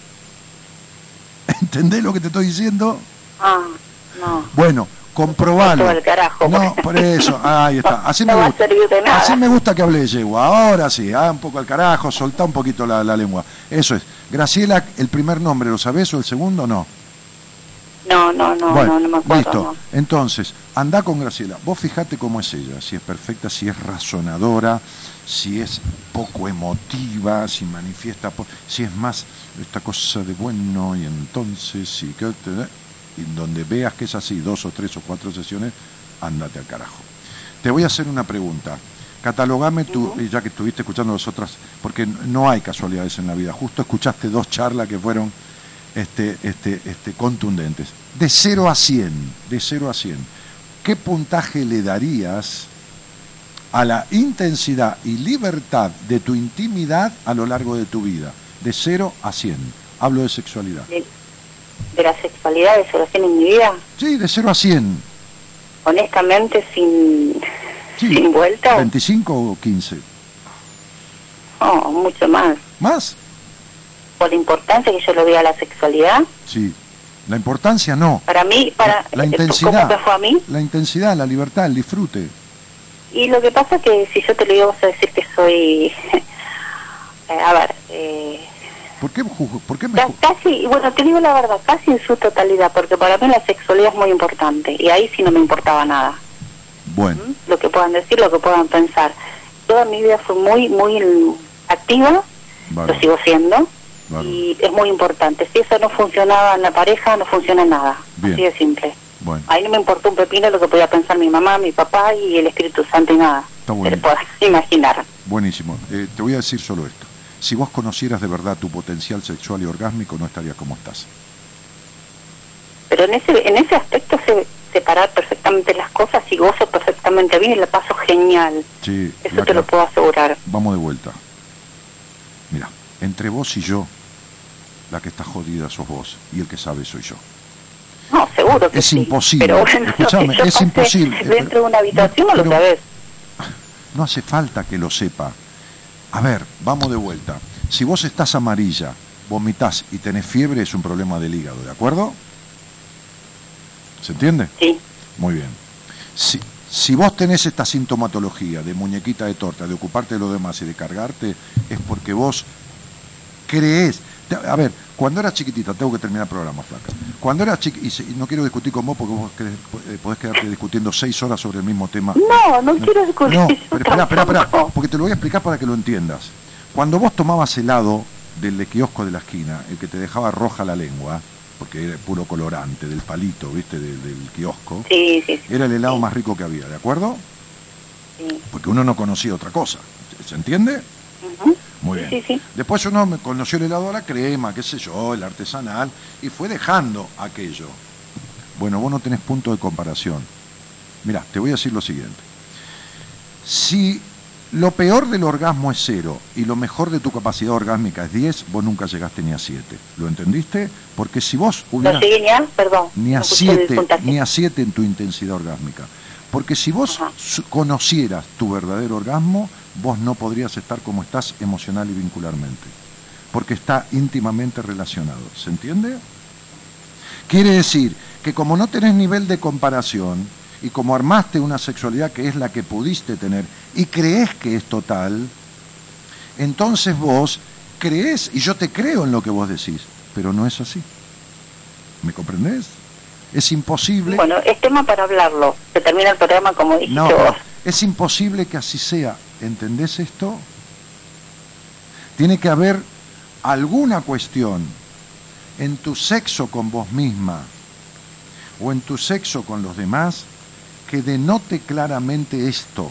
<laughs> ¿Entendés lo que te estoy diciendo? Ah, no. Bueno, comprobalo. Todo al carajo, No, por eso, <laughs> ahí está. Así No me va a gusta. de nada. Así me gusta que hable yegua. Ahora sí, ah, un poco al carajo, soltá un poquito la, la lengua. Eso es. Graciela, el primer nombre, ¿lo sabés o el segundo no? No, no, no, bueno, no, no me acuerdo. listo. no. Entonces, anda con Graciela. Vos fijate cómo es ella, si es perfecta, si es razonadora, si es poco emotiva, si manifiesta, si es más esta cosa de bueno y entonces, y, que y donde veas que es así, dos o tres o cuatro sesiones, ándate al carajo. Te voy a hacer una pregunta. Catalogame tú, ya que estuviste escuchando las otras, porque no hay casualidades en la vida. Justo escuchaste dos charlas que fueron este, este, este, contundentes. De 0 a 100, de 0 a 100, ¿qué puntaje le darías a la intensidad y libertad de tu intimidad a lo largo de tu vida? De 0 a 100. Hablo de sexualidad. De, de la sexualidad, de relación en mi vida, Sí, de 0 a 100. honestamente, sin, Sí. sin vuelta, 25 o 15. no, mucho más. ¿Más? Por la importancia que yo le doy a la sexualidad, Sí. La importancia no. Para mí, para La eh, intensidad. ¿cómo me fue a mí? La intensidad, la libertad, el disfrute. Y lo que pasa que si yo te lo digo, vas a decir que soy... <laughs> eh, a ver, eh, ¿Por qué, por qué me ca- casi, bueno, te digo la verdad, casi en su totalidad, porque para mí la sexualidad es muy importante. Y ahí sí no me importaba nada. Bueno, Lo que puedan decir, lo que puedan pensar. Toda mi vida fue muy, muy activa, lo sigo siendo. Y es muy importante. Si eso no funcionaba en la pareja, no funciona en nada. Bien. Así de simple. Bueno, Ahí no me importó un pepino lo que podía pensar mi mamá, mi papá y el Espíritu Santo y nada. está Se bueno. <laughs> imaginar. Buenísimo. Eh, te voy a decir solo esto. Si vos conocieras de verdad tu potencial sexual y orgásmico, no estarías como estás. Pero en ese, en ese aspecto sé separar perfectamente las cosas y gozo perfectamente bien y la paso genial. Sí, Eso te lo puedo asegurar. Vamos de vuelta. Mira, entre vos y yo, la que está jodida sos vos y el que sabe soy yo. No, seguro que Es sí. imposible. Pero bueno, Escuchame, lo que yo es imposible. Dentro de una habitación no, lo sabes. No hace falta que lo sepa. A ver, vamos de vuelta. Si vos estás amarilla, vomitás y tenés fiebre, es un problema del hígado, ¿de acuerdo? ¿Se entiende? Sí. Muy bien. Si, si vos tenés esta sintomatología de muñequita de torta, de ocuparte de lo demás y de cargarte, es porque vos creés. A ver, cuando era chiquitita, tengo que terminar el programa, flaca. Cuando era chiquitita, y, no quiero discutir con vos porque vos querés- eh, podés quedarte discutiendo seis horas sobre el mismo tema. No, no quiero discutir. No, pero espera, espera, espera, porque te lo voy a explicar para que lo entiendas. Cuando vos tomabas helado del de kiosco de la esquina, el que te dejaba roja la lengua, porque era puro colorante, del palito, ¿viste? Del, del kiosco, Sí, sí, sí. era el helado más rico que había, ¿de acuerdo? Porque uno no conocía otra cosa, ¿se entiende? Muy bien. Sí, sí. Después uno me conoció el helado a la crema, qué sé yo, el artesanal, y fue dejando aquello. Bueno, vos no tenés punto de comparación. Mira, te voy a decir lo siguiente. Si lo peor del orgasmo es cero y lo mejor de tu capacidad orgásmica es 10, vos nunca llegaste ni a 7. ¿Lo entendiste? Porque si vos No hubieras llegué ni a, perdón. ni a no escuché el 7 puntaje. ni a siete en tu intensidad orgásmica. Porque si vos conocieras tu verdadero orgasmo, vos no podrías estar como estás emocional y vincularmente. Porque está íntimamente relacionado. ¿Se entiende? Quiere decir que como no tenés nivel de comparación y como armaste una sexualidad que es la que pudiste tener y crees que es total, entonces vos crees, y yo te creo en lo que vos decís, pero no es así. ¿Me comprendés? Es imposible. Bueno, es tema para hablarlo. Se termina el programa como dijiste No, vos. es imposible que así sea. ¿Entendés esto? Tiene que haber alguna cuestión en tu sexo con vos misma o en tu sexo con los demás que denote claramente esto.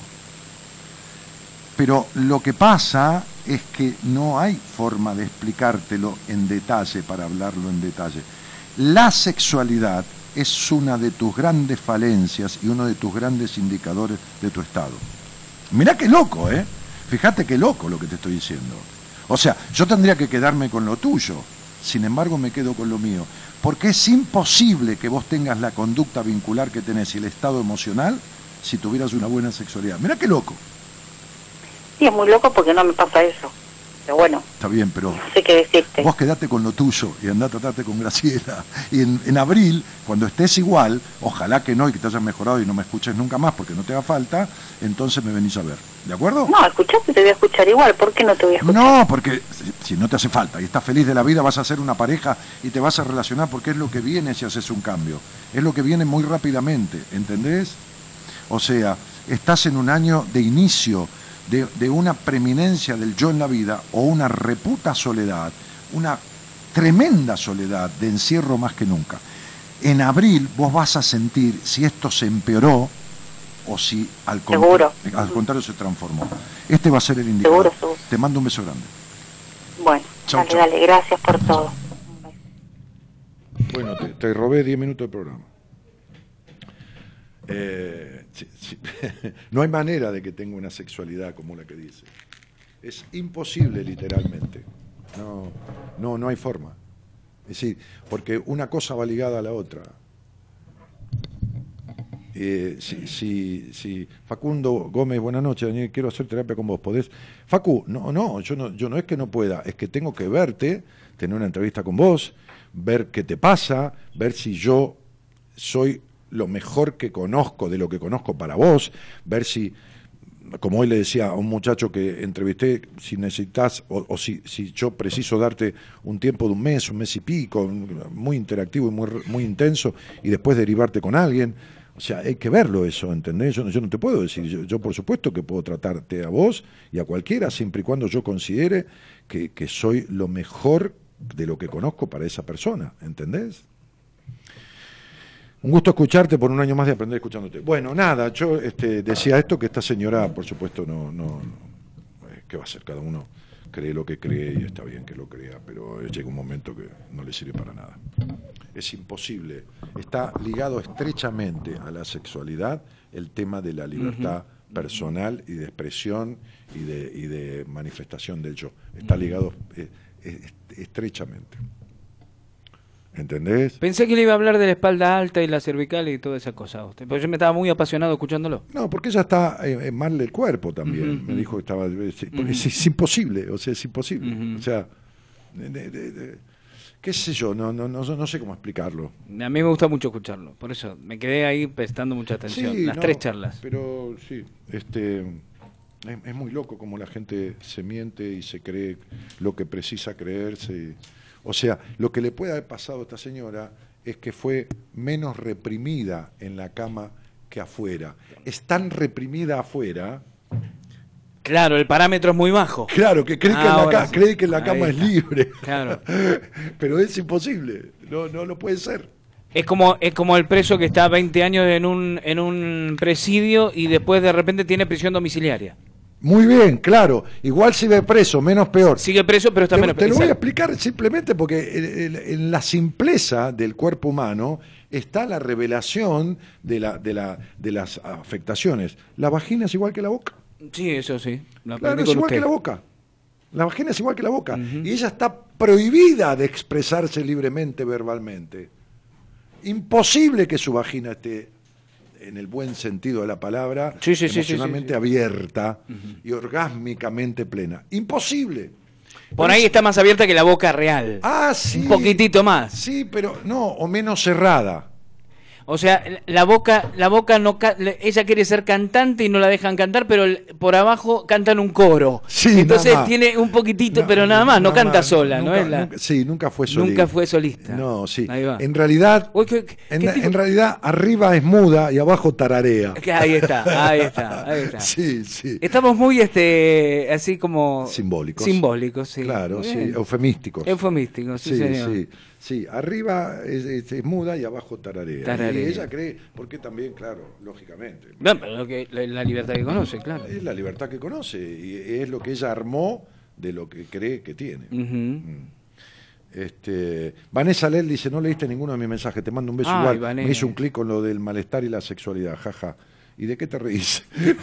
Pero lo que pasa es que no hay forma de explicártelo en detalle para hablarlo en detalle. La sexualidad es una de tus grandes falencias y uno de tus grandes indicadores de tu estado. Mirá qué loco, ¿eh? Fíjate qué loco lo que te estoy diciendo. O sea, yo tendría que quedarme con lo tuyo, sin embargo me quedo con lo mío, porque es imposible que vos tengas la conducta vincular que tenés y el estado emocional si tuvieras una buena sexualidad. Mirá qué loco. Sí, es muy loco porque no me pasa eso. Pero bueno, Está bien, pero no sé qué decirte. vos quedate con lo tuyo y andá a tratarte con Graciela. Y en, en abril, cuando estés igual, ojalá que no y que te hayas mejorado y no me escuches nunca más porque no te haga falta, entonces me venís a ver. ¿De acuerdo? No, escuchaste, te voy a escuchar igual. ¿Por qué no te voy a escuchar? No, porque si, si no te hace falta y estás feliz de la vida, vas a ser una pareja y te vas a relacionar porque es lo que viene si haces un cambio. Es lo que viene muy rápidamente, ¿entendés? O sea, estás en un año de inicio de, de una preeminencia del yo en la vida o una reputa soledad, una tremenda soledad de encierro más que nunca. En abril vos vas a sentir si esto se empeoró o si al, contra- Seguro. al contrario se transformó. Este va a ser el indicador. Seguro, seguro. Te mando un beso grande. Bueno, Chau, dale, chau. dale, gracias por todo. Bueno, te, te robé 10 minutos de programa. Eh. <laughs> no hay manera de que tenga una sexualidad como la que dice. Es imposible, literalmente. No, no, no hay forma. Es decir, porque una cosa va ligada a la otra. Eh, si, si, Facundo Gómez, buenas noches, Daniel, quiero hacer terapia con vos. ¿Podés? Facu, no, no, yo no, yo no es que no pueda, es que tengo que verte tener una entrevista con vos, ver qué te pasa, ver si yo soy lo mejor que conozco de lo que conozco para vos, ver si, como hoy le decía a un muchacho que entrevisté, si necesitas o, si, si yo preciso darte un tiempo de un mes, un mes y pico, muy interactivo y muy, muy intenso, y después derivarte con alguien. O sea, hay que verlo eso, ¿entendés? Yo, no- yo no te puedo decir, yo, yo por supuesto que puedo tratarte a vos y a cualquiera, siempre y cuando yo considere que, que soy lo mejor de lo que conozco para esa persona, ¿entendés? Un gusto escucharte por un año más de aprender escuchándote. Bueno, nada, yo este, decía esto que esta señora, por supuesto, no, no, no, ¿qué va a hacer? Cada uno cree lo que cree y está bien que lo crea, pero llega un momento que no le sirve para nada. Es imposible. Está ligado estrechamente a la sexualidad el tema de la libertad personal y de expresión y de, y de manifestación del yo. Está ligado eh, eh, estrechamente. ¿Entendés? Pensé que le iba a hablar de la espalda alta y la cervical y toda esa cosa. a usted, Porque yo me estaba muy apasionado escuchándolo. No, porque ella está eh, eh, mal del cuerpo también. Me dijo que estaba. Es, porque es- es imposible, o sea, es imposible. O sea, de- de- de- de- qué sé yo, no, no, no, no sé cómo explicarlo. A mí me gusta mucho escucharlo. Por eso me quedé ahí prestando mucha atención. Sí, Las no, tres charlas. Pero sí, este, es, es muy loco como la gente se miente y se cree lo que precisa creerse. O sea, lo que le puede haber pasado a esta señora es que fue menos reprimida en la cama que afuera. Es tan reprimida afuera. Claro, el parámetro es muy bajo. Claro, que cree, que, en la, Ahora ca- sí. cree que en la cama es libre. Claro. <laughs> Pero es imposible. No, no lo puede ser. Es como, es como el preso que está 20 años en un, en un presidio y después de repente tiene prisión domiciliaria. Muy bien, claro. Igual sigue preso, menos peor. Sigue preso, pero está te, menos te lo voy a explicar simplemente porque en, la simpleza del cuerpo humano está la revelación de, la, de, la, de las afectaciones. La vagina es igual que la boca. Sí, eso sí. Lo Claro, es igual usted. que la boca. La vagina es igual que la boca. Y ella está prohibida de expresarse libremente verbalmente. Imposible que su vagina esté, en el buen sentido de la palabra, Sí, sí, abierta y orgásmicamente plena. Imposible. Por ahí está más abierta que la boca real. Ah, sí. Un poquitito más. Sí, pero no, o menos cerrada. O sea, la boca, la boca no, ella quiere ser cantante y no la dejan cantar, pero por abajo cantan un coro. Sí, Entonces nada más. tiene un poquitito, pero nada más, no Nada canta más. sola, ¿no es la? nunca- sí, nunca fue solista. Nunca fue solista. No, sí. Ahí va. En realidad, Uy, ¿qué- qué- en, qué tipo- en realidad arriba es muda y abajo tararea. Ahí está, ahí está, ahí está. <laughs> Sí, sí. Estamos muy, este, así como... Simbólicos. Simbólicos, sí. Claro, sí, eufemísticos. Eufemísticos, sí, sí, señor. sí, sí. Arriba es, es- es muda y abajo tararea. Tararea. Y ella cree, porque también, claro, lógicamente. No, pero lo que, la, la libertad que conoce, claro. Es la libertad que conoce y es lo que ella armó de lo que cree que tiene. Ujú. Este, Vanessa Lel dice, no leíste ninguno de mis mensajes, te mando un beso Ay, igual. Vanessa. Me hizo un clic con lo del malestar y la sexualidad, jaja. ¿Y de qué te reís? <laughs>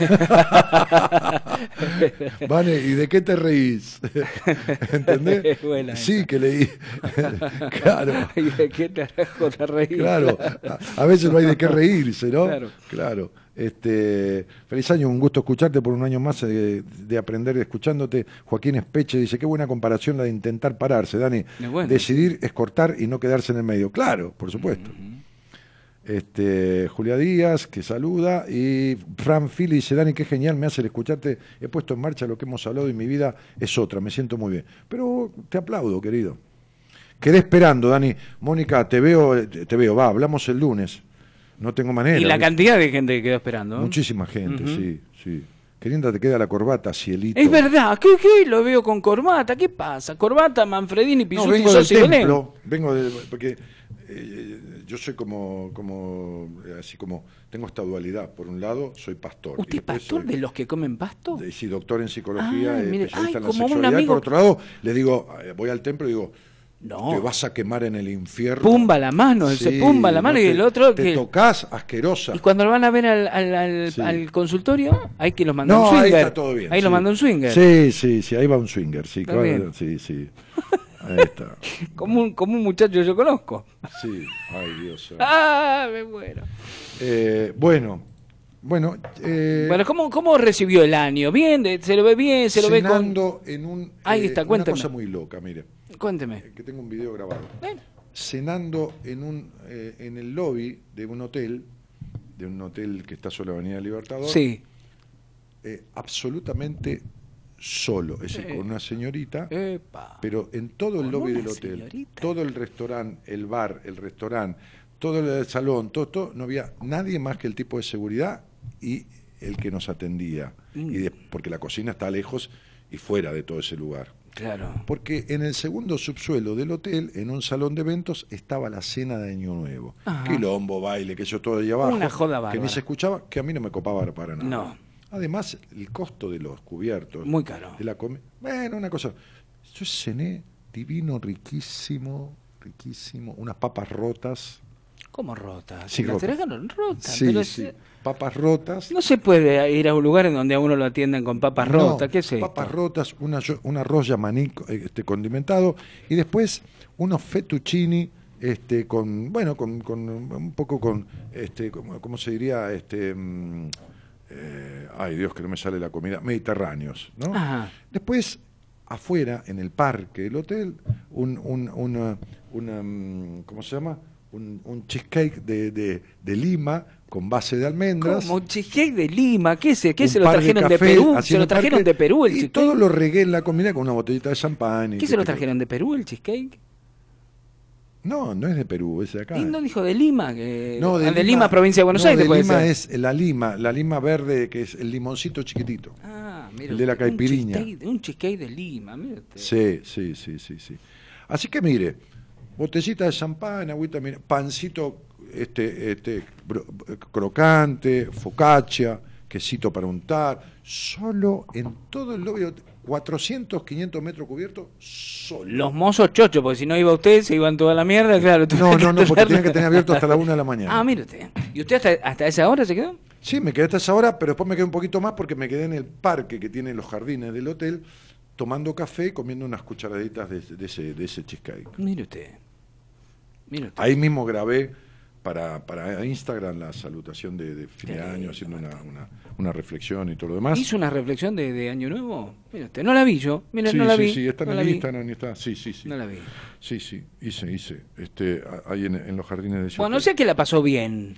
Vane, ¿y de qué te reís? ¿Entendés? Buena sí, esa. que leí. <laughs> claro, ¿Y de qué carajo te reís? claro. A, a veces no hay de qué reírse, ¿no? Claro. Claro. Este, feliz año, un gusto escucharte por un año más eh, de aprender escuchándote. Joaquín Espeche dice, qué buena comparación la de intentar pararse, Dani. Bueno. Decidir es cortar y no quedarse en el medio. Claro, por supuesto. Este, Julia Díaz, que saluda, y Fran Fili dice, Dani, qué genial me hace el escucharte, he puesto en marcha lo que hemos hablado y mi vida es otra, me siento muy bien. Pero te aplaudo, querido. Quedé esperando, Dani. Mónica, te veo, te veo, va, hablamos el lunes. No tengo manera. Y la ¿viste? cantidad de gente que quedó esperando. ¿eh? Muchísima gente, sí, sí. Qué linda te queda la corbata, cielito. Es verdad, ¿qué, qué? Lo veo con corbata, ¿qué pasa? Corbata, Manfredini, No, Pisuti, vengo del templo, vengo de, porque eh, yo soy como, como, eh, así como, tengo esta dualidad. Por un lado, soy pastor. ¿Usted es pastor soy- de los que comen pasto? de- sí, doctor en psicología, Ah, eh, mire, especialista ay, en la sexualidad. y amigo- por otro lado, le digo, voy al templo y digo, No. te vas a quemar en el infierno. Pumba la mano, se pumba la mano y te- el otro Te que- tocas asquerosa. Y cuando lo van a ver al, al, al- Sí. al consultorio, hay que los manda No, un ahí swinger. está todo bien. Ahí lo manda un swinger. Sí, sí, sí, ahí va un swinger, sí, claro, sí, sí. Ahí está. <laughs> Como un, como un muchacho que yo conozco. Sí, ay Dios. <laughs> ¡Ah, me muero! Eh, bueno, Bueno, eh, Bueno, ¿cómo, ¿cómo recibió el año? ¿Bien? ¿Se lo ve bien? ¿Se lo ve con...? cenando en un... Ahí eh, está, Una cuénteme. cosa muy loca, mire. Cuénteme. Que tengo un video grabado. Cenando en, un, eh, en el lobby de un hotel, de un hotel que está sobre la Avenida Libertador. Sí. eh, absolutamente solo, es decir, con una señorita, Epa. pero en todo el lobby una del hotel, señorita. todo el restaurante, el bar, el restaurante, todo el salón, todo, todo, no había nadie más que el tipo de seguridad y el que nos atendía, Mm. y de- porque la cocina está lejos y fuera de todo ese lugar. Claro. Porque en el segundo subsuelo del hotel, en un salón de eventos, estaba la cena de Año Nuevo. Ajá. Quilombo, baile, que yo todo ahí abajo. Una joda Que bárbara. ni se escuchaba, que a mí no me copaba para nada. No. Además, el costo de los cubiertos. Muy caro. De la comi- Bueno, una cosa. Yo cené divino, riquísimo, riquísimo. Unas papas rotas. ¿Cómo rotas? Sí, Las rotas. Sí, pero sí. es- Papas rotas. No se puede ir a un lugar en donde a uno lo atiendan con papas No, rotas. ¿Qué es esto? Papas rotas, una, un arroz yamaní este, condimentado y después unos fettuccini este, con, bueno, con, con un poco con, este, como- ¿cómo se diría? Este, mm, eh, ay Dios, que no me sale la comida, mediterráneos, ¿no? Ajá. Después, afuera, en el parque del hotel, un, un- una, una, mm, ¿cómo se llama? Un, un cheesecake de, de, de Lima con base de almendras. Como un cheesecake de Lima. ¿Qué, se, qué se lo trajeron de, café Perú? ¿Se lo trajeron parque, de Perú el Y cheesecake? todo lo regué en la comida con una botellita de champán. y ¿Qué qué se lo trajeron de Perú el cheesecake? No, no es de Perú, es de acá. ¿Y no dijo de Lima? Que... No, Ah, de, Lima, provincia de Buenos no, Aires, de Lima ser. es la lima, la lima verde, que es el limoncito chiquitito. Ah, mira el de la un caipiriña. cheesecake- Un cheesecake de Lima, mira. Sí, sí, sí, sí, sí. Así que mire, botellita de champán, agüita, pancito este, este, crocante, focaccia, quesito para untar, solo en todo el lobby, 400, 500 metros cubiertos, solo. Los mozos chochos, porque si no iba usted, se iban toda la mierda, claro. No, no, no, porque tenían que tener abierto hasta la una de la mañana. Ah, mire usted. ¿Y usted hasta, hasta esa hora se quedó? Sí, me quedé hasta esa hora, pero después me quedé un poquito más porque me quedé en el parque que tiene los jardines del hotel, tomando café y comiendo unas cucharaditas de, de ese, de ese cheesecake. Mire usted. Ahí mismo grabé para, para Instagram la salutación de, de fin de año, haciendo una, una, una reflexión y todo lo demás. ¿Hizo una reflexión de, de Año Nuevo? No la vi yo. Mire, sí, no la sí, vi. sí, está en no el. Instagram y está. Sí, sí, sí. No la vi. Sí, sí, hice, hice. Este, ahí en, en los jardines de Bueno, o hotel. sea que la pasó bien.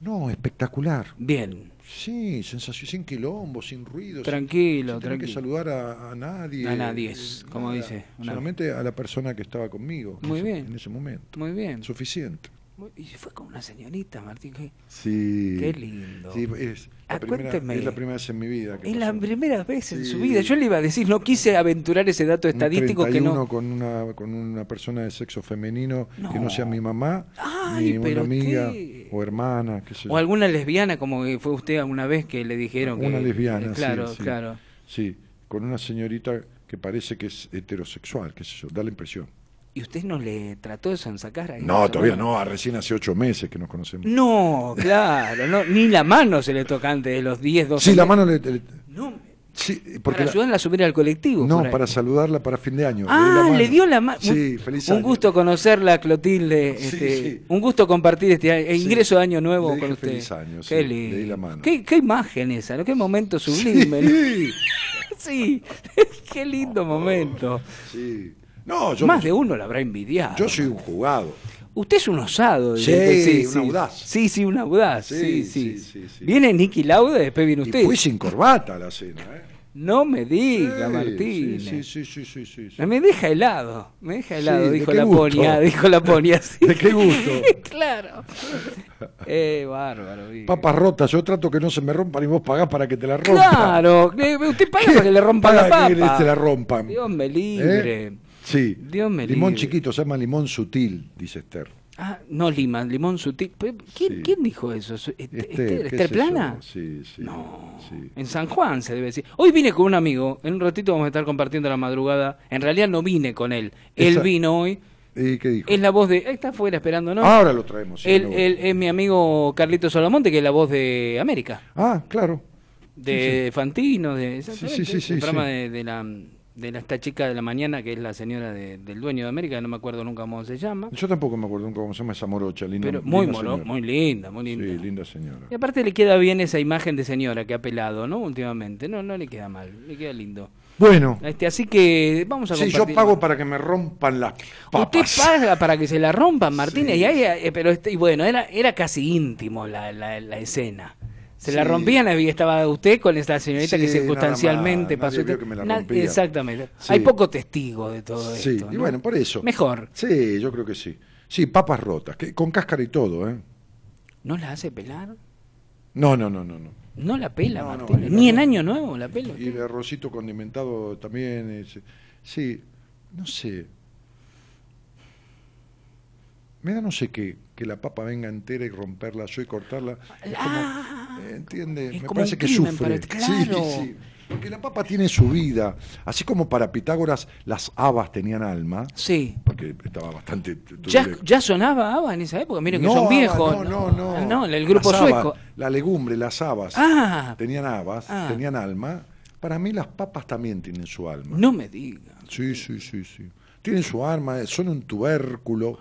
No, espectacular. Bien. Sí, sensación, sin quilombo, sin ruido. sin- Tranquilo, sin tener que saludar a, a nadie. A nadie, eh, como nada. dice, Solamente a la persona que estaba conmigo. Muy en ese- bien. En ese momento. Muy bien. Suficiente. Y fue con una señorita, Martín. que- Sí. Qué lindo. Sí, es, la Ah, primera, cuénteme. es la primera vez en mi vida que Es la primera vez en su vida. Yo le iba a decir, no quise aventurar ese dato Un estadístico que 31 no. con una con una persona de sexo femenino que No. sea mi mamá Ay, ni pero una amiga o hermana qué sé yo. O alguna lesbiana, como que fue usted alguna vez que le dijeron que. una lesbiana Claro, sí, sí. claro. sí con una señorita que parece que es heterosexual qué sé yo da la impresión ¿Y usted no le trató de sonsacar a no todavía no recién hace ocho meses que nos conocemos No, claro, no, ni la mano se le toca antes de los 10, 12 sí la mano le, le- No, sí porque para la- ayudarla a subir al colectivo. no para saludarla para fin de año Ah, le dio la mano. sí feliz Un año. gusto conocerla, Clotilde. Sí, este, sí. Un gusto compartir este Sí. ingreso de año nuevo Le dije con usted. feliz año, sí, Qué le di la mano. Qué, qué imagen esa, ¿no? Qué momento sublime. ¿no? <laughs> Sí. Sí, <laughs> qué lindo momento. sí no yo Más de uno la habrá envidiado. yo soy un jugado Usted es un osado. Sí, directo, un audaz. Sí, sí, un audaz. Sí, Sí, sí. sí, sí, sí. Viene Nicky Lauda y después viene y usted. fui sin corbata a la cena ¿eh? No me diga, Sí, Martín. Sí, sí, sí, sí, sí, sí. Me deja helado, me deja helado, Sí, ¿de dijo la ponia, dijo la ponia. <laughs> sí. ¿De qué gusto? <laughs> claro. <laughs> Eh, bárbaro. Papas rotas, yo trato que no se me rompan y vos pagás para que te la rompan. Claro, eh, usted paga para que le rompan la Paga que papa. te la rompan. Dios me libre. Sí. Dios me limón libre. chiquito, se llama limón sutil, dice Esther. Ah, no lima, limón sutil. ¿Quién, Sí. quién dijo eso? ¿Est- Esther, Esther, qué Esther sé Plana? Sí, sí. No. sí. En San Juan se debe decir. Hoy vine con un amigo, en un ratito vamos a estar compartiendo la madrugada. En realidad no vine con él. Él Esa- vino hoy. ¿Y qué dijo? Es la voz de. Está afuera esperando, ¿no? Ahora lo traemos. sí, Él, no- él es mi amigo Carlito Solamonte, que es la voz de América. Ah, claro. De Fantino, de. Sí, sí, sí, el programa de, de la, de la, esta chica de la mañana, que es la señora de- del dueño de América, no me acuerdo nunca cómo se llama. Yo tampoco me acuerdo nunca cómo se llama esa morocha, linda. Pero muy, linda moro- muy linda, muy linda. Sí, linda señora. Y aparte le queda bien esa imagen de señora que ha pelado, ¿no? Últimamente. No, no le queda mal, le queda lindo. Bueno, Este, así que vamos a sí, yo pago para que me rompan las Usted papas. paga para que se la rompan, Martínez, y ahí, eh, pero este, y bueno, era, era casi íntimo la, la, la escena. Se la Sí. rompían y estaba usted con esta señorita Sí, que nada circunstancialmente más, pasó. nadie vio que me la rompía. Exactamente. Sí. Hay poco testigo de todo Sí, esto. y ¿no? bueno, por eso. Mejor. Sí, yo creo que sí. Sí, papas rotas, que, con cáscara y todo, ¿eh? ¿No la hace pelar? No, no, no, no. no. No la pela, No, no, Ni en Año Nuevo la pela. Y el arrocito condimentado también. es- sí, no sé. Me da no sé qué, que la papa venga entera y romperla yo y cortarla. Es como, eh, ¿Entiende? Ah, es Me como parece un que crimen sufre. para- Sí, claro. sí. Porque la papa tiene su vida. Así como para Pitágoras las habas tenían alma. Sí. Porque estaba bastante. ¿Ya, ya sonaba ABBA en esa época? Miren que son haba, viejos. No, no, no. Ah, No, el grupo Las habas, sueco. la legumbre, las habas. Ah. Tenían habas, Ah. tenían alma. Para mí las papas también tienen su alma. No me diga. Sí, sí, sí, sí. Tienen su alma, son un tubérculo.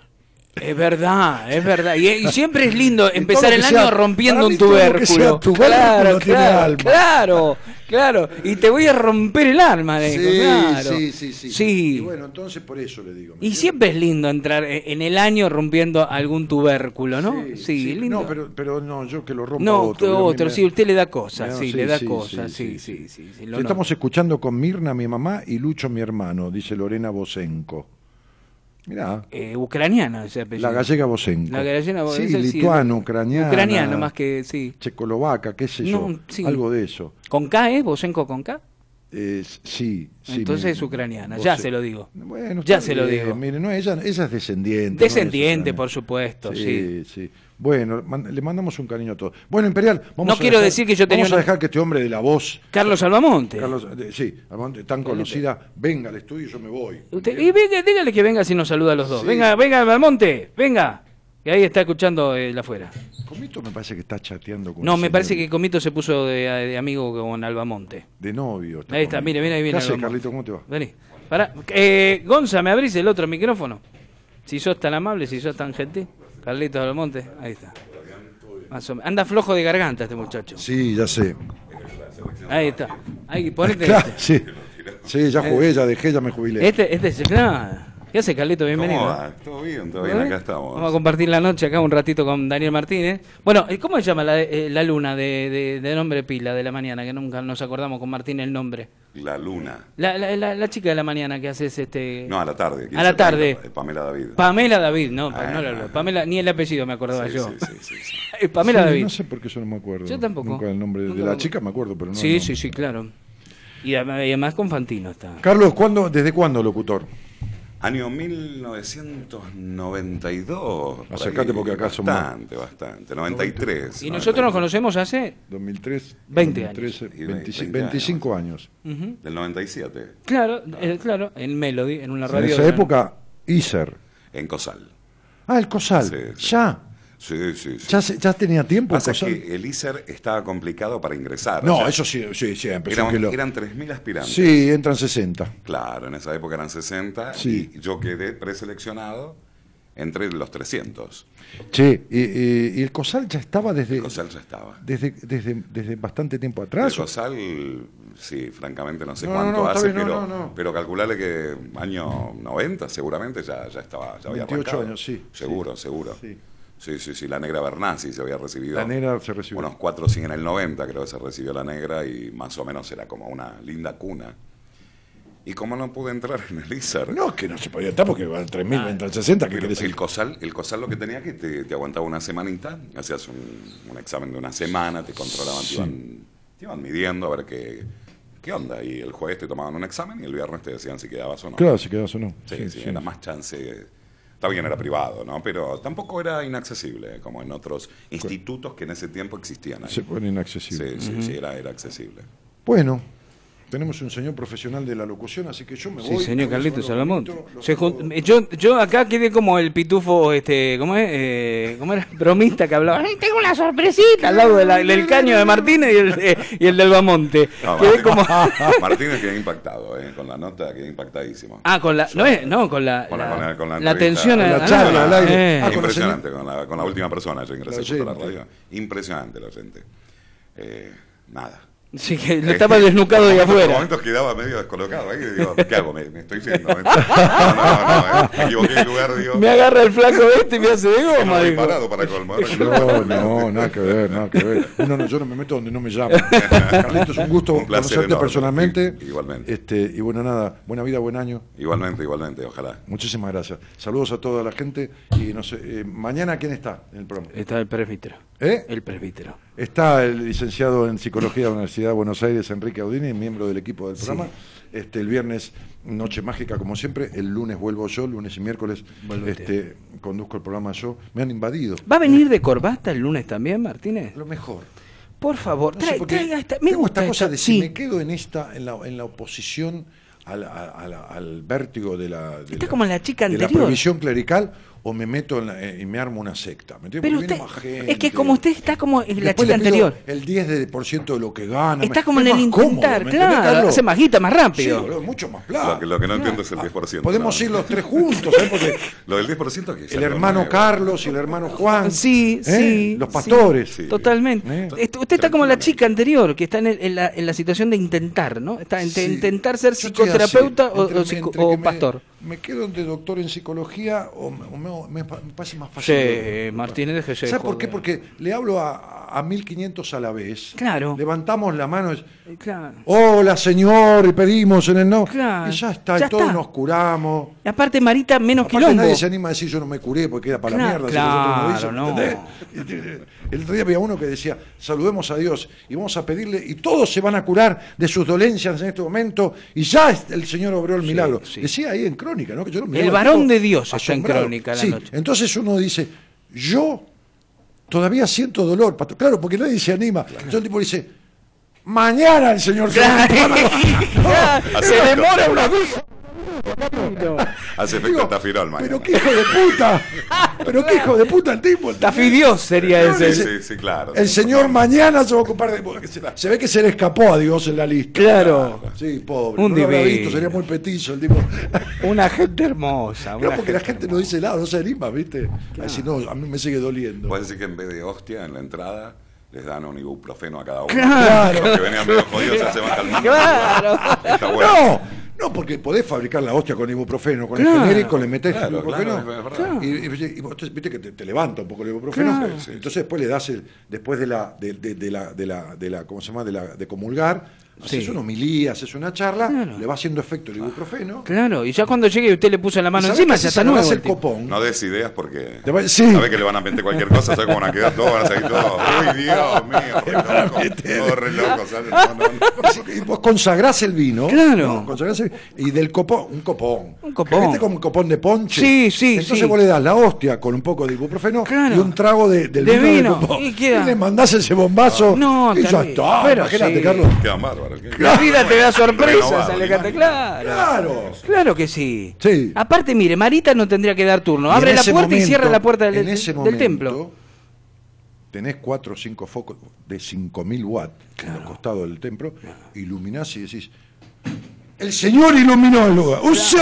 Es verdad, es verdad. Y, y siempre es lindo empezar el año sea- rompiendo un tubérculo. claro, claro, alma. claro, claro. Y te voy a romper el alma, digo, Sí, claro. sí, sí, sí. Sí. Y bueno, entonces por eso le digo. ¿me Y siempre es lindo entrar e- en el año rompiendo algún tubérculo, ¿no? Sí, Sí, lindo. No, pero, pero no, yo que lo rompa No, otro. otro, me- sí, usted le da cosas, No, sí, le da cosas, sí, sí, sí, lo estamos escuchando con Mirna, mi mamá, y Lucho, mi hermano, dice Lorena Bosenko. Mirá, Eh, ucraniana ese apellido. la gallega Bosenko. La gallega Sí, ese sí, lituano, ucraniana. Ucraniano más que, sí. Checoslovaca, qué sé yo. No, sí. Algo de eso. ¿Con K, eh? ¿Bosenko con K? Eh, sí, sí. Entonces es ucraniana, ya se lo digo. Bueno, ya se lo digo. Mire, no, ella, ella es descendiente. Descendiente, no por es supuesto, sí. sí. Bueno, man- le mandamos un cariño a todos. Bueno, Imperial, vamos No a quiero dejar- decir que yo tenía Vamos a dejar que este hombre de la voz, Carlos Albamonte. Carlos, de- sí, Almonte, tan conocida, venga al estudio y yo me voy. Usted- y venga, dígale que venga si nos saluda a los dos. Sí. Venga, venga, Almonte, venga. Que ahí está escuchando el afuera. Comito me parece que está chateando con No, me parece que Comito se puso de, de amigo con Albamonte. de novio. Ahí está, mire, mire, ahí viene ¿Qué hace, Albamonte. Carlito? ¿Cómo te va? Vení. Pará. Eh, Gonza, ¿me abrís el otro micrófono? Si sos tan amable, si sos tan gentil. Carlitos Albamonte, ahí está. Más o menos. Anda flojo de garganta este muchacho. Sí, ya sé. Ahí está. Ahí, ponete. Claro, sí. Sí, ya jugué, ya dejé, ya me jubilé. Este, este es. no. ¿Qué hace, Carlito? Bienvenido. ¿Cómo va? Todo bien, todo bien, ¿Todo acá estamos. Vamos a compartir la noche acá un ratito con Daniel Martínez. Bueno, ¿y ¿cómo se llama la, eh, la luna de, de, de nombre pila de la mañana? Que nunca nos acordamos con Martín el nombre. La luna. La, la, la, la chica de la mañana que haces este. No, a la tarde. A la 15:30, tarde. Pamela David. Pamela David, no, Ah, no la- ah, Pamela, ni el apellido me acordaba Sí, yo. sí, sí. <laughs> Eh, Pamela Sí, David. No sé por qué yo no me acuerdo. Yo tampoco. Nunca el nombre de la me- chica me acuerdo, pero no. sí, sí, sí, claro. Y además, y además con Fantino está. Carlos, ¿cuándo, ¿desde cuándo locutor? Año 1992. por Acercate porque acá somos- Bastante, bastante. 93. Y nosotros nos conocemos hace 2003. 20 2013, años. Y 25, 20 25 años. Ujú. Del 97. Claro, eh, claro, en Melody, en una radio. En esa de- época, Iser. En Cosal. Ah, el Cosal. Sí, sí. Ya. Sí, sí, sí. Ya, ya tenía tiempo el Pasa que el ISER estaba complicado para ingresar. No, o sea, eso sí, sí, siempre. Eran, sí que lo- eran 3.000 aspirantes. Sí, entran 60. Claro, en esa época eran 60 Sí. y yo quedé preseleccionado entre los 300. Che, y, y- y el Cosal ya estaba desde, El Cosal ya estaba. desde, desde, desde bastante tiempo El atrás. ¿o? Cosal, sí, francamente no sé No, cuánto no, no, está hace, bien, pero, pero calcularle que año 90 seguramente ya, ya estaba, ya había 28 arrancado. años, sí, Seguro, seguro. Sí. Sí, sí, sí, la negra Bernasi se había recibido. La negra se recibió. Unos 4 o 100 en el 90 creo que se recibió la negra y más o menos era como una linda cuna. Y como no pude entrar en el ISER, No, que no se podía estar porque van 3.000, Ah. entran 60. ¿Qué el? COSAL, el COSAL lo que tenía que te, te aguantaba una semanita, hacías un, un examen de una semana, te controlaban, te, iban, te iban midiendo a ver qué, qué onda. Y el jueves te tomaban un examen y el viernes te decían si quedabas o no. Claro, si quedas o no. Sí, Sí, sí, sí. era más chance. Está bien, era privado, ¿no? Pero tampoco era inaccesible, como en otros institutos que en ese tiempo existían. ahí. Se pone inaccesible. Sí, sí, sí, era, era accesible. Bueno, tenemos un señor profesional de la locución, así que yo me Sí, voy. señor voy a Carlitos jun- yo, yo acá quedé como el pitufo, este, ¿cómo es? Eh, ¿Cómo era? <laughs> Bromista que hablaba. "Ay, tengo una sorpresita al lado de la- del caño de Martínez y el, de- y el del Bamonte. <laughs> No, Quedé Martín- como... <laughs> Martínez quedó impactado, eh, con la nota quedó impactadísimo. Ah, con la, no es, no, con la, Con la, la- con la, con la la entrevista. atención a la charla al aire. Eh. Ah, Impresionante, con la, con la última persona, yo ingresé La justo a la radio. Impresionante la gente. Eh, nada. Sí, que lo estaba desnucado de afuera. Por momentos quedaba medio descolocado ahí y digo, ¿qué hago? Me, me estoy yendo. No, no, no, eh, me equivoqué de lugar, digo. Me agarra el flaco este y me hace de goma, digo. parado para colmar. <laughs> No, no, nada que ver, nada que ver. No, no, yo no me meto donde no me llaman. Carlitos, un gusto Un placer conocerte enorme. personalmente. Igualmente. Este, y bueno, nada, buena vida, buen año. Igualmente, igualmente, ojalá. Muchísimas gracias. Saludos a toda la gente. Y no sé, eh, mañana, ¿quién está en el programa? Está el presbítero. ¿Eh? El presbítero. Está el licenciado en Psicología de la Universidad de Buenos Aires, Enrique Audini, miembro del equipo del Sí. programa. Este, el viernes, Noche Mágica, como siempre. El lunes vuelvo yo, lunes y miércoles este, conduzco el programa yo. Me han invadido. ¿Va a venir de corbata el lunes también, Martínez? Lo mejor. Por favor, No trae- traiga esta. Me tengo gusta esta cosa esta- de si sí. me quedo en esta, en la, en la oposición al, al vértigo de la, de Está la- como la chica de la anterior. prohibición clerical o me meto en la- eh, y me armo una secta. ¿me entiendes? Pero Porque usted, viene más es que gente. como usted está como en la chica anterior. El 10% de, por ciento de lo que gana. Está me- como en el cómodo, intentar, ¿me entendés, claro. Hace más guita, más Sí, rápido. boludo, mucho más Lo plata. que, lo que no entiendo es el 10%. Podemos no. ir los tres juntos, ¿sabes? Porque Lo del 10% que es el hermano nuevo. Carlos y el hermano Juan. Sí, ¿eh? sí. Los sí. pastores. Sí. Totalmente. ¿Eh? Usted está como la chica anterior, que está en, el- en la, en la situación de intentar, ¿no? Está en Sí. intentar ser psicoterapeuta o, pastor. Me quedo de doctor en psicología o me, o me- me pa- me parece más fácil. Sí, Martínez, déjese ¿Sabes por qué? Porque le hablo a, a 1500 a la vez. Claro. Levantamos la mano. Eh, Claro. Hola, señor, y pedimos en el no. Claro. Y ya está, Ya y todos está. nos curamos. Y aparte, Marita, menos Aparte, quilombo. nadie se anima a decir yo no me curé porque era para Claro, la mierda. claro, no. El otro día había uno que decía, saludemos a Dios y vamos a pedirle, y todos se van a curar de sus dolencias en este momento, y ya el Señor obró el milagro. sí. Decía ahí en Crónica, ¿no? Que yo lo El varón de Dios está en. Crónica la Sí, noche. entonces uno dice, yo todavía siento dolor. pastor". Claro, porque nadie se anima. Entonces el tipo dice, mañana el Señor se <laughs> se demora una vez. Hace efecto tafirol mañana. Pero qué hijo de puta. Pero qué hijo de puta el tipo. Tafidios sería ese. sí, sí, claro. El señor mañana se va a ocupar de. Se, ve que se le escapó a Dios en la lista. Claro. Sí, pobre. Un no lo habrá divino. visto, sería muy petizo el tipo. <laughs> Una gente hermosa. No, una porque la gente no dice nada, no se anima, ¿viste? Así no, a mí me sigue doliendo. Puede decir que en vez de hostia en la entrada les dan un ibuprofeno a cada uno. Claro. Los que venían medio jodidos ya se van calmando. Claro. Está bueno. No, no, porque podés fabricar la hostia con ibuprofeno, con Claro. el genérico le metés Claro, ibuprofeno. claro, y, y- y vos te- viste que te, te levanta un poco el ibuprofeno. Claro. Entonces después le das el, después de la, de, de- de la, de la, de la, ¿cómo se llama? De la, de comulgar, haces Sí. una homilía, haces una charla, Claro. le va haciendo efecto el ibuprofeno. Claro, y ya cuando llegue y usted le puso la mano ¿Y encima, ya si está nuevo. el copón. No des ideas porque va- sí. sabe que le van a meter cualquier cosa, sabe cómo van a quedar todos, van a salir todos. Uy, Dios mío, <laughs> re loco, todos re no, no. Y <laughs> vos consagrás el vino. Claro. ¿no? Consagrás el- y del copón, un copón. Un copón. ¿Viste como un copón de ponche? Sí, sí, Entonces sí. vos le das la hostia con un poco de ibuprofeno Claro. y un trago de, del De vino, vino, del copón. y queda- le mandás ese bombazo No, y ya está. Pero Imagínate, sí. Carlos. Quedan La vida te da sorpresas, Alecate, claro. Claro. Claro que sí. Sí. Aparte, mire, Marita no tendría que dar turno. Abre la puerta y cierra la puerta del, en ese del momento, templo. Tenés cuatro o cinco focos de 5000 watts en los costados del templo, iluminás y decís: El Señor iluminó el lugar. ¡Usó!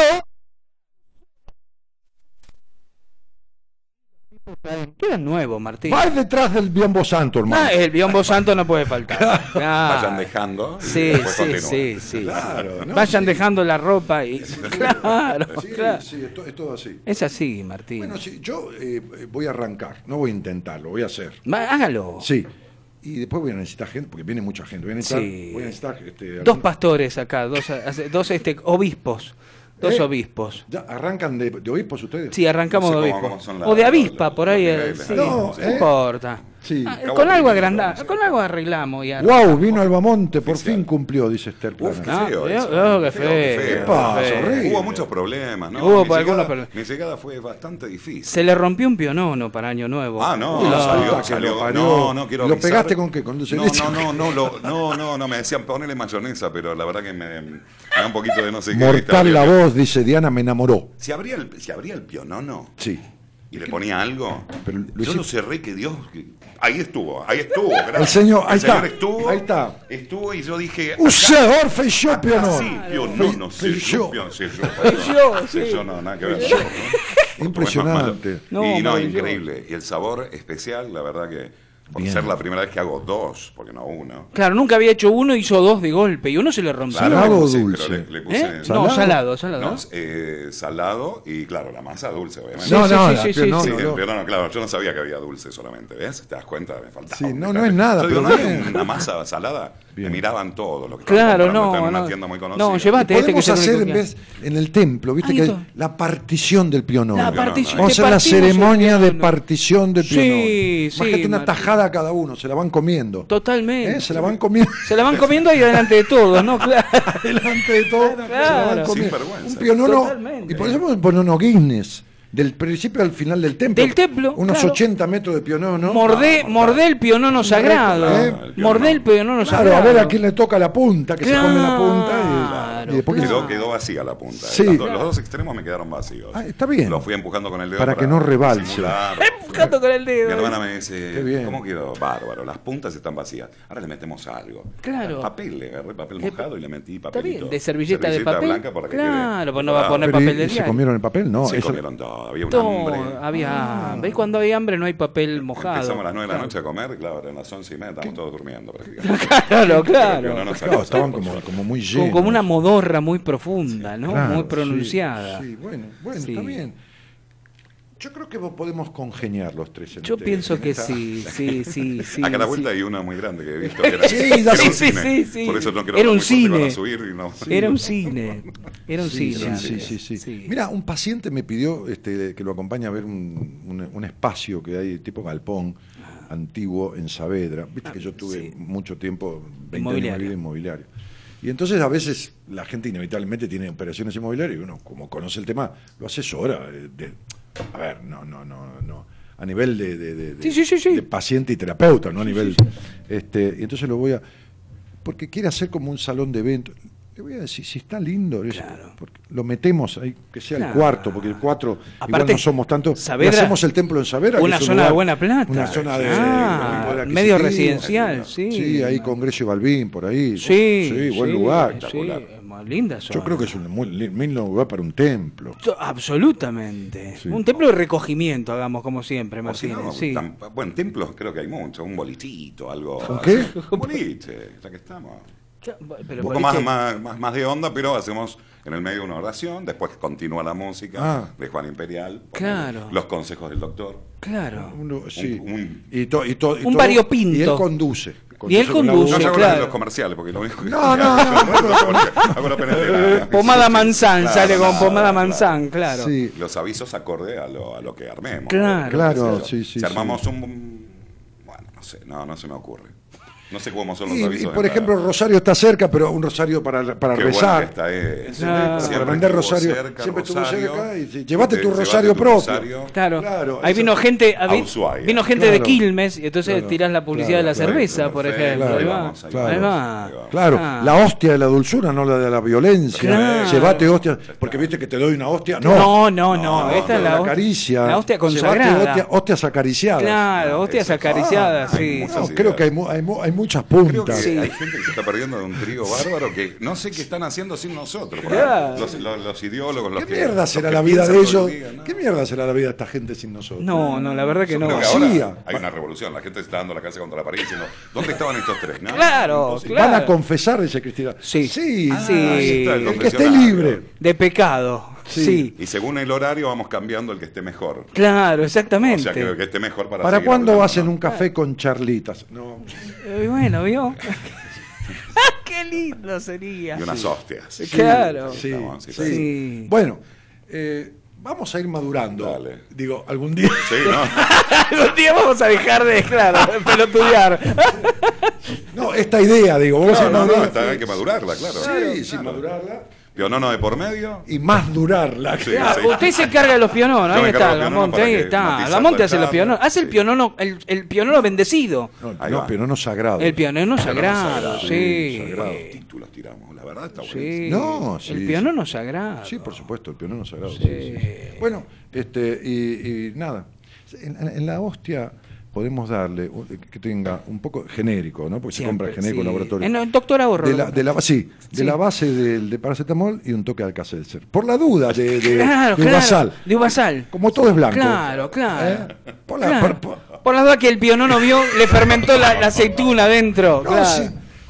Queda nuevo, Martín. Va detrás del biombo santo, hermano. Ah, el biombo santo no puede faltar. Ah. Vayan dejando. Sí, después sí, sí, sí. Claro, ¿no? Vayan Sí. dejando la ropa y. Claro, Sí, claro. sí, es, to- es todo así. Es así, Martín. Bueno, sí, yo eh, voy a arrancar, no voy a intentarlo, voy a hacer. Ma- Hágalo. Sí. Y después voy a necesitar gente, porque viene mucha gente. Voy a necesitar, Sí. voy a necesitar este, Dos pastores acá, dos, dos este, obispos. Dos ¿Eh? obispos. ¿Ya ¿Arrancan de, de obispos ustedes? Sí, arrancamos No sé de cómo- obispo. cómo son la- o de avispa, la- por los ahí. sí, No, no ¿eh? importa. Sí. Ah, con algo agrandado, con algo arreglamos. Y Wow, vino Albamonte, por fin cumplió, dice Esther Plana. Qué No, feo veo- eso, que qué feo, qué ¿Qué pasa, feo. horrible? Hubo muchos problemas, ¿no? Hubo mi, por llegada, algunos problemas. mi llegada fue bastante difícil. Se le rompió un pionono para Año Nuevo. Ah, no, la salió, salió. parió. No, no quiero ¿Lo avisar. pegaste con qué? ¿Con no, no, no, no, lo- no, no, no, me decían ponerle mayonesa, pero la verdad que me, me da un poquito de no sé qué. Mortal la voz, dice Diana, me enamoró. Si abría el, si abría el pionono Sí. Y le ponía algo, Pero lo yo lo cerré que Dios... que- Ahí estuvo, ahí estuvo. gracias. El señor, ahí señor está, estuvo, ahí está. Estuvo y yo dije... Señor fechó pionono. Sí, fechó. Fechó, yo no, nada que ver. Impresionante. No, y no, increíble. Y el sabor especial, la verdad que por Bien. ser la primera vez que hago dos, porque no uno. Claro, nunca había hecho uno, hizo dos de golpe y uno se le rompió. ¿Salado le o puse- dulce? pero le- le puse- ¿Eh? No, salado, salado. No, eh, salado y claro, la masa dulce, obviamente. No, no, sí, sí, sí, no. claro, yo no sabía que había dulce solamente, ¿ves? ¿Te das cuenta? Me faltaba. Sí, no, no es nada, Yo digo, pero no hay una masa salada, Bien. me miraban todos los que Claro, no, en una no. tienda muy conocida. No, llevate este que Podemos es el hacer único en vez en el templo, viste que hay la partición del pionono. La partición. Vamos a hacer la ceremonia de partición del Sí, pionono. sí, Imagínate una Martín. tajada a cada uno, se la van comiendo. Totalmente. ¿Eh? Se la van comiendo. Se la van comiendo ahí delante de todos, ¿no? <laughs> Claro. delante de todo. se la van claro. comiendo. Sin vergüenza. Un pionono. Totalmente. Y ponemos un pionono Guinness. Del principio al final del templo. Del templo, Unos claro. 80 metros de pionono. Mordé, mordé el pionono sagrado. ¿Eh? El pionono. Mordé el pionono Claro, sagrado. a ver a quién le toca la punta, que se come la punta. Claro, Y, después que- Quedó, quedó vacía la punta. Sí. Las do- Los dos extremos me quedaron vacíos. Ah, está bien. Lo fui empujando con el dedo Para que no rebalse. simular. Empujando con el dedo. Mi hermana me dice, Qué bien. ¿cómo quedó? Bárbaro, las puntas están vacías. Ahora le metemos algo. Claro. Papel, le agarré papel ¿Qué- mojado y le metí Está papelito. bien, de servilleta, de papel. blanca para que claro, quede. pues no va a poner Pero, ¿y- papel de y ¿Se diario. comieron el papel? No. Se eso- comieron todo, había un Todo, hambre. había ¿Ves cuando hay hambre no hay papel mojado? Empezamos a las 9 de la noche a comer, claro, eran las 11 y media, estábamos todos durmiendo prácticamente. <laughs> Claro, claro. No nos estaban como, como muy Como, llenos. como una muy profunda, ¿no? Claro, muy sí, pronunciada. Sí, bueno, bueno, Sí. está bien. Yo creo que vos podemos congeniar los tres. en Yo este- pienso en que esta- <laughs> sí, sí, sí, sí. Acá a la sí. vuelta hay una muy grande que he visto. Que era, <laughs> Sí, que era sí, un sí, cine. sí, sí. Por eso no quiero Era un cine. subir y no. Era un cine. Era un Sí, cine. sí, sí, sí, sí. Mira, un paciente me pidió este, que lo acompañe a ver un, un- un espacio que hay tipo galpón antiguo en Saavedra. Viste que yo tuve mucho tiempo, 20 años de Inmobiliario. Y entonces a veces la gente inevitablemente tiene operaciones inmobiliarias y uno, como conoce el tema, lo asesora. eh, de- a ver, no, no, no, no. A nivel de, de- de- de- Sí, sí, sí, sí. de paciente y terapeuta, no a nivel. Este, y entonces lo voy a. Porque quiere hacer como un salón de eventos. Le voy a decir, si está lindo, porque lo metemos ahí, que sea Claro. el cuarto, porque el cuatro, igual Aparte, no somos tantos. Saavedra- hacemos el templo en Saavedra. que Una zona de buena plata. Una zona de. Ah, de medio residencial, sí. Sí, ahí Congreso y Balbín, por ahí. Sí, Sí, buen sí, lugar. sí, linda zona. Yo creo que es un muy li- lindo lugar para un templo. Absolutamente. Sí. Un templo de recogimiento, hagamos como siempre, Martínez. no, sí. bueno, templos creo que hay muchos, un bolitito, algo. ¿Un qué? Un boliche, ya que estamos. Pero un poco más, más, más, más de onda, pero hacemos en el medio una oración, después continúa la música Ah. de Juan Imperial, Claro. los consejos del doctor. Claro. Uno- sí. Un- un- y to- y to- y Un todo- variopinto. Y él conduce. Y él conduce, No claro. de los comerciales, porque lo único que. No, no. <laughs> <laughs> Pomada manzán, sale con pomada manzán, claro. Sí. Los avisos acorde a lo, a lo que armemos. Claro. Claro, sí, sí, Si armamos sí. un. Bueno, no sé, no, no se me ocurre. No sé cómo son los Y, avisos. y, por ejemplo, Rosario está cerca, pero un Rosario para, para Qué bueno rezar. que está, eh. Ah. Siempre para vender estuvo Rosario. cerca, siempre estuvo Rosario. cerca. Y, sí, llévate Te- tu Rosario tu propio. Rosario. Claro. Claro, Ahí vino gente, A vi- Ushuaia. vino gente de. Quilmes y entonces Claro. tirás la publicidad Claro, de la cerveza, por ejemplo. claro. ahí va. va. Claro, Ah. la hostia de la dulzura, no la de la violencia. Claro. Llévate hostia, porque viste que te doy una hostia. No, No, no, no, No, esta es la, caricia. La hostia consagrada. hostia- hostias acariciadas. Claro, hostias Eso. acariciadas, Ah, sí. creo que hay, mu- muchas Creo que puntas. Sí. hay gente que se está perdiendo de un trío bárbaro que no sé qué están haciendo sin nosotros. Claro. Los, los- los ideólogos, los ¿Qué que, mierda será la vida de ellos? el día, ¿no? ¿Qué mierda será la vida de esta gente sin nosotros? No, no, la verdad que Yo no. que ahora hay una revolución. La gente está dando la casa contra la pared diciendo, ¿dónde estaban estos tres? no? Claro, claro. Van a confesar, dice Cristina. Sí. Sí, Ah, Sí. El que esté libre. De pecado. Sí. Sí. Y según el horario vamos cambiando el que esté mejor. Claro, O exactamente. sea, que el que esté mejor para ¿Para cuándo hablando, hacen ¿no? un café con charlitas? No. Eh, bueno, ¿vio? <laughs> Qué lindo sería. Y unas hostias. Claro. Sí, Estamos. Bueno, eh, vamos a ir madurando. Dale. Digo, algún día. Sí, ¿no? <laughs> Algún día vamos a dejar de, claro, de pelotudear. <laughs> No, esta idea, digo, vamos Claro, a no, no, está- hay que madurarla, claro. Sí, sí, madurarla. Pionono de por medio. Y más durarla. Sí, sí. usted se encarga de los piononos, Yo ahí está, de los la monte, piononos ahí está. matizar La monte la hace los piononos. Hace el pionono, el, el pionono bendecido. No, Ahí no, va. pero no sagrado. El pionono sagrado, sagrado, sí. sagrado. Títulos tiramos, la verdad está Sí. No, sí, El sí. pionono sagrado. Sí, por supuesto, el pionono sagrado. sí, sí. Bueno, este, y, y nada. En, en la hostia podemos darle que tenga un poco genérico, ¿no? Porque se compra genérico en laboratorio. En el doctor ahorro. De la, de la, sí, de Sí. la base del de paracetamol y un toque de alcacelser. Por la duda de, de, Claro, de claro. Uvasal. De Uvasal. Como todo es blanco. Claro, claro. ¿Eh? Por la- Claro. por- por- Por la duda que el pionono vio, le fermentó la, la aceituna adentro. No, claro. sí,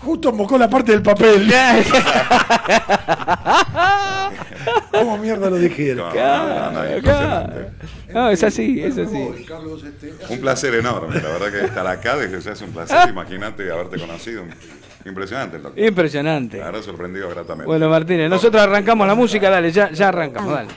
justo mocó la parte del papel. <laughs> ¿Cómo mierda lo dijeron? No, no, no. No, es así, es así. Este, Un placer enorme, la verdad que estar acá desde ya es un placer, imagínate haberte conocido. Impresionante doctor. Impresionante. La verdad sorprendido gratamente. Bueno, Martínez, nosotros arrancamos la música, dale, ya, ya arrancamos, dale.